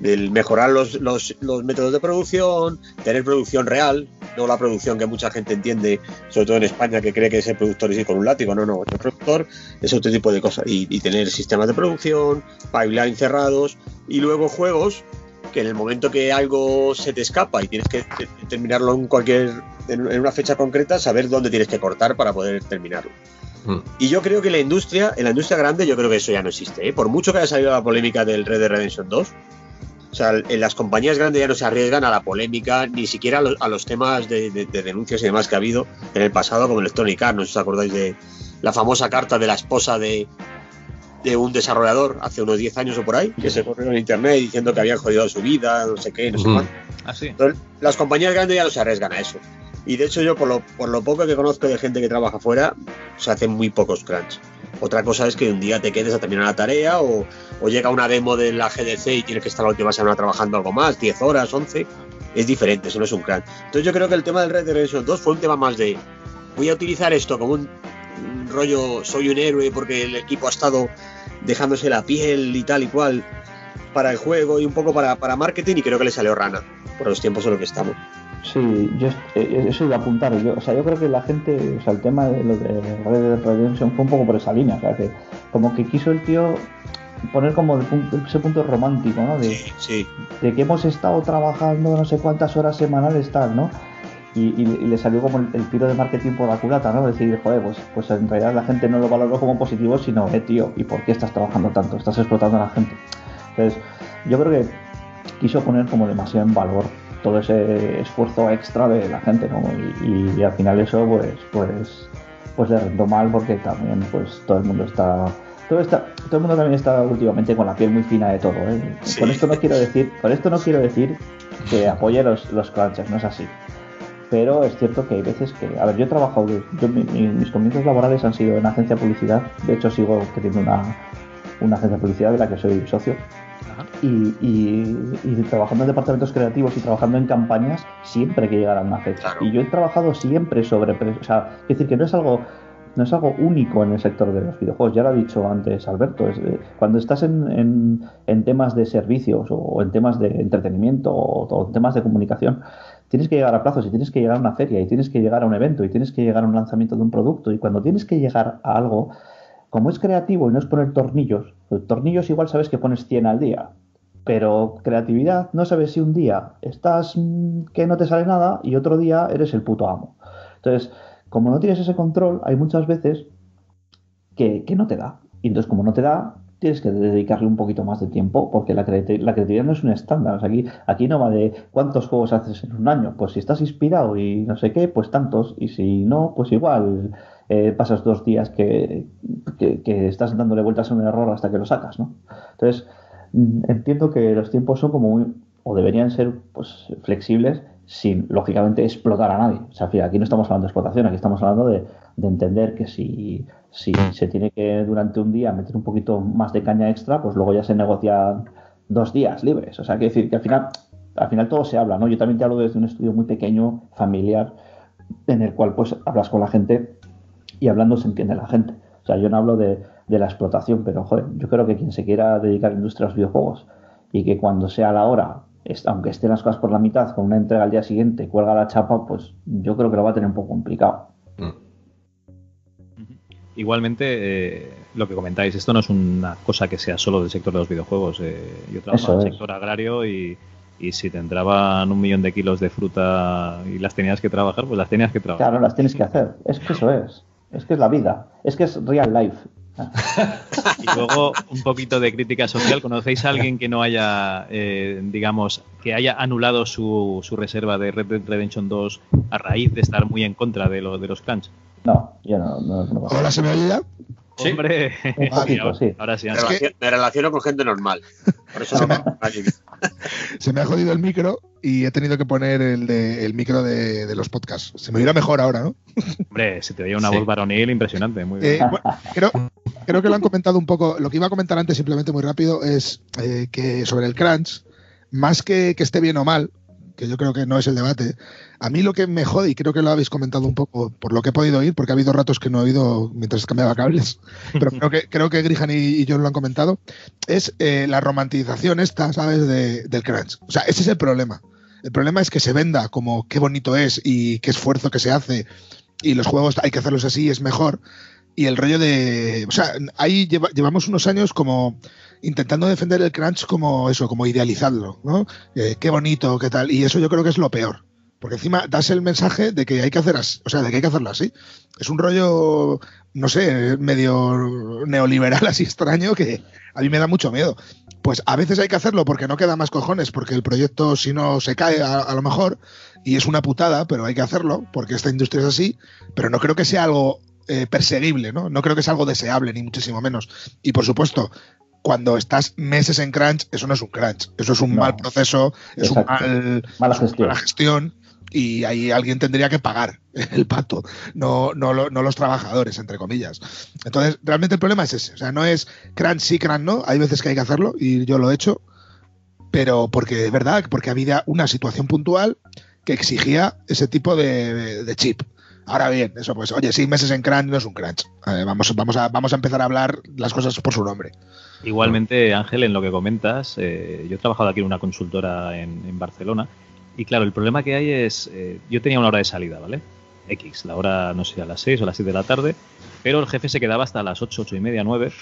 Del mejorar los, los- los métodos de producción, tener producción real, no la producción que mucha gente entiende, sobre todo en España, que cree que ser productor es ir con un látigo. No, no, ser productor es otro tipo de cosas. Y, y tener sistemas de producción, pipeline cerrados y luego juegos que en el momento que algo se te escapa y tienes que te- terminarlo en cualquier en en una fecha concreta, saber dónde tienes que cortar para poder terminarlo. Y yo creo que la industria, en la industria grande, yo creo que eso ya no existe. ¿eh? Por mucho que haya salido la polémica del Red Dead Redemption 2, o sea, en las compañías grandes ya no se arriesgan a la polémica, ni siquiera a los, a los temas de, de- de denuncias y demás que ha habido en el pasado, como Electronic Arts. No sé si os acordáis de la famosa carta de la esposa de, de un desarrollador hace unos 10 años o por ahí, que se corrió en internet diciendo que habían jodido su vida, no sé qué, no sé Ujú. cuánto. Ah, sí. Entonces, las compañías grandes ya no se arriesgan a eso. Y de hecho yo, por lo, por lo poco que conozco de gente que trabaja afuera, se hacen muy pocos crunch. Otra cosa es que un día te quedes a terminar la tarea o, o llega una demo de la GDC y tienes que estar la última semana trabajando algo más, 10 horas, 11. Es diferente, eso no es un crunch. Entonces yo creo que el tema del Red Dead Redemption 2 fue un tema más de voy a utilizar esto como un rollo soy un héroe porque el equipo ha estado dejándose la piel y tal y cual para el juego y un poco para, para marketing y creo que le salió rana por los tiempos en los que estamos. Sí, yo eh, eso iba a apuntar. Yo, o sea, yo creo que la gente, o sea, el tema de lo de Red Dead Redemption fue un poco por esa línea, o sea, que como que quiso el tío poner como el punto- ese punto romántico, ¿no? De, Sí. de que hemos estado trabajando no sé cuántas horas semanales tal, ¿no? Y, y- y le salió como el, el tiro de marketing por la culata, ¿no? Decir, joder, pues, pues en realidad la gente no lo valoró como positivo, sino, eh, tío, ¿y por qué estás trabajando tanto? Estás explotando a la gente. Entonces, yo creo que quiso poner como demasiado en valor todo ese esfuerzo extra de la gente, ¿no? Y, y al final eso, pues, pues, pues le rentó mal porque también, pues, todo el mundo está todo, está, todo el mundo también está últimamente con la piel muy fina de todo. ¿eh? Con esto no quiero decir, con esto no quiero decir que apoye los, los crunchers, no es así. Pero es cierto que hay veces que, a ver, yo he trabajado, yo, mi- mi- mis comienzos laborales han sido en agencia de publicidad, de hecho sigo teniendo una, una agencia de publicidad de la que soy socio. Y, y- y trabajando en departamentos creativos y trabajando en campañas siempre que llegara una fecha. Y yo he trabajado siempre sobre, o sea, es decir, que no es algo no es algo único en el sector de los videojuegos, ya lo ha dicho antes Alberto, es, eh, cuando estás en, en- en temas de servicios o en temas de entretenimiento o, o en temas de comunicación, tienes que llegar a plazos y tienes que llegar a una feria y tienes que llegar a un evento y tienes que llegar a un lanzamiento de un producto y cuando tienes que llegar a algo, como es creativo y no es poner tornillos, pues tornillos igual sabes que pones 100 al día, pero creatividad no sabes si un día estás mm, que no te sale nada y otro día eres el puto amo. Entonces, como no tienes ese control, hay muchas veces que, que no te da. Y entonces, como no te da, tienes que dedicarle un poquito más de tiempo, porque la, creati- la creatividad no es un estándar. O sea, aquí, aquí no va de cuántos juegos haces en un año. Pues si estás inspirado y no sé qué, pues tantos. Y si no, pues igual eh, pasas dos días que, que, que estás dándole vueltas a un error hasta que lo sacas, ¿no? Entonces, mm, entiendo que los tiempos son como muy, o deberían ser pues flexibles sin, lógicamente, explotar a nadie. O sea, aquí no estamos hablando de explotación, aquí estamos hablando de, de entender que si, se tiene que durante un día meter un poquito más de caña extra, pues luego ya se negocian dos días libres. O sea, que decir que al final, al final todo se habla, ¿no? Yo también te hablo desde un estudio muy pequeño, familiar, en el cual pues hablas con la gente y hablando se entiende la gente. O sea, yo no hablo de, la explotación, pero joder, yo creo que quien se quiera dedicar a industria de los videojuegos y que cuando sea la hora, aunque estén las cosas por la mitad, con una entrega al día siguiente, cuelga la chapa, pues yo creo que lo va a tener un poco complicado. Igualmente, eh, lo que comentáis, esto no es una cosa que sea solo del sector de los videojuegos. eh, yo trabajo en el sector agrario y, y si te entraban un millón de kilos de fruta y las tenías que trabajar, pues las tenías que trabajar. Claro, las tienes que hacer. Es que eso es. Es que es la vida. Es que es real life. Y luego un poquito de crítica social. ¿Conocéis a alguien que no haya, eh, digamos, que haya anulado su, su reserva de Red Dead Redemption 2 a raíz de estar muy en contra de, lo- de los crunch? No, yo no. no, no Ahora se me oye ya. Hombre, Un poquito, ahora, sí. ahora sí. Me, me relaciono con gente normal. Por eso no nadie. Se me ha jodido el micro y he tenido que poner el, de, el micro de, de los podcasts. Se me oirá mejor ahora, ¿no? Hombre, se te oye una Sí. voz varonil impresionante. Muy bien. Eh, bueno, creo, creo que lo han comentado un poco. Lo que iba a comentar antes, simplemente muy rápido, es eh, que sobre el crunch, más que que esté bien o mal, que yo creo que no es el debate. A mí lo que me jode, y creo que lo habéis comentado un poco por lo que he podido oír, porque ha habido ratos que no he oído mientras cambiaba cables, pero creo que, creo que Grihan y, y lo han comentado, es eh, la romantización esta, ¿sabes?, de- del crunch. O sea, ese es el problema. El problema es que se venda como qué bonito es y qué esfuerzo que se hace y los juegos hay que hacerlos así, es mejor. Y el rollo de. O sea, ahí lleva- llevamos unos años como intentando defender el crunch como eso, como idealizarlo, ¿no? Eh, qué bonito, qué tal. Y eso yo creo que es lo peor. Porque encima das el mensaje de que hay que hacer así, o sea, de que hay que hacerlo así. Es un rollo, no sé, medio neoliberal así extraño que a mí me da mucho miedo. Pues a veces hay que hacerlo porque no queda más cojones, porque el proyecto si no se cae a, lo mejor, y es una putada, pero hay que hacerlo, porque esta industria es así, pero no creo que sea algo eh, perseguible, ¿no? No creo que sea algo deseable, ni muchísimo menos. Y por supuesto, cuando estás meses en crunch, eso no es un crunch, eso es un No. mal proceso, es un mal, Mala gestión. mala gestión y ahí alguien tendría que pagar el pato, no, no, lo- no los trabajadores, entre comillas. Entonces, realmente el problema es ese, o sea, no es crunch sí, crunch no, hay veces que hay que hacerlo y yo lo he hecho, pero porque es verdad, porque había una situación puntual que exigía ese tipo de, de- de chip. Ahora bien, eso pues, oye, seis meses en crunch no es un crunch. Eh, vamos, vamos, a, vamos a empezar a hablar las cosas por su nombre. Igualmente, Ángel, en lo que comentas, eh, yo he trabajado aquí en una consultora en, en Barcelona y claro, el problema que hay es, eh, yo tenía una hora de salida, ¿vale? X, la hora, no sé, a las 6 o a las 7 de la tarde, pero el jefe se quedaba hasta las 8, 8 y media, 9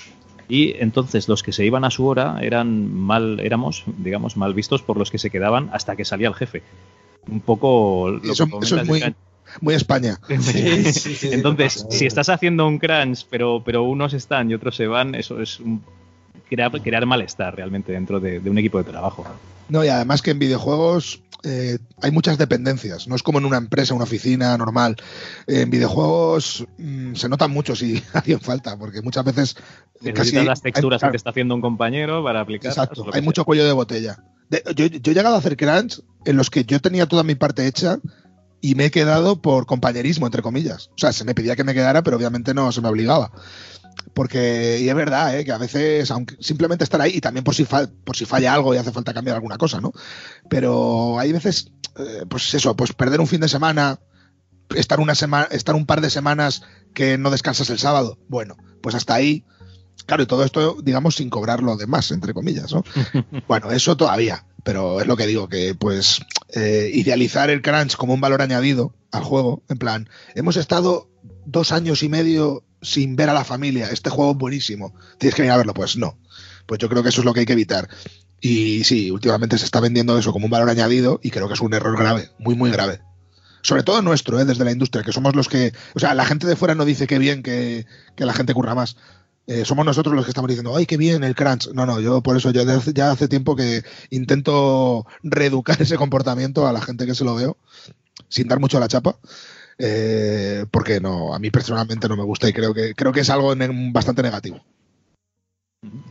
y entonces los que se iban a su hora eran mal, éramos, digamos, mal vistos por los que se quedaban hasta que salía el jefe. Un poco lo Eso, que eso es muy, muy España. Entonces, si estás haciendo un crunch, pero, pero unos están y otros se van, eso es un- crear, crear malestar realmente dentro de, de un equipo de trabajo. No, y además que en videojuegos eh, hay muchas dependencias. No es como en una empresa, una oficina normal. En videojuegos mm, se nota mucho si hacen falta, porque muchas veces eh, Necesitas las texturas hay, que te está haciendo un compañero para aplicar. Exacto, hay mucho cuello de botella. De- yo, yo he llegado a hacer crunch en los que yo tenía toda mi parte hecha y me he quedado por compañerismo, entre comillas. O sea, se me pedía que me quedara, pero obviamente no se me obligaba. Porque, y es verdad, ¿eh? que a veces, aunque simplemente estar ahí, y también por si, por si falla algo y hace falta cambiar alguna cosa, ¿no? Pero hay veces, eh, pues eso, pues perder un fin de semana, estar una semana, estar un par de semanas que no descansas el sábado, bueno, pues hasta ahí. Claro, y todo esto, digamos, sin cobrar lo demás, entre comillas, ¿no? bueno, eso todavía, pero es lo que digo, que pues eh, idealizar el crunch como un valor añadido al juego, en plan, hemos estado dos años y medio sin ver a la familia, este juego es buenísimo, tienes que venir a verlo, pues no, pues yo creo que eso es lo que hay que evitar. Y sí, últimamente se está vendiendo eso como un valor añadido y creo que es un error grave, muy, muy grave. Sobre todo nuestro, ¿eh? desde la industria, que somos los que. O sea, la gente de fuera no dice que bien que, la gente curra más. Eh, somos nosotros los que estamos diciendo, ¡ay, qué bien el crunch! No, no, yo por eso yo de hace- ya hace tiempo que intento reeducar ese comportamiento a la gente que se lo veo, sin dar mucho la chapa. Eh, porque no, a mí personalmente no me gusta y creo que creo que es algo bastante negativo.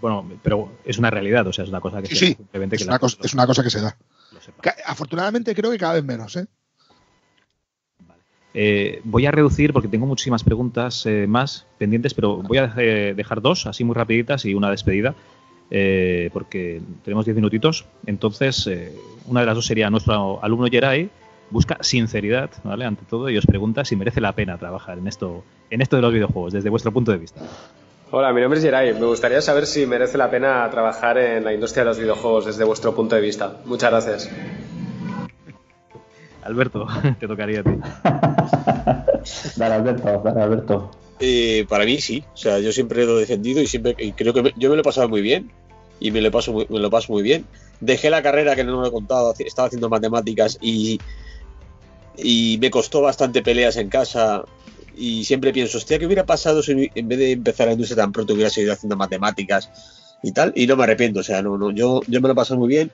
Bueno, pero es una realidad, o sea, es una cosa que Sí, se- sí, simplemente es que una, la- cosa, es una cosa que se da. Afortunadamente creo que cada vez menos, ¿eh? Eh, voy a reducir porque tengo muchísimas preguntas eh, más pendientes, pero voy a eh, dejar dos, así muy rapiditas y una despedida, porque tenemos 10 minutitos. Entonces, una de las dos sería nuestro alumno Jerai busca sinceridad, ¿vale? Ante todo, y os pregunta si merece la pena trabajar en esto, en esto de los videojuegos, desde vuestro punto de vista. Hola, mi nombre es Geray. Me gustaría saber si merece la pena trabajar en la industria de los videojuegos desde vuestro punto de vista. Muchas gracias. Alberto, te tocaría a ti. Dale, Alberto, dale, Alberto. Eh, para mí sí, o sea, yo siempre lo he defendido y siempre y creo que me- yo me lo he pasado muy bien y me lo paso muy, me lo paso muy bien. Dejé la carrera que no lo he contado, estaba haciendo matemáticas y y me costó bastante peleas en casa y siempre pienso, hostia, ¿qué hubiera pasado si en vez de empezar la industria tan pronto hubiera seguido haciendo matemáticas y tal? Y no me arrepiento, o sea, no, no, yo, yo me lo he pasado muy bien,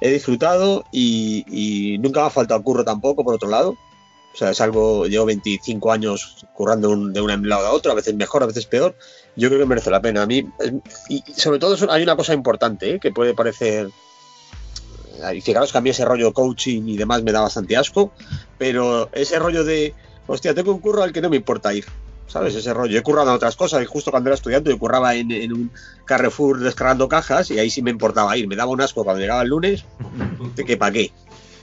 he disfrutado y, nunca me ha faltado curro tampoco, por otro lado. O sea, es algo, llevo 25 años currando de un lado a otro, a veces mejor, a veces peor. Yo creo que merece la pena. A mí, es- y sobre todo hay una cosa importante ¿eh? que puede parecer. Y fijaros que a mí ese rollo coaching y demás me da bastante asco, pero ese rollo de, hostia, tengo un curro al que no me importa ir. ¿Sabes? Ese rollo. He currado en otras cosas y justo cuando era estudiante yo curraba en, en un Carrefour descargando cajas y ahí sí me importaba ir. Me daba un asco cuando llegaba el lunes, de que para qué.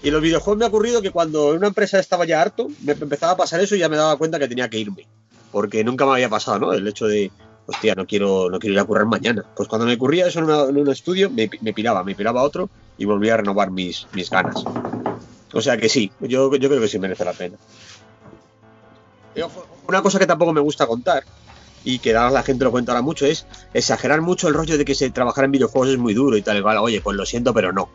Y en los videojuegos me ha ocurrido que cuando en una empresa estaba ya harto, me empezaba a pasar eso y ya me daba cuenta que tenía que irme. Porque nunca me había pasado, ¿no? El hecho de, hostia, no quiero, no quiero ir a currar mañana. Pues cuando me ocurría eso en, en un estudio, me, piraba, me piraba otro y volvía a renovar mis, mis ganas. O sea que sí, yo, yo creo que sí merece la pena. Una cosa que tampoco me gusta contar, y que la gente lo cuenta ahora mucho, es exagerar mucho el rollo de que se trabajar en videojuegos es muy duro y tal y. Oye, pues lo siento, pero no.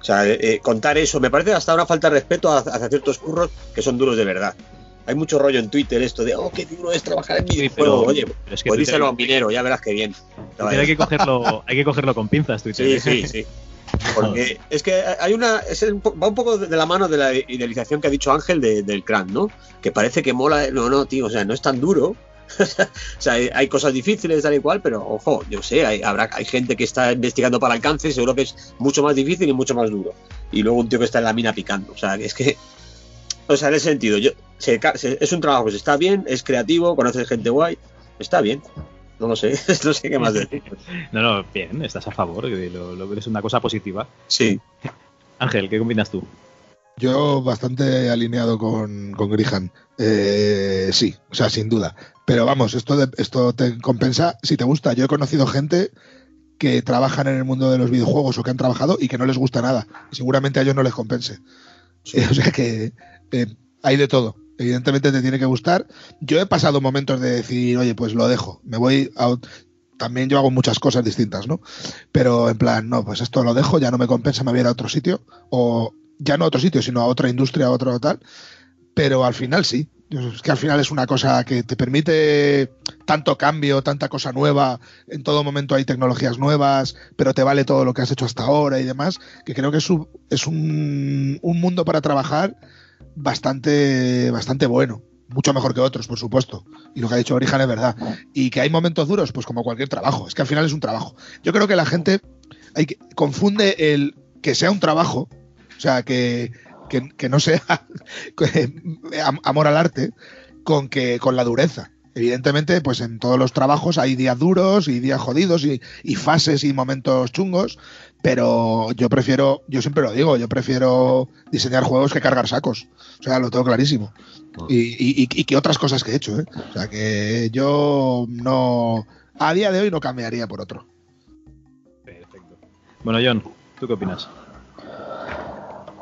O sea, eh, eh, contar eso me parece hasta una falta de respeto hacia ciertos curros que son duros de verdad. Hay mucho rollo en Twitter esto de, oh, qué duro es trabajar en videojuegos. Oye, pero es que pues díselo a un minero, ya verás que bien. Hay que cogerlo, hay que cogerlo con pinzas, Twitter. Sí, sí, sí. Porque es que hay una. es va un poco de la mano de la idealización que ha dicho Ángel de- del crán, ¿no? Que parece que mola. No, no, tío, o sea, no es tan duro. o sea, hay, hay cosas difíciles, tal y cual, pero ojo, yo sé, hay, habrá, hay gente que está investigando para alcance, seguro que es mucho más difícil y mucho más duro. Y luego un tío que está en la mina picando. O sea, es que. O sea, en ese sentido, yo, se ca- se- es un trabajo que se está bien, es creativo, conoces gente guay, está bien. No lo sé, no sé qué más decir. No, no, bien, estás a favor, lo, lo ves una cosa positiva. Sí. Ángel, ¿qué combinas tú? Yo bastante alineado con, con Grihan. Eh, sí, o sea, sin duda. Pero vamos, esto, de- esto te compensa si te gusta. Yo he conocido gente que trabajan en el mundo de los videojuegos o que han trabajado y que no les gusta nada. Seguramente a ellos no les compense. Eh, o sea que eh, hay de todo. Evidentemente te tiene que gustar. Yo he pasado momentos de decir, oye, pues lo dejo. Me voy a... También yo hago muchas cosas distintas, ¿no? Pero en plan, no, pues esto lo dejo, ya no me compensa, me voy a otro sitio. O ya no a otro sitio, sino a otra industria, a otro tal. Pero al final sí. Es que al final es una cosa que te permite tanto cambio, tanta cosa nueva. En todo momento hay tecnologías nuevas, pero te vale todo lo que has hecho hasta ahora y demás. Que creo que es un, es un, un mundo para trabajar bastante, bastante bueno. Mucho mejor que otros, por supuesto. Y lo que ha dicho Orijan es verdad. Y que hay momentos duros, pues como cualquier trabajo. Es que al final es un trabajo. Yo creo que la gente hay que, confunde el que sea un trabajo, o sea, que, que, no sea am- amor al arte, con, que, con la dureza. Evidentemente, pues en todos los trabajos hay días duros y días jodidos y fases y momentos chungos, pero yo prefiero, yo siempre lo digo, yo prefiero diseñar juegos que cargar sacos. O sea, lo tengo clarísimo. Y, y- y- y que otras cosas que he hecho, ¿eh? O sea, que yo no. A día de hoy no cambiaría por otro. Bueno, John, ¿tú qué opinas?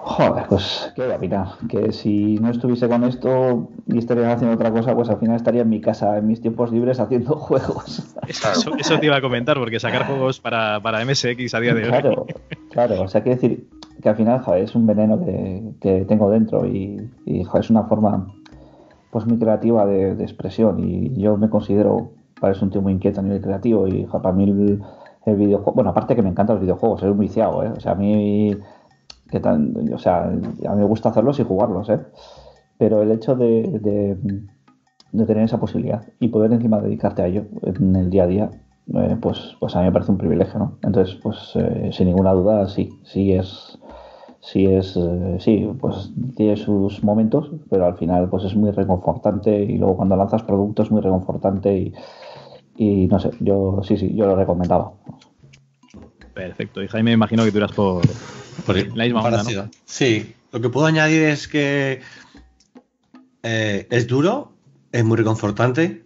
Joder, pues qué voy a opinar. Que si no estuviese con esto y estaría haciendo otra cosa, pues al final estaría en mi casa, en mis tiempos libres, haciendo juegos. Eso, eso te iba a comentar, porque sacar juegos para, para MSX a día de hoy. Claro, claro. O sea, quiero decir que al final, joder, es un veneno que, que tengo dentro y, y, joder, es una forma pues muy creativa de, de expresión y yo me considero, parece un tío muy inquieto a nivel creativo y joder, para mí el, el videojuego, bueno, aparte que me encantan los videojuegos, soy un viciado, ¿eh? O sea, a mí, que tan, o sea, a mí me gusta hacerlos y jugarlos, ¿eh? Pero el hecho de, de, tener esa posibilidad y poder encima dedicarte a ello en el día a día, eh, pues, pues a mí me parece un privilegio, ¿no? Entonces, pues eh, sin ninguna duda, sí, sí es, sí es, eh, sí, pues tiene sus momentos, pero al final, pues es muy reconfortante y luego cuando lanzas productos es muy reconfortante y, y no sé, yo sí, sí, yo lo recomendaba. Perfecto. Y Jaime, me imagino que tú eras por, Por la misma onda. Sí, lo que puedo añadir es que eh, es duro, es muy reconfortante,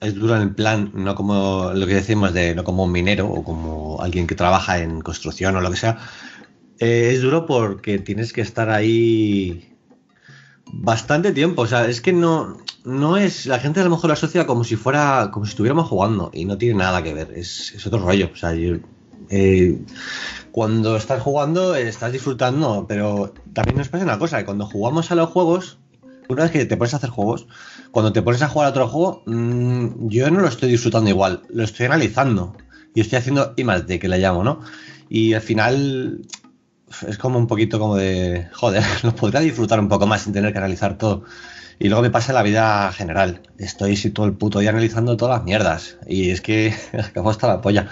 es duro en el plan, no como lo que decimos de no como un minero o como alguien que trabaja en construcción o lo que sea. Eh, es duro porque tienes que estar ahí bastante tiempo. O sea, es que no, no es. La gente a lo mejor lo asocia como si fuera. como si estuviéramos jugando. Y no tiene nada que ver. Es, es otro rollo. O sea, yo, eh, cuando estás jugando, estás disfrutando. Pero también nos pasa una cosa, que cuando jugamos a los juegos. Una vez que te pones a hacer juegos, cuando te pones a jugar a otro juego, mmm, yo no lo estoy disfrutando igual, lo estoy analizando y estoy haciendo I más que le llamo, ¿no? Y al final es como un poquito como de, joder, lo podría disfrutar un poco más sin tener que analizar todo. Y luego me pasa la vida general. Estoy si todo el puto día analizando todas las mierdas. Y es que acabo hasta la polla.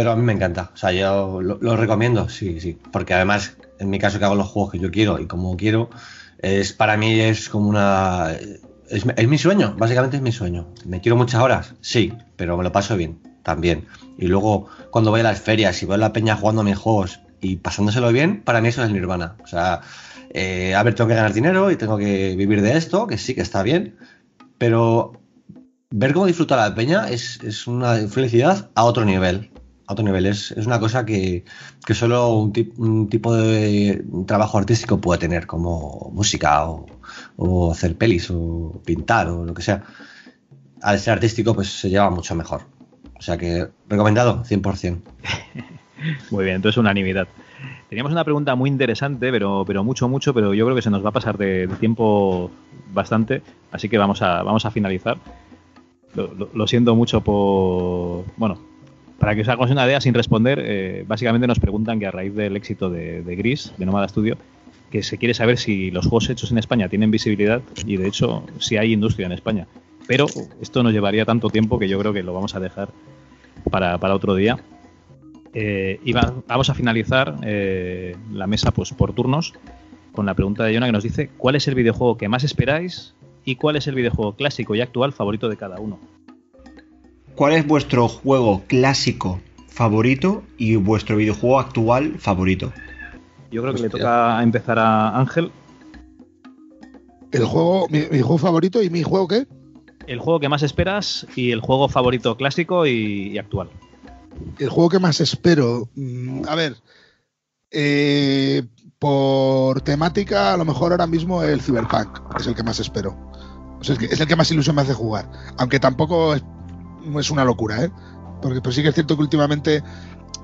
Pero a mí me encanta. O sea, yo lo, recomiendo, sí, sí. Porque además, en mi caso que hago los juegos que yo quiero y como quiero, es para mí es como una... Es, mi sueño, básicamente es mi sueño. ¿Me quiero muchas horas? Sí, pero me lo paso bien, también. Y luego, cuando voy a las ferias y veo a la peña jugando a mis juegos y pasándoselo bien, para mí eso es nirvana. O sea, eh, a ver, tengo que ganar dinero y tengo que vivir de esto, que sí, que está bien, pero ver cómo disfruta la peña es, es una felicidad a otro nivel. A otro nivel. Es, es una cosa que, que solo un, tip- un tipo de trabajo artístico puede tener, como música o, hacer pelis o pintar o lo que sea. Al ser artístico, pues se lleva mucho mejor. O sea que recomendado, 100%. Muy bien, entonces unanimidad. Teníamos una pregunta muy interesante, pero, pero mucho, mucho, pero yo creo que se nos va a pasar de, tiempo bastante, así que vamos a, vamos a finalizar. Lo siento mucho por... Bueno, para que os hagáis una idea sin responder, eh, básicamente nos preguntan que a raíz del éxito de, de Gris, de Nómada Studio, que se quiere saber si los juegos hechos en España tienen visibilidad y de hecho si hay industria en España. Pero esto nos llevaría tanto tiempo que yo creo que lo vamos a dejar para, para otro día. Eh, y va- vamos a finalizar eh, la mesa pues, por turnos con la pregunta de Jonah que nos dice ¿cuál es el videojuego que más esperáis y cuál es el videojuego clásico y actual favorito de cada uno? ¿Cuál es vuestro juego clásico favorito y vuestro videojuego actual favorito? Yo creo que le toca empezar a Ángel. El juego, mi, mi juego favorito y mi juego qué? El juego que más esperas y el juego favorito clásico y, y actual. El juego que más espero. mm, A ver. eh, por temática, a lo mejor ahora mismo el Cyberpunk es el que más espero. O sea, es, el que, es el que más ilusión me hace jugar. Aunque tampoco no es una locura, ¿eh? Porque pero sí que es cierto que últimamente,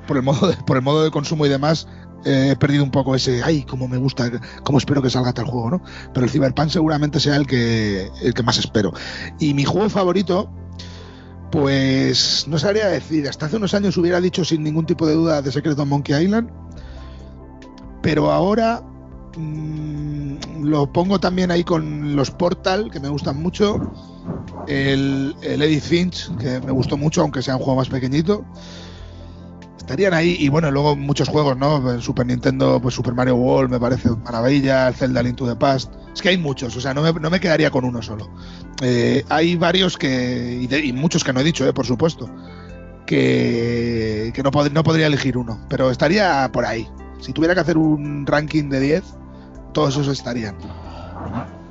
por el modo de, por el modo de consumo y demás, eh, he perdido un poco ese, ay, cómo me gusta, cómo espero que salga tal juego, ¿no? Pero el Cyberpunk seguramente sea el que, el que más espero. Y mi juego favorito, pues no sabría decir, hasta hace unos años hubiera dicho sin ningún tipo de duda The Secret of Monkey Island, pero ahora mm, lo pongo también ahí con los Portal, que me gustan mucho, el, el Edith Finch, que me gustó mucho, aunque sea un juego más pequeñito. Estarían ahí, y bueno, luego muchos juegos, ¿no? Super Nintendo, pues Super Mario World me parece maravilla, el Zelda Link to the Past. Es que hay muchos, o sea, no me, no me quedaría con uno solo. Eh, hay varios que, y, de- y muchos que no he dicho, eh, por supuesto, que, que no, pod- no podría elegir uno, pero estaría por ahí. Si tuviera que hacer un ranking de 10, todos esos estarían.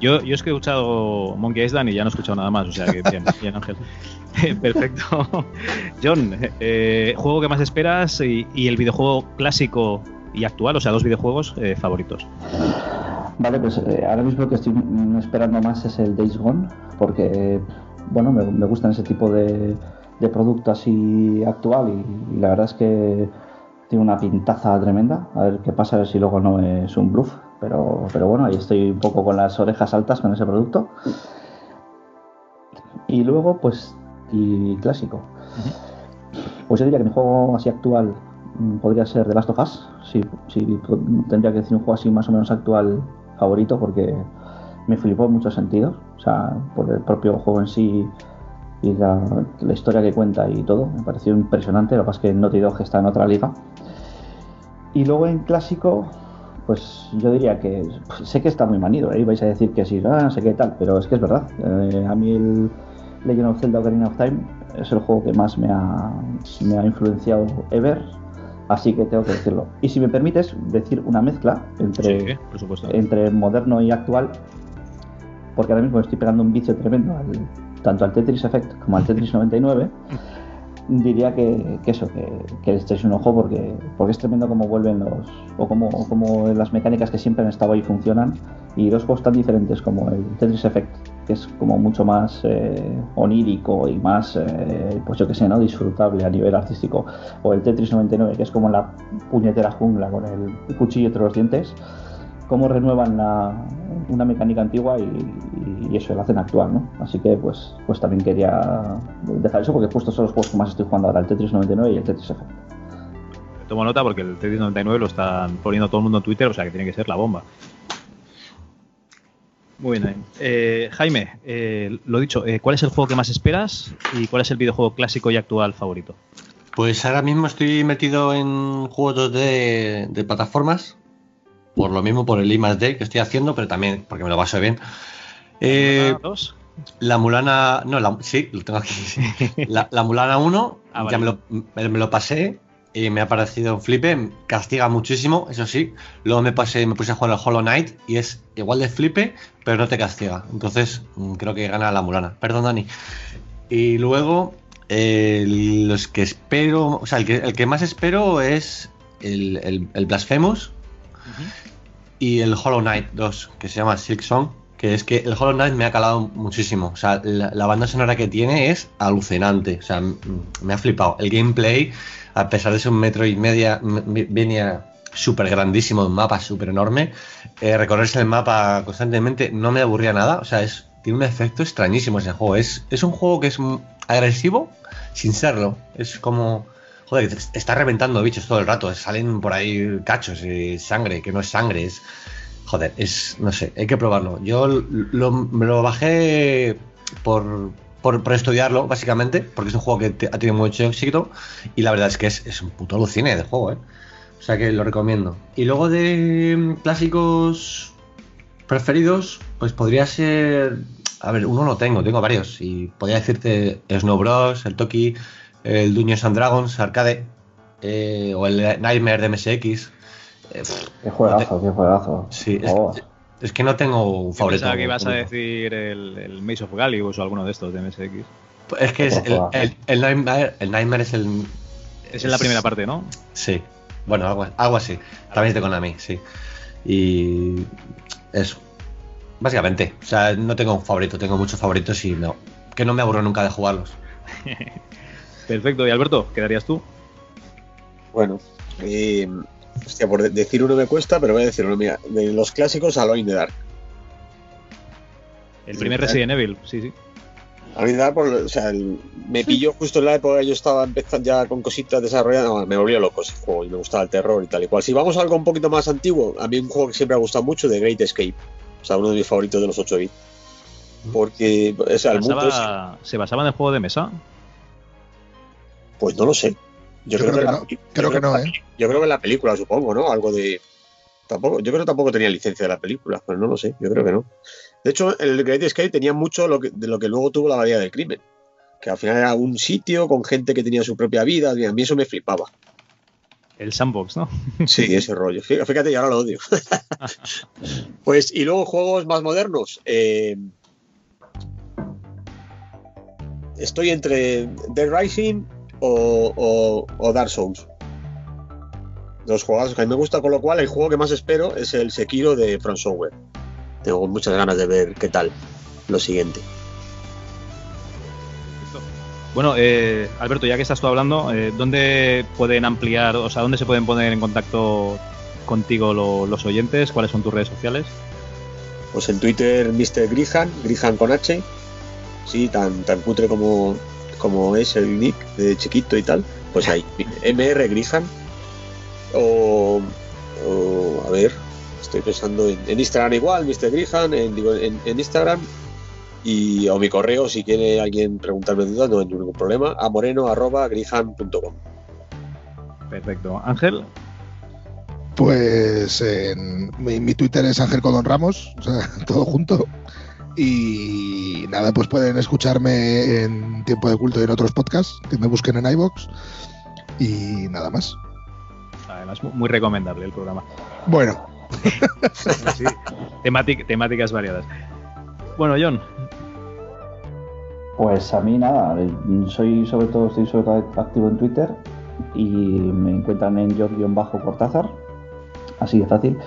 Yo, yo es que he escuchado Monkey Island y ya no he escuchado nada más, o sea que bien, bien Ángel. Perfecto. John, eh, juego que más esperas y, y el videojuego clásico y actual, o sea, dos videojuegos eh, favoritos. Vale, pues eh, ahora mismo lo que estoy mm, esperando más es el Days Gone, porque bueno, me, me gustan ese tipo de, de producto así actual y, y la verdad es que tiene una pintaza tremenda. A ver qué pasa, a ver si luego no es un bluff, pero, pero bueno, ahí estoy un poco con las orejas altas con ese producto. Y luego, pues, y clásico. Pues yo diría que mi juego así actual mm, podría ser The Last of Us. Sí, sí, tendría que decir un juego así más o menos actual favorito porque me flipó en muchos sentidos. O sea, por el propio juego en sí y la, la historia que cuenta y todo. Me pareció impresionante. Lo que pasa es que Naughty Dog está en otra liga. Y luego en clásico, pues yo diría que pues, sé que está muy manido, ¿eh? vais a decir que sí, ah, no sé qué tal, pero es que es verdad. Eh, a mí el Legend of Zelda Ocarina of Time es el juego que más me ha, me ha influenciado ever, así que tengo que decirlo. Y si me permites decir una mezcla entre, Sí, entre moderno y actual, porque ahora mismo estoy pegando un vicio tremendo al- tanto al Tetris Effect como al Tetris 99 diría que, que eso, que, que le echéis un ojo porque, porque es tremendo cómo vuelven los, o cómo, cómo las mecánicas que siempre han estado ahí funcionan y dos juegos tan diferentes como el Tetris Effect, que es como mucho más eh, onírico y más, eh, pues yo que sé, ¿no? disfrutable a nivel artístico, o el Tetris 99, que es como la puñetera jungla con el cuchillo entre los dientes, cómo renuevan la- una mecánica antigua y, y eso lo hacen actual, ¿no? Así que pues, pues también quería dejar eso porque justo son los juegos que más estoy jugando ahora, el Tetris 99 y el Tetris Effect. Tomo nota porque el Tetris 99 lo están poniendo todo el mundo en Twitter, o sea que tiene que ser la bomba. Muy bien. Eh, Jaime, eh, lo dicho, eh, ¿cuál es el juego que más esperas y cuál es el videojuego clásico y actual favorito? Pues ahora mismo estoy metido en juegos de, de plataformas. Por lo mismo, por el I más D que estoy haciendo, pero también porque me lo paso bien. Eh, la Mulana. No, la, sí, lo tengo aquí. sí. La, la Mulana 1, Ah, ya me lo, me, me lo pasé. y me ha parecido un flipe, castiga muchísimo, eso sí. Luego me pasé, me puse a jugar al Hollow Knight y es igual de flipe, pero no te castiga. Entonces, mm, creo que gana la Mulana. Perdón, Dani. Y luego, eh, los que espero, o sea, el que, el que más espero es el, el, el Blasphemous y el Hollow Knight 2, que se llama Silk Song. Que es que el Hollow Knight me ha calado muchísimo. O sea, la, banda sonora que tiene es alucinante. O sea, me ha flipado. El gameplay, a pesar de ser un metro y media, venía súper grandísimo, un mapa súper enorme. eh, recorrerse el mapa constantemente no me aburría nada. O sea, es, tiene un efecto extrañísimo ese juego. Es, es un juego que es agresivo sin serlo. Es como. Joder, está reventando bichos todo el rato. Salen por ahí cachos y sangre, que no es sangre, es. Joder, es. No sé, hay que probarlo. Yo lo, me lo bajé por, por, estudiarlo, básicamente, porque es un juego que ha tenido mucho éxito. Y la verdad es que es, es un puto alucine de juego, ¿eh? O sea que lo recomiendo. Y luego de mm, clásicos preferidos, pues podría ser. A ver, uno no tengo, tengo varios. Y podría decirte Snow Bros, el Toki, el Dungeons and Dragons, Arcade, eh, o el Nightmare de MSX. Eh, Qué juegazo, qué juegazo. sí, es, Oh. es que no tengo un favorito. pensaba que ibas a decir el, el Maze of Galibus o alguno de estos de MSX. Es que es el, Otro el, el Nightmare, el Nightmare es el. Es en la primera parte, ¿no? Sí. Bueno, algo, algo así. También es de Konami, sí. Y. Eso. Básicamente. O sea, no tengo un favorito, tengo muchos favoritos y no. Que no me aburro nunca de jugarlos. Perfecto. ¿Y Alberto, qué darías tú? Bueno, eh, hostia, por de- decir uno me cuesta, pero voy a decir uno. Mira, de los clásicos, Alone in the Dark. El primer Resident Evil, sí, sí. Alone in the Dark, por- o sea, el- me pilló justo en la época que yo estaba empezando ya con cositas desarrolladas. no, me volvió loco ese juego y me gustaba el terror y tal y cual. Si vamos a algo un poquito más antiguo, a mí un juego que siempre me ha gustado mucho, The Great Escape. O sea, uno de mis favoritos de los 8 bits. Porque, o sea, el mundo es- ¿Se basaba en el juego de mesa? Pues no lo sé. Yo, creo, que, la- no. yo Creo que no, ¿eh? Yo creo que en la película, supongo, ¿no? Algo de. Tampoco, yo creo que tampoco tenía licencia de la película, pero no lo sé, yo creo que no. De hecho, el Great Escape tenía mucho lo que- de lo que luego tuvo la Bahía del Crimen. Que al final era un sitio con gente que tenía su propia vida. y A mí eso me flipaba. El sandbox, ¿no? Sí, ese rollo. Fí- Fíjate, y ahora lo odio. pues, y luego juegos más modernos. eh, estoy entre The Rising o, o- o Dark Souls. Dos juegos que a mí me gusta, con lo cual el juego que más espero es el Sekiro de From Software. Tengo muchas ganas de ver qué tal lo siguiente. Bueno, eh, Alberto, ya que estás tú hablando, eh, ¿dónde pueden ampliar, o sea, dónde se pueden poner en contacto contigo lo- los oyentes? ¿Cuáles son tus redes sociales? Pues en Twitter, Mr. Grihan, Grihan con H, sí, tan, tan cutre como, como es el nick de chiquito y tal, pues ahí, MR Grihan. O, o, a ver, estoy pensando en, en Instagram igual, Mr. Grihan, en, digo, en, en Instagram. Y, o mi correo, si quiere alguien preguntarme dudas, no hay ningún problema, a moreno.grihan.com. Perfecto. Ángel, Pues en, mi, mi Twitter es Ángel Codón Ramos, o sea, todo junto. Y nada, pues pueden escucharme en Tiempo de Culto y en otros podcasts, que me busquen en iBox Y nada más. además, mu- muy recomendable el programa. Bueno, Sí, temátic- temáticas variadas. Bueno, John, Pues a mí nada, soy sobre todo, estoy sobre todo activo en Twitter y me encuentran en John-Cortázar, así de fácil.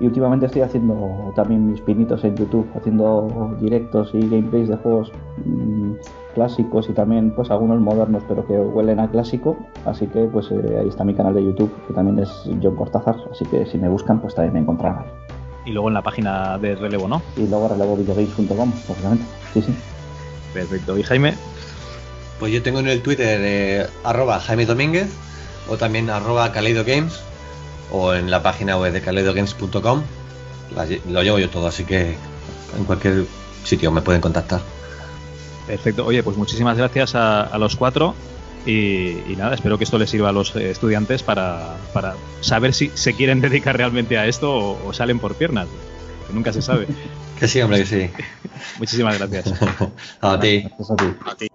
Y últimamente estoy haciendo también mis pinitos en YouTube, haciendo directos y gameplays de juegos mm, clásicos y también pues algunos modernos pero que huelen a clásico. Así que pues eh, ahí está mi canal de YouTube, que también es John Cortázar, así que si me buscan pues también me encontrarán. y luego en la página de relevo, ¿no? Y luego relevovideogames.com, obviamente. Sí, sí. Perfecto. ¿Y Jaime? Pues yo tengo en el Twitter eh, arroba Jaime Domínguez o también arroba Kaleido Games o en la página web de lle- Lo llevo yo todo, así que en cualquier sitio me pueden contactar. Perfecto. Oye, pues muchísimas gracias a, a los cuatro. Y, y nada, espero que esto les sirva a los eh, estudiantes para, para saber si se quieren dedicar realmente a esto o, o salen por piernas. Que nunca se sabe. Que sí, hombre, que sí. Muchísimas gracias. a ti. Gracias a ti. A ti.